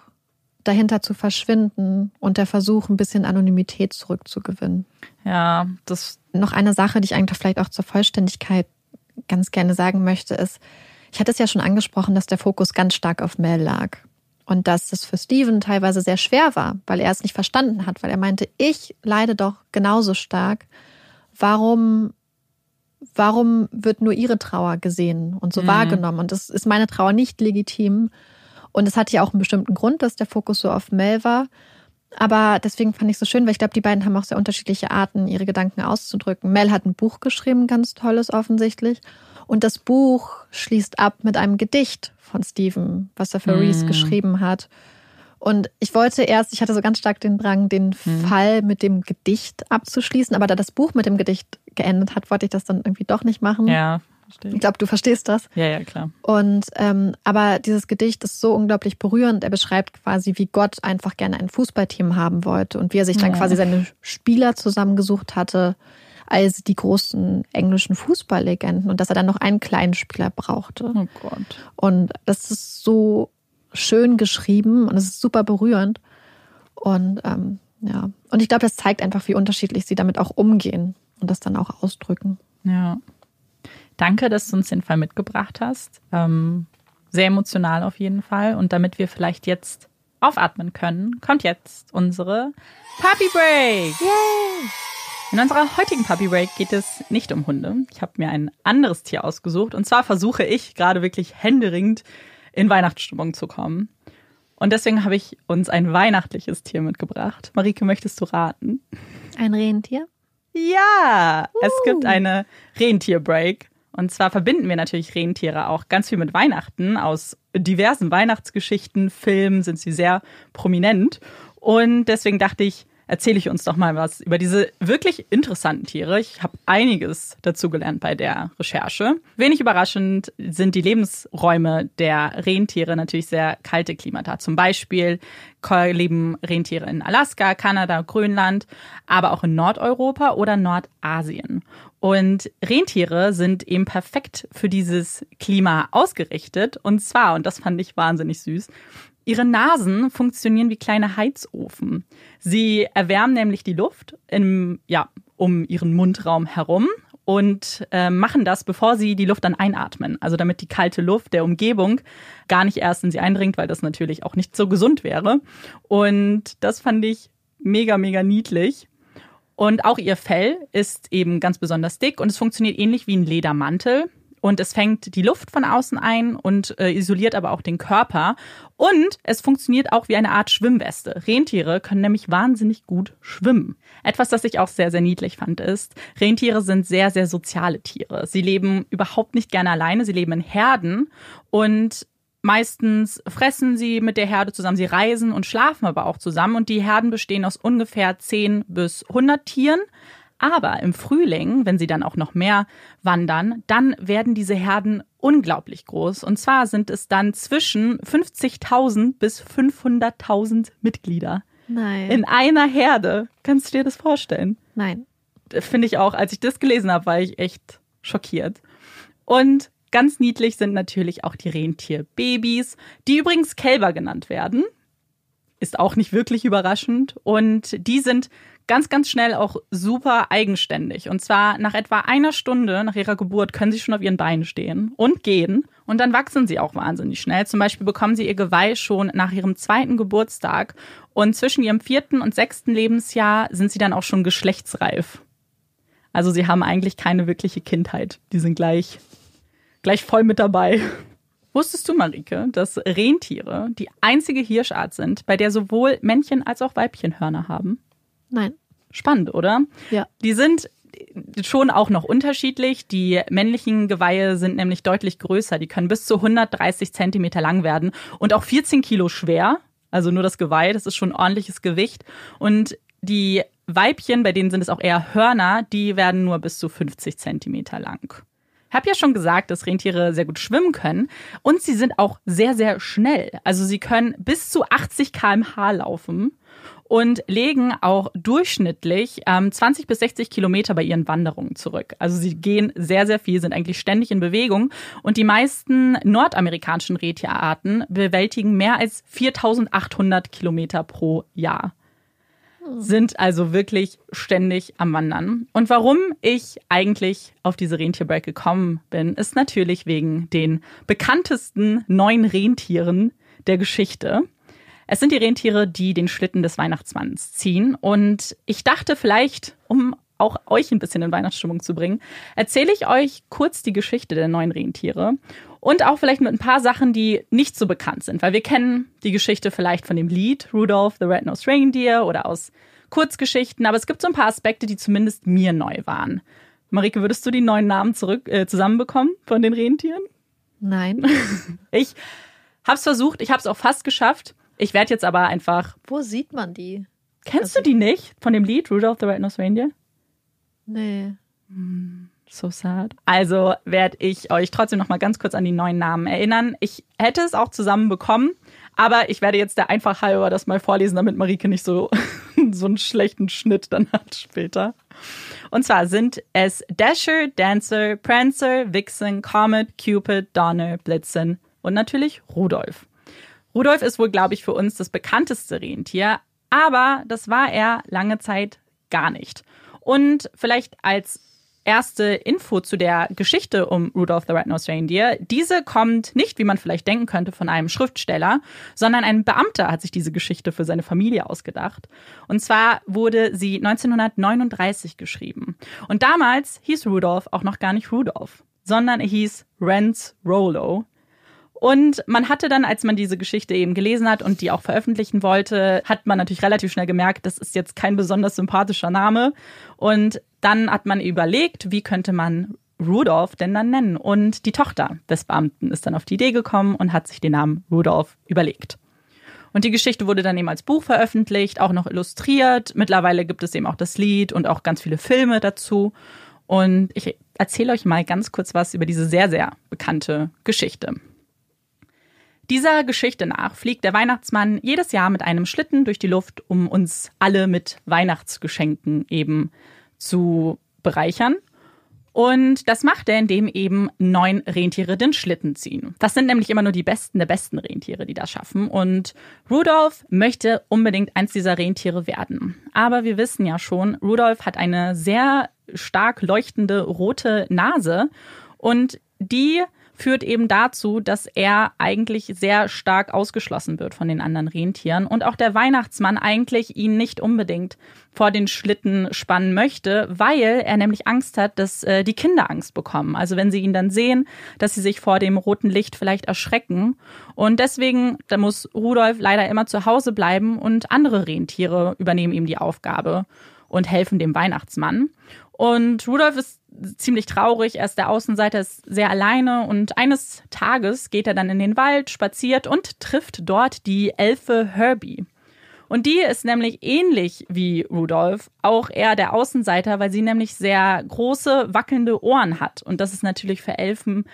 dahinter zu verschwinden und der Versuch, ein bisschen Anonymität zurückzugewinnen Ja, das noch eine Sache, die ich eigentlich vielleicht auch zur Vollständigkeit ganz gerne sagen möchte, ist, ich hatte es ja schon angesprochen, dass der Fokus ganz stark auf Mel lag. Und dass es für Steven teilweise sehr schwer war, weil er es nicht verstanden hat, weil er meinte, ich leide doch genauso stark. Warum, warum wird nur ihre Trauer gesehen und so Mhm. wahrgenommen? Und das ist meine Trauer nicht legitim. Und es hatte ja auch einen bestimmten Grund, dass der Fokus so auf Mel war. Aber deswegen fand ich es so schön, weil ich glaube, die beiden haben auch sehr unterschiedliche Arten, ihre Gedanken auszudrücken. Mel hat ein Buch geschrieben, ganz tolles offensichtlich. Und das Buch schließt ab mit einem Gedicht von Stephen, was er für Mm. Reese geschrieben hat. Und ich wollte erst, ich hatte so ganz stark den Drang, den Fall mit dem Gedicht abzuschließen. Aber da das Buch mit dem Gedicht geendet hat, wollte ich das dann irgendwie doch nicht machen. ja, verstehe. Ich glaube, du verstehst das. Ja, ja, klar. Und ähm, aber dieses Gedicht ist so unglaublich berührend. Er beschreibt quasi, wie Gott einfach gerne ein Fußballteam haben wollte und wie er sich dann Ja. quasi seine Spieler zusammengesucht hatte als die großen englischen Fußballlegenden und dass er dann noch einen kleinen Spieler brauchte. Oh Gott. Und das ist so schön geschrieben und es ist super berührend. Und ähm, ja, und ich glaube, das zeigt einfach, wie unterschiedlich sie damit auch umgehen und das dann auch ausdrücken. Ja. Danke, dass du uns den Fall mitgebracht hast. Ähm, sehr emotional auf jeden Fall. Und damit wir vielleicht jetzt aufatmen können, kommt jetzt unsere Puppy Break. In unserer heutigen Puppy Break geht es nicht um Hunde. Ich habe mir ein anderes Tier ausgesucht. Und zwar versuche ich gerade wirklich händeringend in Weihnachtsstimmung zu kommen. Und deswegen habe ich uns ein weihnachtliches Tier mitgebracht. Marike, möchtest du raten? Ein Rentier? Ja, es gibt eine Rentierbreak. Und zwar verbinden wir natürlich Rentiere auch ganz viel mit Weihnachten. Aus diversen Weihnachtsgeschichten, Filmen sind sie sehr prominent. Und deswegen dachte ich, erzähle ich uns doch mal was über diese wirklich interessanten Tiere. Ich habe einiges dazu gelernt bei der Recherche. Wenig überraschend sind die Lebensräume der Rentiere natürlich sehr kalte Klimata. Zum Beispiel leben Rentiere in Alaska, Kanada, Grönland, aber auch in Nordeuropa oder Nordasien. Und Rentiere sind eben perfekt für dieses Klima ausgerichtet. Und zwar, und das fand ich wahnsinnig süß, Ihre Nasen funktionieren wie kleine Heizofen. Sie erwärmen nämlich die Luft im, ja, um ihren Mundraum herum und äh, machen das, bevor sie die Luft dann einatmen. Also damit die kalte Luft der Umgebung gar nicht erst in sie eindringt, weil das natürlich auch nicht so gesund wäre. Und das fand ich mega, mega niedlich. Und auch ihr Fell ist eben ganz besonders dick und es funktioniert ähnlich wie ein Ledermantel. Und es fängt die Luft von außen ein und äh, isoliert aber auch den Körper. Und es funktioniert auch wie eine Art Schwimmweste. Rentiere können nämlich wahnsinnig gut schwimmen. Etwas, das ich auch sehr, sehr niedlich fand, ist, Rentiere sind sehr, sehr soziale Tiere. Sie leben überhaupt nicht gerne alleine. Sie leben in Herden und Meistens fressen sie mit der Herde zusammen, sie reisen und schlafen aber auch zusammen und die Herden bestehen aus ungefähr 10 bis 100 Tieren. Aber im Frühling, wenn sie dann auch noch mehr wandern, dann werden diese Herden unglaublich groß. Und zwar sind es dann zwischen 50.000 bis 500.000 Mitglieder Nein. in einer Herde. Kannst du dir das vorstellen? Nein. Finde ich auch, als ich das gelesen habe, war ich echt schockiert. Und ganz niedlich sind natürlich auch die Rentierbabys, die übrigens Kälber genannt werden. Ist auch nicht wirklich überraschend. Und die sind ganz, ganz schnell auch super eigenständig. Und zwar nach etwa einer Stunde nach ihrer Geburt können sie schon auf ihren Beinen stehen und gehen. Und dann wachsen sie auch wahnsinnig schnell. Zum Beispiel bekommen sie ihr Geweih schon nach ihrem zweiten Geburtstag. Und zwischen ihrem vierten und sechsten Lebensjahr sind sie dann auch schon geschlechtsreif. Also sie haben eigentlich keine wirkliche Kindheit. Die sind gleich, gleich voll mit dabei. Wusstest du, Marike, dass Rentiere die einzige Hirschart sind, bei der sowohl Männchen als auch Weibchen Hörner haben? Nein. Spannend, oder? Ja. Die sind schon auch noch unterschiedlich. Die männlichen Geweihe sind nämlich deutlich größer. Die können bis zu 130 Zentimeter lang werden und auch 14 Kilo schwer. Also nur das Geweih, das ist schon ein ordentliches Gewicht. Und die Weibchen, bei denen sind es auch eher Hörner, die werden nur bis zu 50 Zentimeter lang. Ich habe ja schon gesagt, dass Rentiere sehr gut schwimmen können und sie sind auch sehr, sehr schnell. Also sie können bis zu 80 km/h laufen und legen auch durchschnittlich ähm, 20 bis 60 Kilometer bei ihren Wanderungen zurück. Also sie gehen sehr, sehr viel, sind eigentlich ständig in Bewegung und die meisten nordamerikanischen Retierarten bewältigen mehr als 4800 Kilometer pro Jahr sind also wirklich ständig am Wandern. Und warum ich eigentlich auf diese Rentierbreak gekommen bin, ist natürlich wegen den bekanntesten neun Rentieren der Geschichte. Es sind die Rentiere, die den Schlitten des Weihnachtsmanns ziehen. Und ich dachte vielleicht, um auch euch ein bisschen in Weihnachtsstimmung zu bringen, erzähle ich euch kurz die Geschichte der neuen Rentiere und auch vielleicht mit ein paar Sachen, die nicht so bekannt sind, weil wir kennen die Geschichte vielleicht von dem Lied Rudolph the Red-Nosed Reindeer oder aus Kurzgeschichten, aber es gibt so ein paar Aspekte, die zumindest mir neu waren. Marike, würdest du die neuen Namen zurück äh, zusammenbekommen von den Rentieren? Nein. ich hab's versucht, ich hab's auch fast geschafft. Ich werde jetzt aber einfach. Wo sieht man die? Kennst also, du die nicht von dem Lied Rudolph the Red-Nosed Reindeer? Nee. So sad. Also werde ich euch trotzdem noch mal ganz kurz an die neuen Namen erinnern. Ich hätte es auch zusammen bekommen, aber ich werde jetzt der einfach halber das mal vorlesen, damit Marike nicht so, so einen schlechten Schnitt dann hat später. Und zwar sind es Dasher, Dancer, Prancer, Vixen, Comet, Cupid, Donner, Blitzen und natürlich Rudolph. Rudolf ist wohl, glaube ich, für uns das bekannteste Rentier, aber das war er lange Zeit gar nicht. Und vielleicht als erste Info zu der Geschichte um Rudolph the Red-Nosed Reindeer. Diese kommt nicht, wie man vielleicht denken könnte, von einem Schriftsteller, sondern ein Beamter hat sich diese Geschichte für seine Familie ausgedacht. Und zwar wurde sie 1939 geschrieben. Und damals hieß Rudolph auch noch gar nicht Rudolph, sondern er hieß Rance Rollo. Und man hatte dann, als man diese Geschichte eben gelesen hat und die auch veröffentlichen wollte, hat man natürlich relativ schnell gemerkt, das ist jetzt kein besonders sympathischer Name. Und dann hat man überlegt, wie könnte man Rudolph denn dann nennen? Und die Tochter des Beamten ist dann auf die Idee gekommen und hat sich den Namen Rudolph überlegt. Und die Geschichte wurde dann eben als Buch veröffentlicht, auch noch illustriert. Mittlerweile gibt es eben auch das Lied und auch ganz viele Filme dazu. Und ich erzähle euch mal ganz kurz was über diese sehr, sehr bekannte Geschichte. Dieser Geschichte nach fliegt der Weihnachtsmann jedes Jahr mit einem Schlitten durch die Luft, um uns alle mit Weihnachtsgeschenken eben zu bereichern. Und das macht er, indem eben neun Rentiere den Schlitten ziehen. Das sind nämlich immer nur die besten der besten Rentiere, die das schaffen. Und Rudolf möchte unbedingt eins dieser Rentiere werden. Aber wir wissen ja schon, Rudolf hat eine sehr stark leuchtende rote Nase und die führt eben dazu, dass er eigentlich sehr stark ausgeschlossen wird von den anderen Rentieren und auch der Weihnachtsmann eigentlich ihn nicht unbedingt vor den Schlitten spannen möchte, weil er nämlich Angst hat, dass äh, die Kinder Angst bekommen. Also wenn sie ihn dann sehen, dass sie sich vor dem roten Licht vielleicht erschrecken. Und deswegen, da muss Rudolf leider immer zu Hause bleiben und andere Rentiere übernehmen ihm die Aufgabe und helfen dem Weihnachtsmann. Und Rudolf ist ziemlich traurig. Er ist der Außenseiter, ist sehr alleine und eines Tages geht er dann in den Wald, spaziert und trifft dort die Elfe Herbie. Und die ist nämlich ähnlich wie Rudolf, auch eher der Außenseiter, weil sie nämlich sehr große, wackelnde Ohren hat. Und das ist natürlich für Elfen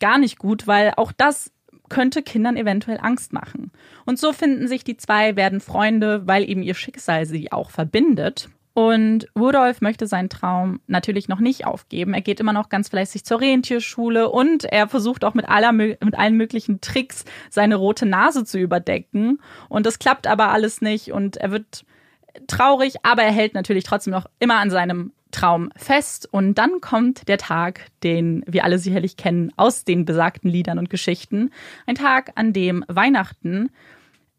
gar nicht gut, weil auch das könnte Kindern eventuell Angst machen. Und so finden sich die zwei, werden Freunde, weil eben ihr Schicksal sie auch verbindet. Und Rudolf möchte seinen Traum natürlich noch nicht aufgeben. Er geht immer noch ganz fleißig zur Rentierschule und er versucht auch mit, aller, mit allen möglichen Tricks seine rote Nase zu überdecken. Und das klappt aber alles nicht und er wird traurig, aber er hält natürlich trotzdem noch immer an seinem Traum fest. Und dann kommt der Tag, den wir alle sicherlich kennen aus den besagten Liedern und Geschichten. Ein Tag, an dem Weihnachten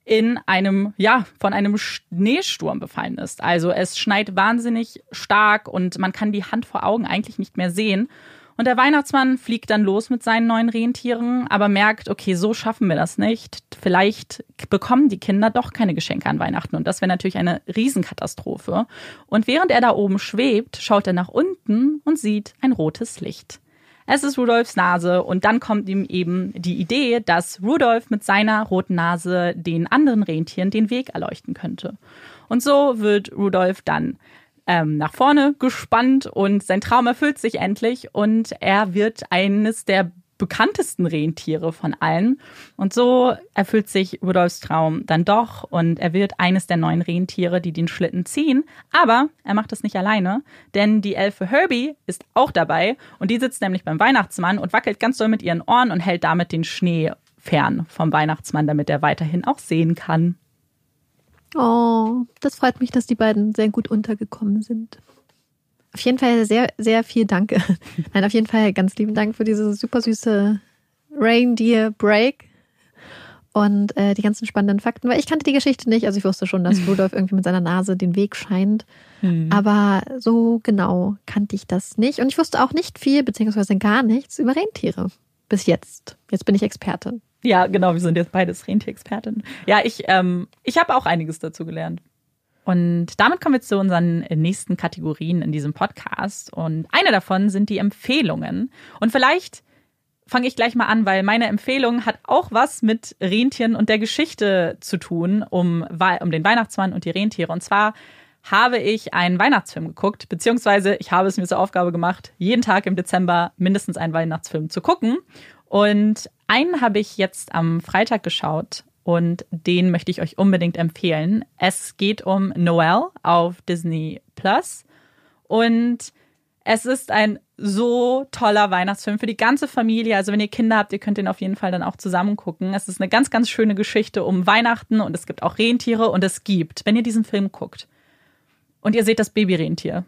in einem, ja, von einem Schneesturm befallen ist. Also es schneit wahnsinnig stark und man kann die Hand vor Augen eigentlich nicht mehr sehen. Und der Weihnachtsmann fliegt dann los mit seinen neuen Rentieren, aber merkt, okay, so schaffen wir das nicht. Vielleicht bekommen die Kinder doch keine Geschenke an Weihnachten. Und das wäre natürlich eine Riesenkatastrophe. Und während er da oben schwebt, schaut er nach unten und sieht ein rotes Licht. Es ist Rudolfs Nase und dann kommt ihm eben die Idee, dass Rudolf mit seiner roten Nase den anderen Rentieren den Weg erleuchten könnte. Und so wird Rudolf dann ähm, nach vorne gespannt und sein Traum erfüllt sich endlich und er wird eines der bekanntesten Rentiere von allen. Und so erfüllt sich Rudolfs Traum dann doch und er wird eines der neuen Rentiere, die den Schlitten ziehen. Aber er macht das nicht alleine, denn die Elfe Herbie ist auch dabei und die sitzt nämlich beim Weihnachtsmann und wackelt ganz doll mit ihren Ohren und hält damit den Schnee fern vom Weihnachtsmann, damit er weiterhin auch sehen kann. Oh, das freut mich, dass die beiden sehr gut untergekommen sind. Auf jeden Fall sehr, sehr viel Danke. Nein, auf jeden Fall ganz lieben Dank für diese super süße Reindeer Break und äh, die ganzen spannenden Fakten, weil ich kannte die Geschichte nicht. Also ich wusste schon, dass Rudolf irgendwie mit seiner Nase den Weg scheint. Mhm. Aber so genau kannte ich das nicht. Und ich wusste auch nicht viel, beziehungsweise gar nichts über Rentiere. Bis jetzt. Jetzt bin ich Expertin. Ja, genau, wir sind jetzt beides Rentierexperten. Ja, ich, ähm, ich habe auch einiges dazu gelernt. Und damit kommen wir zu unseren nächsten Kategorien in diesem Podcast. Und eine davon sind die Empfehlungen. Und vielleicht fange ich gleich mal an, weil meine Empfehlung hat auch was mit Rentieren und der Geschichte zu tun, um, um den Weihnachtsmann und die Rentiere. Und zwar habe ich einen Weihnachtsfilm geguckt, beziehungsweise ich habe es mir zur Aufgabe gemacht, jeden Tag im Dezember mindestens einen Weihnachtsfilm zu gucken. Und einen habe ich jetzt am Freitag geschaut und den möchte ich euch unbedingt empfehlen. Es geht um Noel auf Disney Plus und es ist ein so toller Weihnachtsfilm für die ganze Familie. Also wenn ihr Kinder habt, ihr könnt den auf jeden Fall dann auch zusammen gucken. Es ist eine ganz, ganz schöne Geschichte um Weihnachten und es gibt auch Rentiere und es gibt, wenn ihr diesen Film guckt und ihr seht das Babyrentier,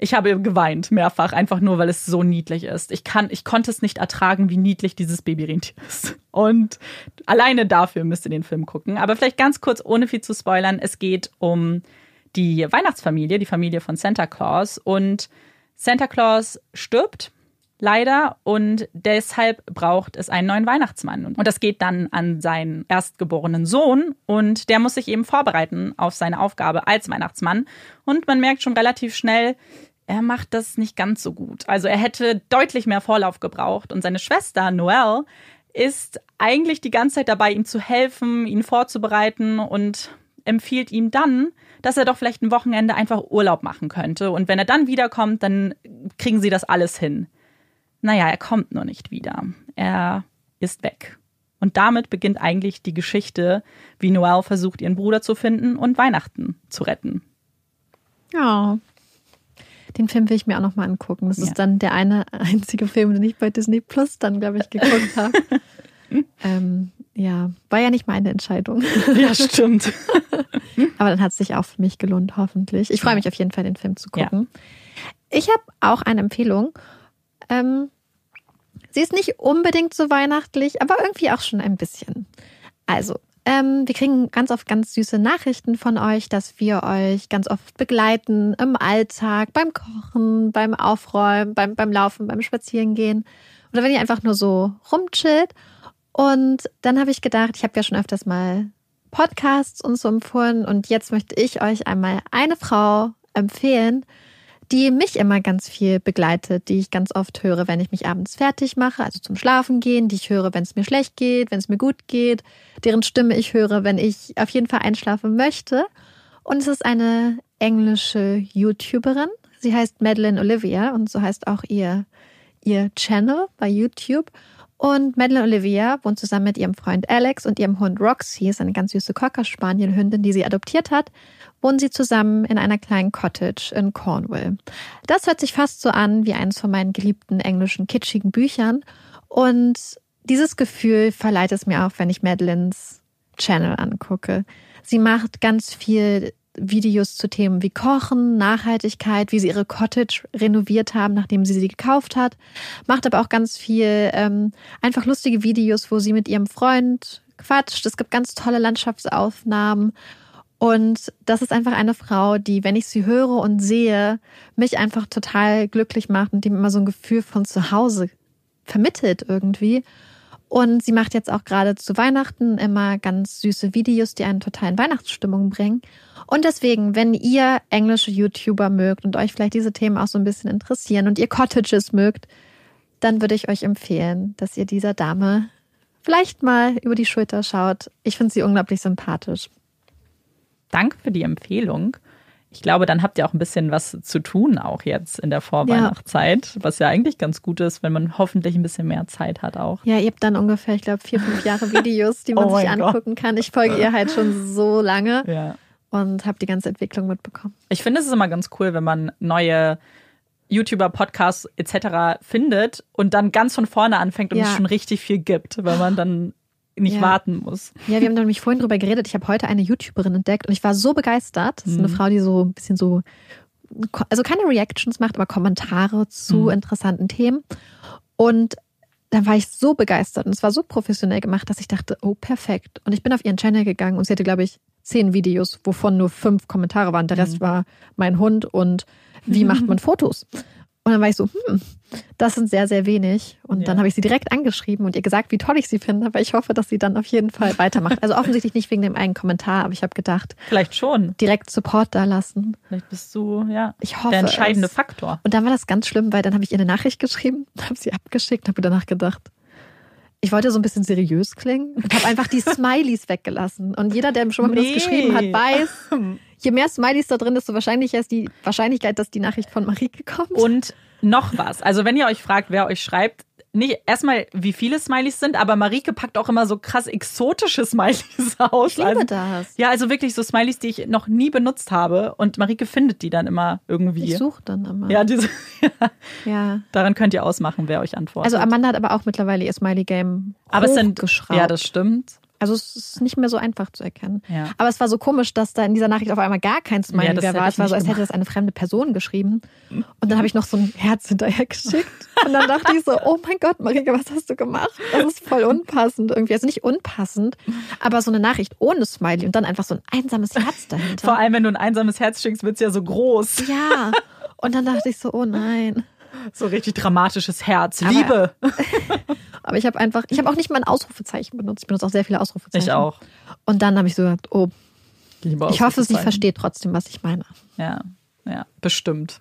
ich habe geweint mehrfach, einfach nur, weil es so niedlich ist. Ich kann, ich konnte es nicht ertragen, wie niedlich dieses Babyrentier ist. Und alleine dafür müsst ihr den Film gucken. Aber vielleicht ganz kurz, ohne viel zu spoilern. Es geht um die Weihnachtsfamilie, die Familie von Santa Claus. Und Santa Claus stirbt leider und deshalb braucht es einen neuen Weihnachtsmann. Und das geht dann an seinen erstgeborenen Sohn und der muss sich eben vorbereiten auf seine Aufgabe als Weihnachtsmann. Und man merkt schon relativ schnell, er macht das nicht ganz so gut. Also er hätte deutlich mehr Vorlauf gebraucht und seine Schwester Noelle ist eigentlich die ganze Zeit dabei, ihm zu helfen, ihn vorzubereiten und empfiehlt ihm dann, dass er doch vielleicht ein Wochenende einfach Urlaub machen könnte. Und wenn er dann wiederkommt, dann kriegen sie das alles hin. Naja, er kommt nur nicht wieder. Er ist weg. Und damit beginnt eigentlich die Geschichte, wie Noelle versucht, ihren Bruder zu finden und Weihnachten zu retten. Ja, den Film will ich mir auch noch mal angucken. Das ja. ist dann der eine einzige Film, den ich bei Disney Plus dann, glaube ich, geguckt habe. ähm, ja, war ja nicht meine Entscheidung. Ja, stimmt. Aber dann hat es sich auch für mich gelohnt, hoffentlich. Ich freue mich auf jeden Fall, den Film zu gucken. Ja. Ich habe auch eine Empfehlung. Ähm, sie ist nicht unbedingt so weihnachtlich, aber irgendwie auch schon ein bisschen. Also, ähm, wir kriegen ganz oft ganz süße Nachrichten von euch, dass wir euch ganz oft begleiten im Alltag, beim Kochen, beim Aufräumen, beim, beim Laufen, beim Spazierengehen oder wenn ihr einfach nur so rumchillt. Und dann habe ich gedacht, ich habe ja schon öfters mal Podcasts und so empfohlen und jetzt möchte ich euch einmal eine Frau empfehlen, die mich immer ganz viel begleitet, die ich ganz oft höre, wenn ich mich abends fertig mache, also zum Schlafen gehen, die ich höre, wenn es mir schlecht geht, wenn es mir gut geht, deren Stimme ich höre, wenn ich auf jeden Fall einschlafen möchte. Und es ist eine englische YouTuberin. Sie heißt Madeline Olivia und so heißt auch ihr, ihr Channel bei YouTube. Und Madeline Olivia wohnt zusammen mit ihrem Freund Alex und ihrem Hund Roxy, ist eine ganz süße Cocker Spaniel Hündin, die sie adoptiert hat wohnen sie zusammen in einer kleinen Cottage in Cornwall. Das hört sich fast so an wie eines von meinen geliebten englischen kitschigen Büchern. Und dieses Gefühl verleiht es mir auch, wenn ich Madelines Channel angucke. Sie macht ganz viel Videos zu Themen wie Kochen, Nachhaltigkeit, wie sie ihre Cottage renoviert haben, nachdem sie sie gekauft hat. Macht aber auch ganz viel ähm, einfach lustige Videos, wo sie mit ihrem Freund quatscht. Es gibt ganz tolle Landschaftsaufnahmen Und das ist einfach eine Frau, die, wenn ich sie höre und sehe, mich einfach total glücklich macht und die mir immer so ein Gefühl von zu Hause vermittelt irgendwie. Und sie macht jetzt auch gerade zu Weihnachten immer ganz süße Videos, die einen total in Weihnachtsstimmung bringen. Und deswegen, wenn ihr englische YouTuber mögt und euch vielleicht diese Themen auch so ein bisschen interessieren und ihr Cottages mögt, dann würde ich euch empfehlen, dass ihr dieser Dame vielleicht mal über die Schulter schaut. Ich finde sie unglaublich sympathisch. Danke für die Empfehlung. Ich glaube, dann habt ihr auch ein bisschen was zu tun, auch jetzt in der Vorweihnachtszeit, ja. was ja eigentlich ganz gut ist, wenn man hoffentlich ein bisschen mehr Zeit hat auch. Ja, ihr habt dann ungefähr, ich glaube, vier, fünf Jahre Videos, die man oh sich angucken Gott. kann. Ich folge ihr halt schon so lange ja. und habe die ganze Entwicklung mitbekommen. Ich finde, es ist immer ganz cool, wenn man neue YouTuber, Podcasts etc. findet und dann ganz von vorne anfängt und ja. es schon richtig viel gibt, weil man dann nicht ja. warten muss. Ja, wir haben nämlich vorhin drüber geredet. Ich habe heute eine YouTuberin entdeckt und ich war so begeistert. Das ist eine mhm. Frau, die so ein bisschen so, also keine Reactions macht, aber Kommentare zu mhm. interessanten Themen. Und dann war ich so begeistert und es war so professionell gemacht, dass ich dachte, oh, perfekt. Und ich bin auf ihren Channel gegangen und sie hatte, glaube ich, zehn Videos, wovon nur fünf Kommentare waren. Der Rest mhm. war mein Hund und wie macht man Fotos. Und dann war ich so, hm, das sind sehr, sehr wenig. Und ja. dann habe ich sie direkt angeschrieben und ihr gesagt, wie toll ich sie finde. Aber ich hoffe, dass sie dann auf jeden Fall weitermacht. Also offensichtlich nicht wegen dem einen Kommentar, aber ich habe gedacht, vielleicht schon. Direkt Support da lassen. Vielleicht bist du, ja, ich hoffe der entscheidende es. Faktor. Und dann war das ganz schlimm, weil dann habe ich ihr eine Nachricht geschrieben, habe sie abgeschickt, habe danach gedacht, ich wollte so ein bisschen seriös klingen und habe einfach die Smileys weggelassen. Und jeder, der schon mal nee. mit uns geschrieben hat, weiß, je mehr Smileys da drin, desto wahrscheinlicher ist die Wahrscheinlichkeit, dass die Nachricht von Marike kommt. Und noch was. Also wenn ihr euch fragt, wer euch schreibt, nicht erstmal, wie viele Smileys sind, aber Marike packt auch immer so krass exotische Smileys aus. Ich liebe also, das. Ja, also wirklich so Smileys, die ich noch nie benutzt habe. Und Marike findet die dann immer irgendwie. Ich suche dann immer. Ja, diese, ja. ja. Daran könnt ihr ausmachen, wer euch antwortet. Also Amanda hat aber auch mittlerweile ihr Smiley-Game Aber es sind, ja, das stimmt. Also es ist nicht mehr so einfach zu erkennen. Ja. Aber es war so komisch, dass da in dieser Nachricht auf einmal gar kein Smiley ja, mehr war. Es war so, als hätte das eine fremde Person geschrieben. Und dann habe ich noch so ein Herz hinterher geschickt. Und dann dachte ich so, oh mein Gott, Marika, was hast du gemacht? Das ist voll unpassend irgendwie. Also nicht unpassend, aber so eine Nachricht ohne Smiley und dann einfach so ein einsames Herz dahinter. Vor allem, wenn du ein einsames Herz schickst, wird es ja so groß. Ja. Und dann dachte ich so, oh nein. So richtig dramatisches Herz. Aber, Liebe. aber ich habe einfach, ich habe auch nicht mal ein Ausrufezeichen benutzt. Ich benutze auch sehr viele Ausrufezeichen. Ich auch. Und dann habe ich so gedacht, oh, ich hoffe, sie versteht trotzdem, was ich meine. Ja, ja, bestimmt.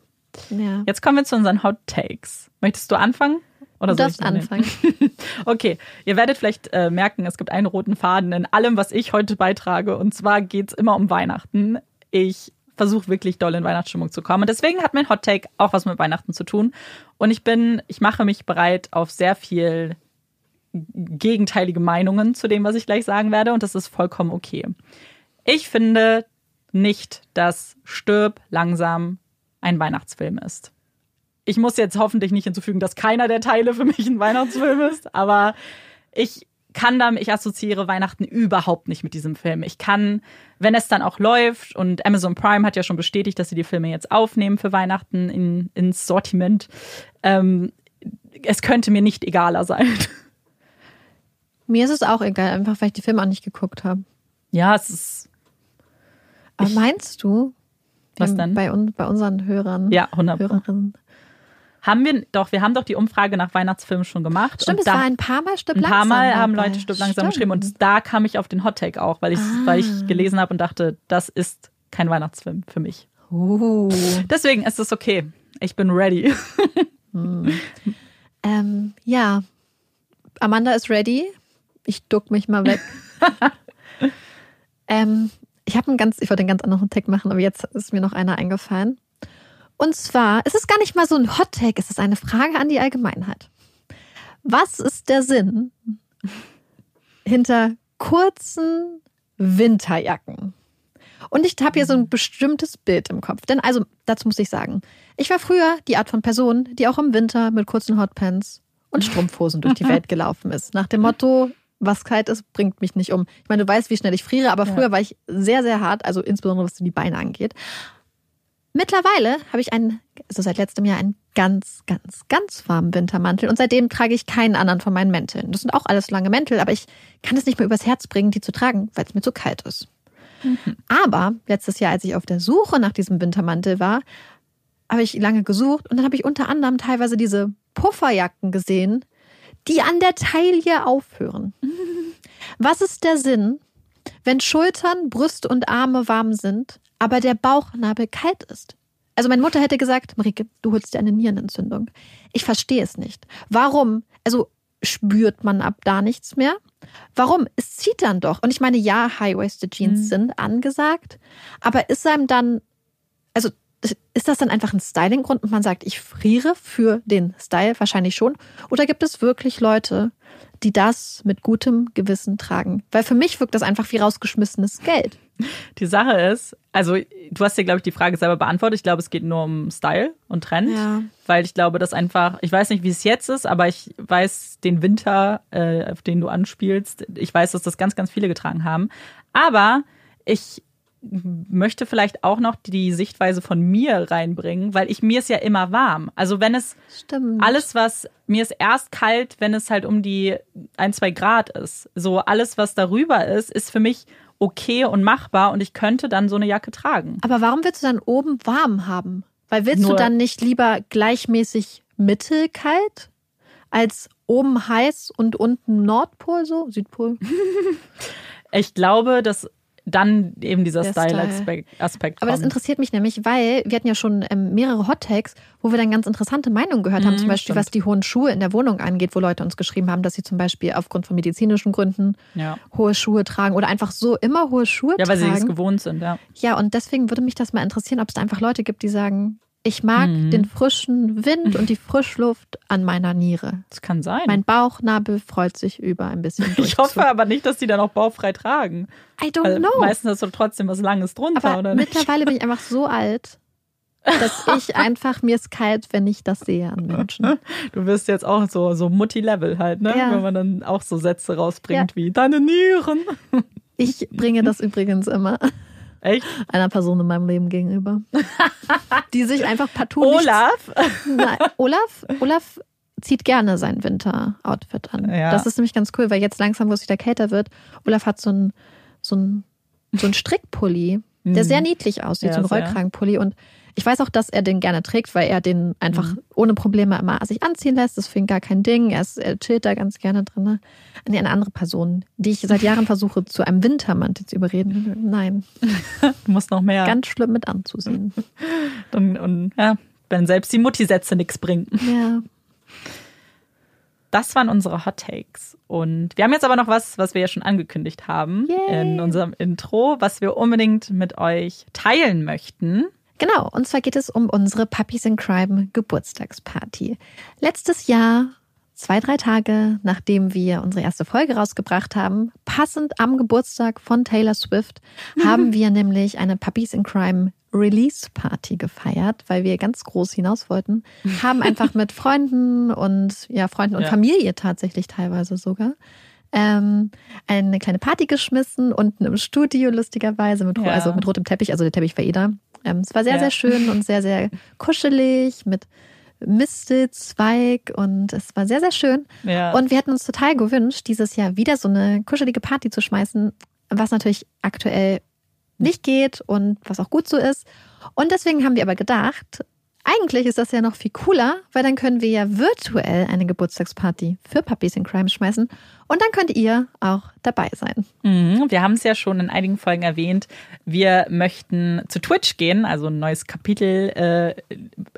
Ja. Jetzt kommen wir zu unseren Hot Takes. Möchtest du anfangen? Oder du darfst anfangen. okay, ihr werdet vielleicht äh, merken, es gibt einen roten Faden in allem, was ich heute beitrage. Und zwar geht es immer um Weihnachten. Ich versuche wirklich doll in Weihnachtsstimmung zu kommen. Und deswegen hat mein Hot Take auch was mit Weihnachten zu tun. Und ich bin, ich mache mich bereit auf sehr viel gegenteilige Meinungen zu dem, was ich gleich sagen werde. Und das ist vollkommen okay. Ich finde nicht, dass Stirb langsam ein Weihnachtsfilm ist. Ich muss jetzt hoffentlich nicht hinzufügen, dass keiner der Teile für mich ein Weihnachtsfilm ist, aber ich kann damit, ich assoziiere Weihnachten überhaupt nicht mit diesem Film. Ich kann, wenn es dann auch läuft und Amazon Prime hat ja schon bestätigt, dass sie die Filme jetzt aufnehmen für Weihnachten in, ins Sortiment, ähm, es könnte mir nicht egaler sein. Mir ist es auch egal, einfach weil ich die Filme auch nicht geguckt habe. Ja, es ist. Aber meinst du, was denn? Bei, bei unseren Hörern, ja, 100 Hörerinnen, haben wir doch, wir haben doch die Umfrage nach Weihnachtsfilmen schon gemacht. Stimmt, es war ein paar Mal Stück langsam. Ein paar Mal haben Leute Stück langsam geschrieben und da kam ich auf den Hottake auch, weil ich, ah. weil ich gelesen habe und dachte, das ist kein Weihnachtsfilm für mich. Uh. Deswegen ist es okay. Ich bin ready. hm. ähm, ja, Amanda ist ready. Ich duck mich mal weg. ähm, ich habe einen ganz, ich wollte einen ganz anderen Tag machen, aber jetzt ist mir noch einer eingefallen. Und zwar, es ist gar nicht mal so ein Hot Take, es ist eine Frage an die Allgemeinheit. Was ist der Sinn hinter kurzen Winterjacken? Und ich habe hier so ein bestimmtes Bild im Kopf. Denn also, dazu muss ich sagen, ich war früher die Art von Person, die auch im Winter mit kurzen Hotpants und Strumpfhosen durch die Welt gelaufen ist. Nach dem Motto, was kalt ist, bringt mich nicht um. Ich meine, du weißt, wie schnell ich friere, aber früher war ich sehr, sehr hart, also insbesondere was die Beine angeht. Mittlerweile habe ich einen, also seit letztem Jahr einen ganz, ganz, ganz warmen Wintermantel und seitdem trage ich keinen anderen von meinen Mänteln. Das sind auch alles lange Mäntel, aber ich kann es nicht mehr übers Herz bringen, die zu tragen, weil es mir zu kalt ist. Aber letztes Jahr, als ich auf der Suche nach diesem Wintermantel war, habe ich lange gesucht und dann habe ich unter anderem teilweise diese Pufferjacken gesehen, die an der Taille aufhören. Was ist der Sinn, wenn Schultern, Brust und Arme warm sind, aber der Bauchnabel kalt ist? Also meine Mutter hätte gesagt, Marike, du holst dir eine Nierenentzündung. Ich verstehe es nicht. Warum? Also spürt man ab da nichts mehr? Warum? Es zieht dann doch. Und ich meine, ja, High-Waisted Jeans mhm. sind angesagt, aber ist einem dann, also ist das dann einfach ein Styling-Grund und man sagt, ich friere für den Style? Wahrscheinlich schon. Oder gibt es wirklich Leute, die das mit gutem Gewissen tragen? Weil für mich wirkt das einfach wie rausgeschmissenes Geld. Die Sache ist, also du hast dir, glaube ich, die Frage selber beantwortet. Ich glaube, es geht nur um Style und Trend. Ja. Weil ich glaube, dass einfach, ich weiß nicht, wie es jetzt ist, aber ich weiß den Winter, äh, auf den du anspielst, ich weiß, dass das ganz, ganz viele getragen haben. Aber ich möchte vielleicht auch noch die Sichtweise von mir reinbringen, weil ich mir ist ja immer warm. Also wenn es Stimmt. alles, was mir ist erst kalt, wenn es halt um die ein, zwei Grad ist. So alles, was darüber ist, ist für mich okay und machbar und ich könnte dann so eine Jacke tragen. Aber warum willst du dann oben warm haben? Weil willst Nur du dann nicht lieber gleichmäßig mittelkalt als oben heiß und unten Nordpol so, Südpol? ich glaube, dass dann eben dieser Style-Aspekt. Style. Aber das interessiert mich nämlich, weil wir hatten ja schon ähm, mehrere Hot-Takes, wo wir dann ganz interessante Meinungen gehört haben, mhm, zum Beispiel stimmt. was die hohen Schuhe in der Wohnung angeht, wo Leute uns geschrieben haben, dass sie zum Beispiel aufgrund von medizinischen Gründen ja. hohe Schuhe tragen oder einfach so immer hohe Schuhe tragen. Ja, weil sie es gewohnt sind, ja. Ja, und deswegen würde mich das mal interessieren, ob es da einfach Leute gibt, die sagen, ich mag mhm. den frischen Wind und die Frischluft an meiner Niere. Das kann sein. Mein Bauchnabel freut sich über ein bisschen. Ich hoffe aber nicht, dass die dann auch bauchfrei tragen. I don't also know. Meistens hast du trotzdem was Langes drunter, aber oder nicht? Mittlerweile bin ich einfach so alt, dass ich einfach mir es kalt, wenn ich das sehe an Menschen. Du wirst jetzt auch so, so Mutti-Level halt, ne? Ja. Wenn man dann auch so Sätze rausbringt ja. wie deine Nieren. Ich bringe das übrigens immer. Echt? Einer Person in meinem Leben gegenüber. die sich einfach partout Olaf? Nein, Olaf, Olaf zieht gerne sein Winter-Outfit an. Ja. Das ist nämlich ganz cool, weil jetzt langsam, wo es wieder kälter wird, Olaf hat so ein, so ein, so ein Strickpulli, der mhm. sehr niedlich aussieht, ja, so ein Rollkragenpulli. Und ich weiß auch, dass er den gerne trägt, weil er den einfach mhm. ohne Probleme immer sich anziehen lässt. Das finde gar kein Ding. Er, ist, er chillt da ganz gerne drin. Nee, eine andere Person, die ich seit Jahren versuche, zu einem Wintermantel zu überreden. Nein. Du musst noch mehr. Ganz schlimm mit anzusehen. und, und ja, wenn selbst die Mutti-Sätze nichts bringen. Ja. Das waren unsere Hot Takes. Und wir haben jetzt aber noch was, was wir ja schon angekündigt haben Yay. in unserem Intro, was wir unbedingt mit euch teilen möchten. Genau, und zwar geht es um unsere Puppies in Crime Geburtstagsparty. Letztes Jahr, zwei, drei Tage nachdem wir unsere erste Folge rausgebracht haben, passend am Geburtstag von Taylor Swift, haben wir nämlich eine Puppies in Crime Release Party gefeiert, weil wir ganz groß hinaus wollten. Haben einfach mit Freunden und ja, Freunden und ja. Familie tatsächlich teilweise sogar ähm, eine kleine Party geschmissen unten im Studio lustigerweise mit, ja. also mit rotem Teppich, also der Teppich war eh da. Ähm, es war sehr, ja. sehr schön und sehr, sehr kuschelig mit Mistelzweig und es war sehr, sehr schön. Ja. Und wir hatten uns total gewünscht, dieses Jahr wieder so eine kuschelige Party zu schmeißen, was natürlich aktuell nicht geht und was auch gut so ist. Und deswegen haben wir aber gedacht, eigentlich ist das ja noch viel cooler, weil dann können wir ja virtuell eine Geburtstagsparty für Puppies in Crime schmeißen und dann könnt ihr auch dabei sein. Mhm, wir haben es ja schon in einigen Folgen erwähnt. Wir möchten zu Twitch gehen, also ein neues Kapitel äh,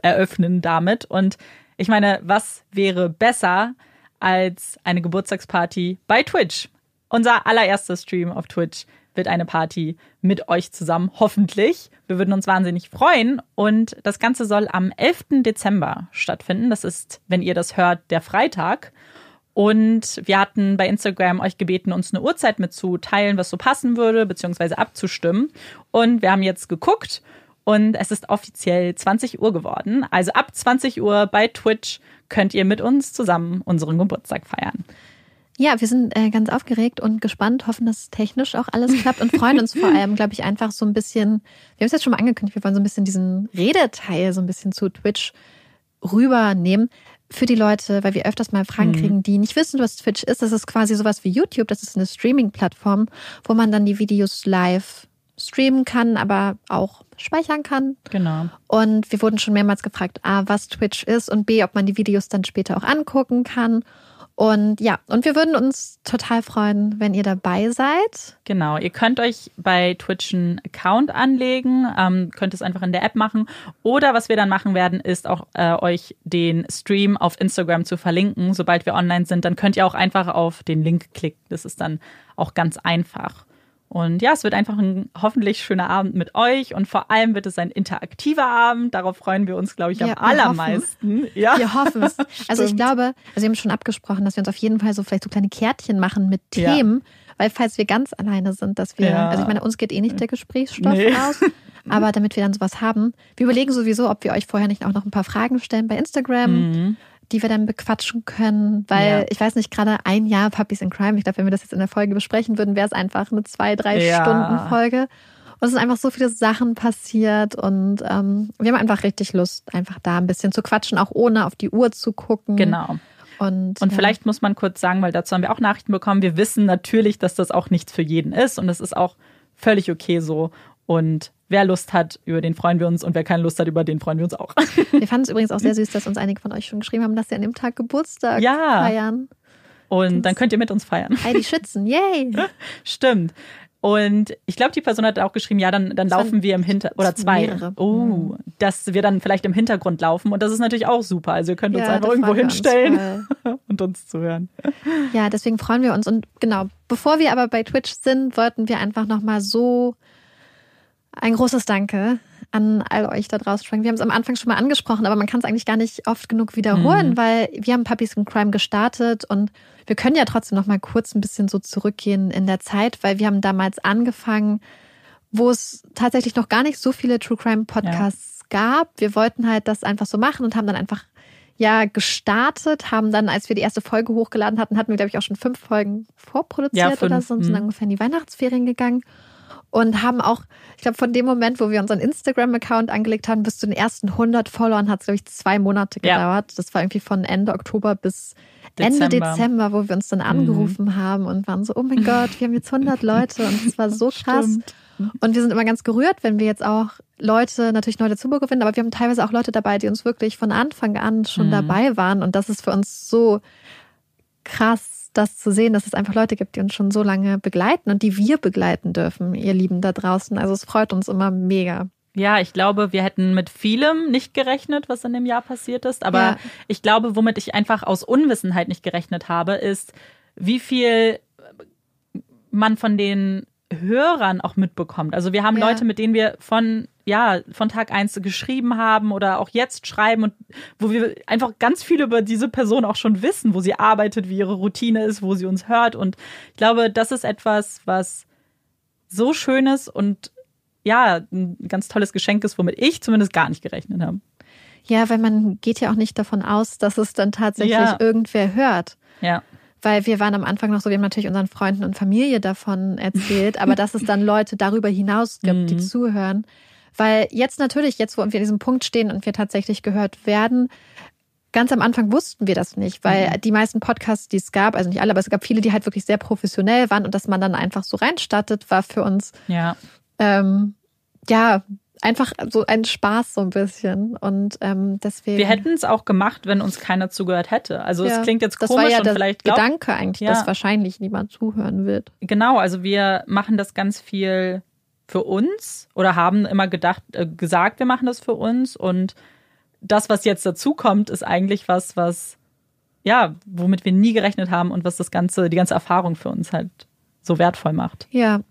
eröffnen damit. Und ich meine, was wäre besser als eine Geburtstagsparty bei Twitch? Unser allererster Stream auf Twitch wird eine Party mit euch zusammen, hoffentlich. Wir würden uns wahnsinnig freuen. Und das Ganze soll am 11. Dezember stattfinden. Das ist, wenn ihr das hört, der Freitag. Und wir hatten bei Instagram euch gebeten, uns eine Uhrzeit mitzuteilen, was so passen würde, beziehungsweise abzustimmen. Und wir haben jetzt geguckt und es ist offiziell 20 Uhr geworden. Also ab 20 Uhr bei Twitch könnt ihr mit uns zusammen unseren Geburtstag feiern. Ja, wir sind äh, ganz aufgeregt und gespannt, hoffen, dass technisch auch alles klappt und freuen uns vor allem, glaube ich, einfach so ein bisschen, wir haben es jetzt schon mal angekündigt, wir wollen so ein bisschen diesen Redeteil so ein bisschen zu Twitch rübernehmen für die Leute, weil wir öfters mal Fragen mhm. kriegen, die nicht wissen, was Twitch ist. Das ist quasi sowas wie YouTube, das ist eine Streaming-Plattform, wo man dann die Videos live streamen kann, aber auch speichern kann. Genau. Und wir wurden schon mehrmals gefragt, A, was Twitch ist und B, ob man die Videos dann später auch angucken kann. Und ja, und wir würden uns total freuen, wenn ihr dabei seid. Genau, ihr könnt euch bei Twitch einen Account anlegen, ähm, könnt es einfach in der App machen. Oder was wir dann machen werden, ist auch äh, euch den Stream auf Instagram zu verlinken. Sobald wir online sind, dann könnt ihr auch einfach auf den Link klicken. Das ist dann auch ganz einfach. Und ja, es wird einfach ein hoffentlich schöner Abend mit euch und vor allem wird es ein interaktiver Abend. Darauf freuen wir uns, glaube ich, am Ja, wir allermeisten. Ja. Wir hoffen es. Also ich glaube, also wir haben schon abgesprochen, dass wir uns auf jeden Fall so vielleicht so kleine Kärtchen machen mit Ja. Themen, weil falls wir ganz alleine sind, dass wir, Ja. also ich meine, uns geht eh nicht der Gesprächsstoff Nee. aus, aber damit wir dann sowas haben. Wir überlegen sowieso, ob wir euch vorher nicht auch noch ein paar Fragen stellen bei Instagram. Mhm. Die wir dann bequatschen können, weil Ja. ich weiß nicht, gerade ein Jahr Puppies in Crime, ich glaube, wenn wir das jetzt in der Folge besprechen würden, wäre es einfach eine zwei, drei Ja. Stunden Folge. Und es sind einfach so viele Sachen passiert und ähm, wir haben einfach richtig Lust, einfach da ein bisschen zu quatschen, auch ohne auf die Uhr zu gucken. Genau. Und, Und ja. vielleicht muss man kurz sagen, weil dazu haben wir auch Nachrichten bekommen. Wir wissen natürlich, dass das auch nichts für jeden ist und das ist auch völlig okay so. Und wer Lust hat, über den freuen wir uns und wer keine Lust hat, über den freuen wir uns auch. wir fanden es übrigens auch sehr süß, dass uns einige von euch schon geschrieben haben, dass sie an dem Tag Geburtstag Ja. feiern. Und dann könnt ihr mit uns feiern. Heidi Schützen, yay! Stimmt. Und ich glaube, die Person hat auch geschrieben, ja, dann, dann Das laufen wir im Hinter oder zwei. mehrere. Oh, dass wir dann vielleicht im Hintergrund laufen. Und das ist natürlich auch super. Also ihr könnt uns Ja, einfach irgendwo uns hinstellen voll. und uns zuhören. Ja, deswegen freuen wir uns. Und genau, bevor wir aber bei Twitch sind, wollten wir einfach nochmal so ein großes Danke an all euch da draußen. Wir haben es am Anfang schon mal angesprochen, aber man kann es eigentlich gar nicht oft genug wiederholen, Mhm. weil wir haben Puppies in Crime gestartet und wir können ja trotzdem noch mal kurz ein bisschen so zurückgehen in der Zeit, weil wir haben damals angefangen, wo es tatsächlich noch gar nicht so viele True Crime Podcasts gab. Wir wollten halt das einfach so machen und haben dann einfach ja gestartet, haben dann, als wir die erste Folge hochgeladen hatten, hatten wir, glaube ich, auch schon fünf Folgen vorproduziert Ja, oder so und sind mhm. ungefähr in die Weihnachtsferien gegangen und haben auch, ich glaube, von dem Moment, wo wir unseren Instagram-Account angelegt haben, bis zu den ersten 100 Followern hat es, glaube ich, zwei Monate Ja. gedauert. Das war irgendwie von Ende Oktober bis Ende Dezember. Dezember, wo wir uns dann angerufen haben und waren so, oh mein Gott, wir haben jetzt 100 Leute und es war so krass. Stimmt. Und wir sind immer ganz gerührt, wenn wir jetzt auch Leute natürlich neu dazu gewinnen, aber wir haben teilweise auch Leute dabei, die uns wirklich von Anfang an schon Mhm. dabei waren. Und das ist für uns so krass, das zu sehen, dass es einfach Leute gibt, die uns schon so lange begleiten und die wir begleiten dürfen, ihr Lieben da draußen. Also es freut uns immer mega. Ja, ich glaube, wir hätten mit vielem nicht gerechnet, was in dem Jahr passiert ist. Aber Ja. ich glaube, womit ich einfach aus Unwissenheit nicht gerechnet habe, ist, wie viel man von den Hörern auch mitbekommt. Also wir haben Ja. Leute, mit denen wir von ja von Tag eins geschrieben haben oder auch jetzt schreiben und wo wir einfach ganz viel über diese Person auch schon wissen, wo sie arbeitet, wie ihre Routine ist, wo sie uns hört. Und ich glaube, das ist etwas, was so schön ist und ja, ein ganz tolles Geschenk ist, womit ich zumindest gar nicht gerechnet habe. Ja, weil man geht ja auch nicht davon aus, dass es dann tatsächlich Ja. irgendwer hört. Ja. Weil wir waren am Anfang noch so, wir haben natürlich unseren Freunden und Familie davon erzählt, aber dass es dann Leute darüber hinaus gibt, die Mhm. zuhören. Weil jetzt natürlich, jetzt wo wir an diesem Punkt stehen und wir tatsächlich gehört werden, ganz am Anfang wussten wir das nicht, weil Mhm. die meisten Podcasts, die es gab, also nicht alle, aber es gab viele, die halt wirklich sehr professionell waren und dass man dann einfach so reinstartet, war für uns Ja. ähm, ja einfach so ein Spaß so ein bisschen und ähm, deswegen. Wir hätten es auch gemacht, wenn uns keiner zugehört hätte. Also Ja, es klingt jetzt das komisch war ja und der vielleicht glaubt, Gedanke eigentlich, Ja. dass wahrscheinlich niemand zuhören wird. Genau, also wir machen das ganz viel für uns oder haben immer gedacht, äh, gesagt, wir machen das für uns und das, was jetzt dazu kommt, ist eigentlich was, was ja, womit wir nie gerechnet haben und was das ganze, die ganze Erfahrung für uns halt so wertvoll macht. Ja.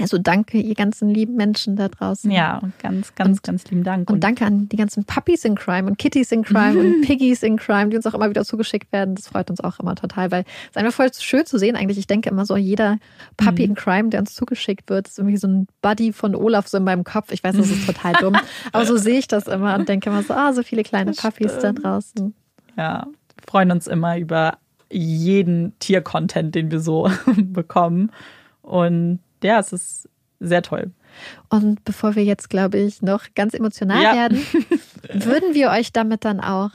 Also danke, ihr ganzen lieben Menschen da draußen. Ja, ganz, ganz, Und- ganz lieben Dank. Und danke an die ganzen Puppies in Crime und Kitties in Crime und Piggies in Crime, die uns auch immer wieder zugeschickt werden. Das freut uns auch immer total, weil es ist einfach voll schön zu sehen eigentlich. Ich denke immer so, jeder Puppy Mhm. in Crime, der uns zugeschickt wird, ist irgendwie so ein Buddy von Olaf so in meinem Kopf. Ich weiß, das ist total dumm, aber so sehe ich das immer und denke immer so, ah, so viele kleine Das Puppies da stimmt. draußen. Ja, wir freuen uns immer über jeden Tier-Content, den wir so bekommen. Und ja, es ist sehr toll. Und bevor wir jetzt, glaube ich, noch ganz emotional Ja. werden, würden wir euch damit dann auch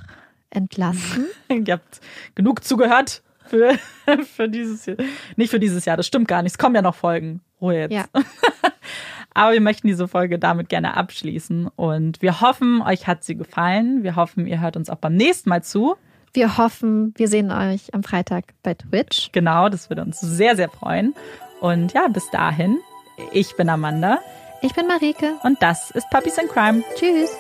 entlassen. Ihr habt genug zugehört. für, für dieses Jahr. Nicht für dieses Jahr, das stimmt gar nicht. Es kommen ja noch Folgen. Ruhe jetzt. Ja. Aber wir möchten diese Folge damit gerne abschließen. Und wir hoffen, euch hat sie gefallen. Wir hoffen, ihr hört uns auch beim nächsten Mal zu. Wir hoffen, wir sehen euch am Freitag bei Twitch. Genau, das würde uns sehr, sehr freuen. Und ja, bis dahin, ich bin Amanda. Ich bin Marike. Und das ist Puppies in Crime. Tschüss.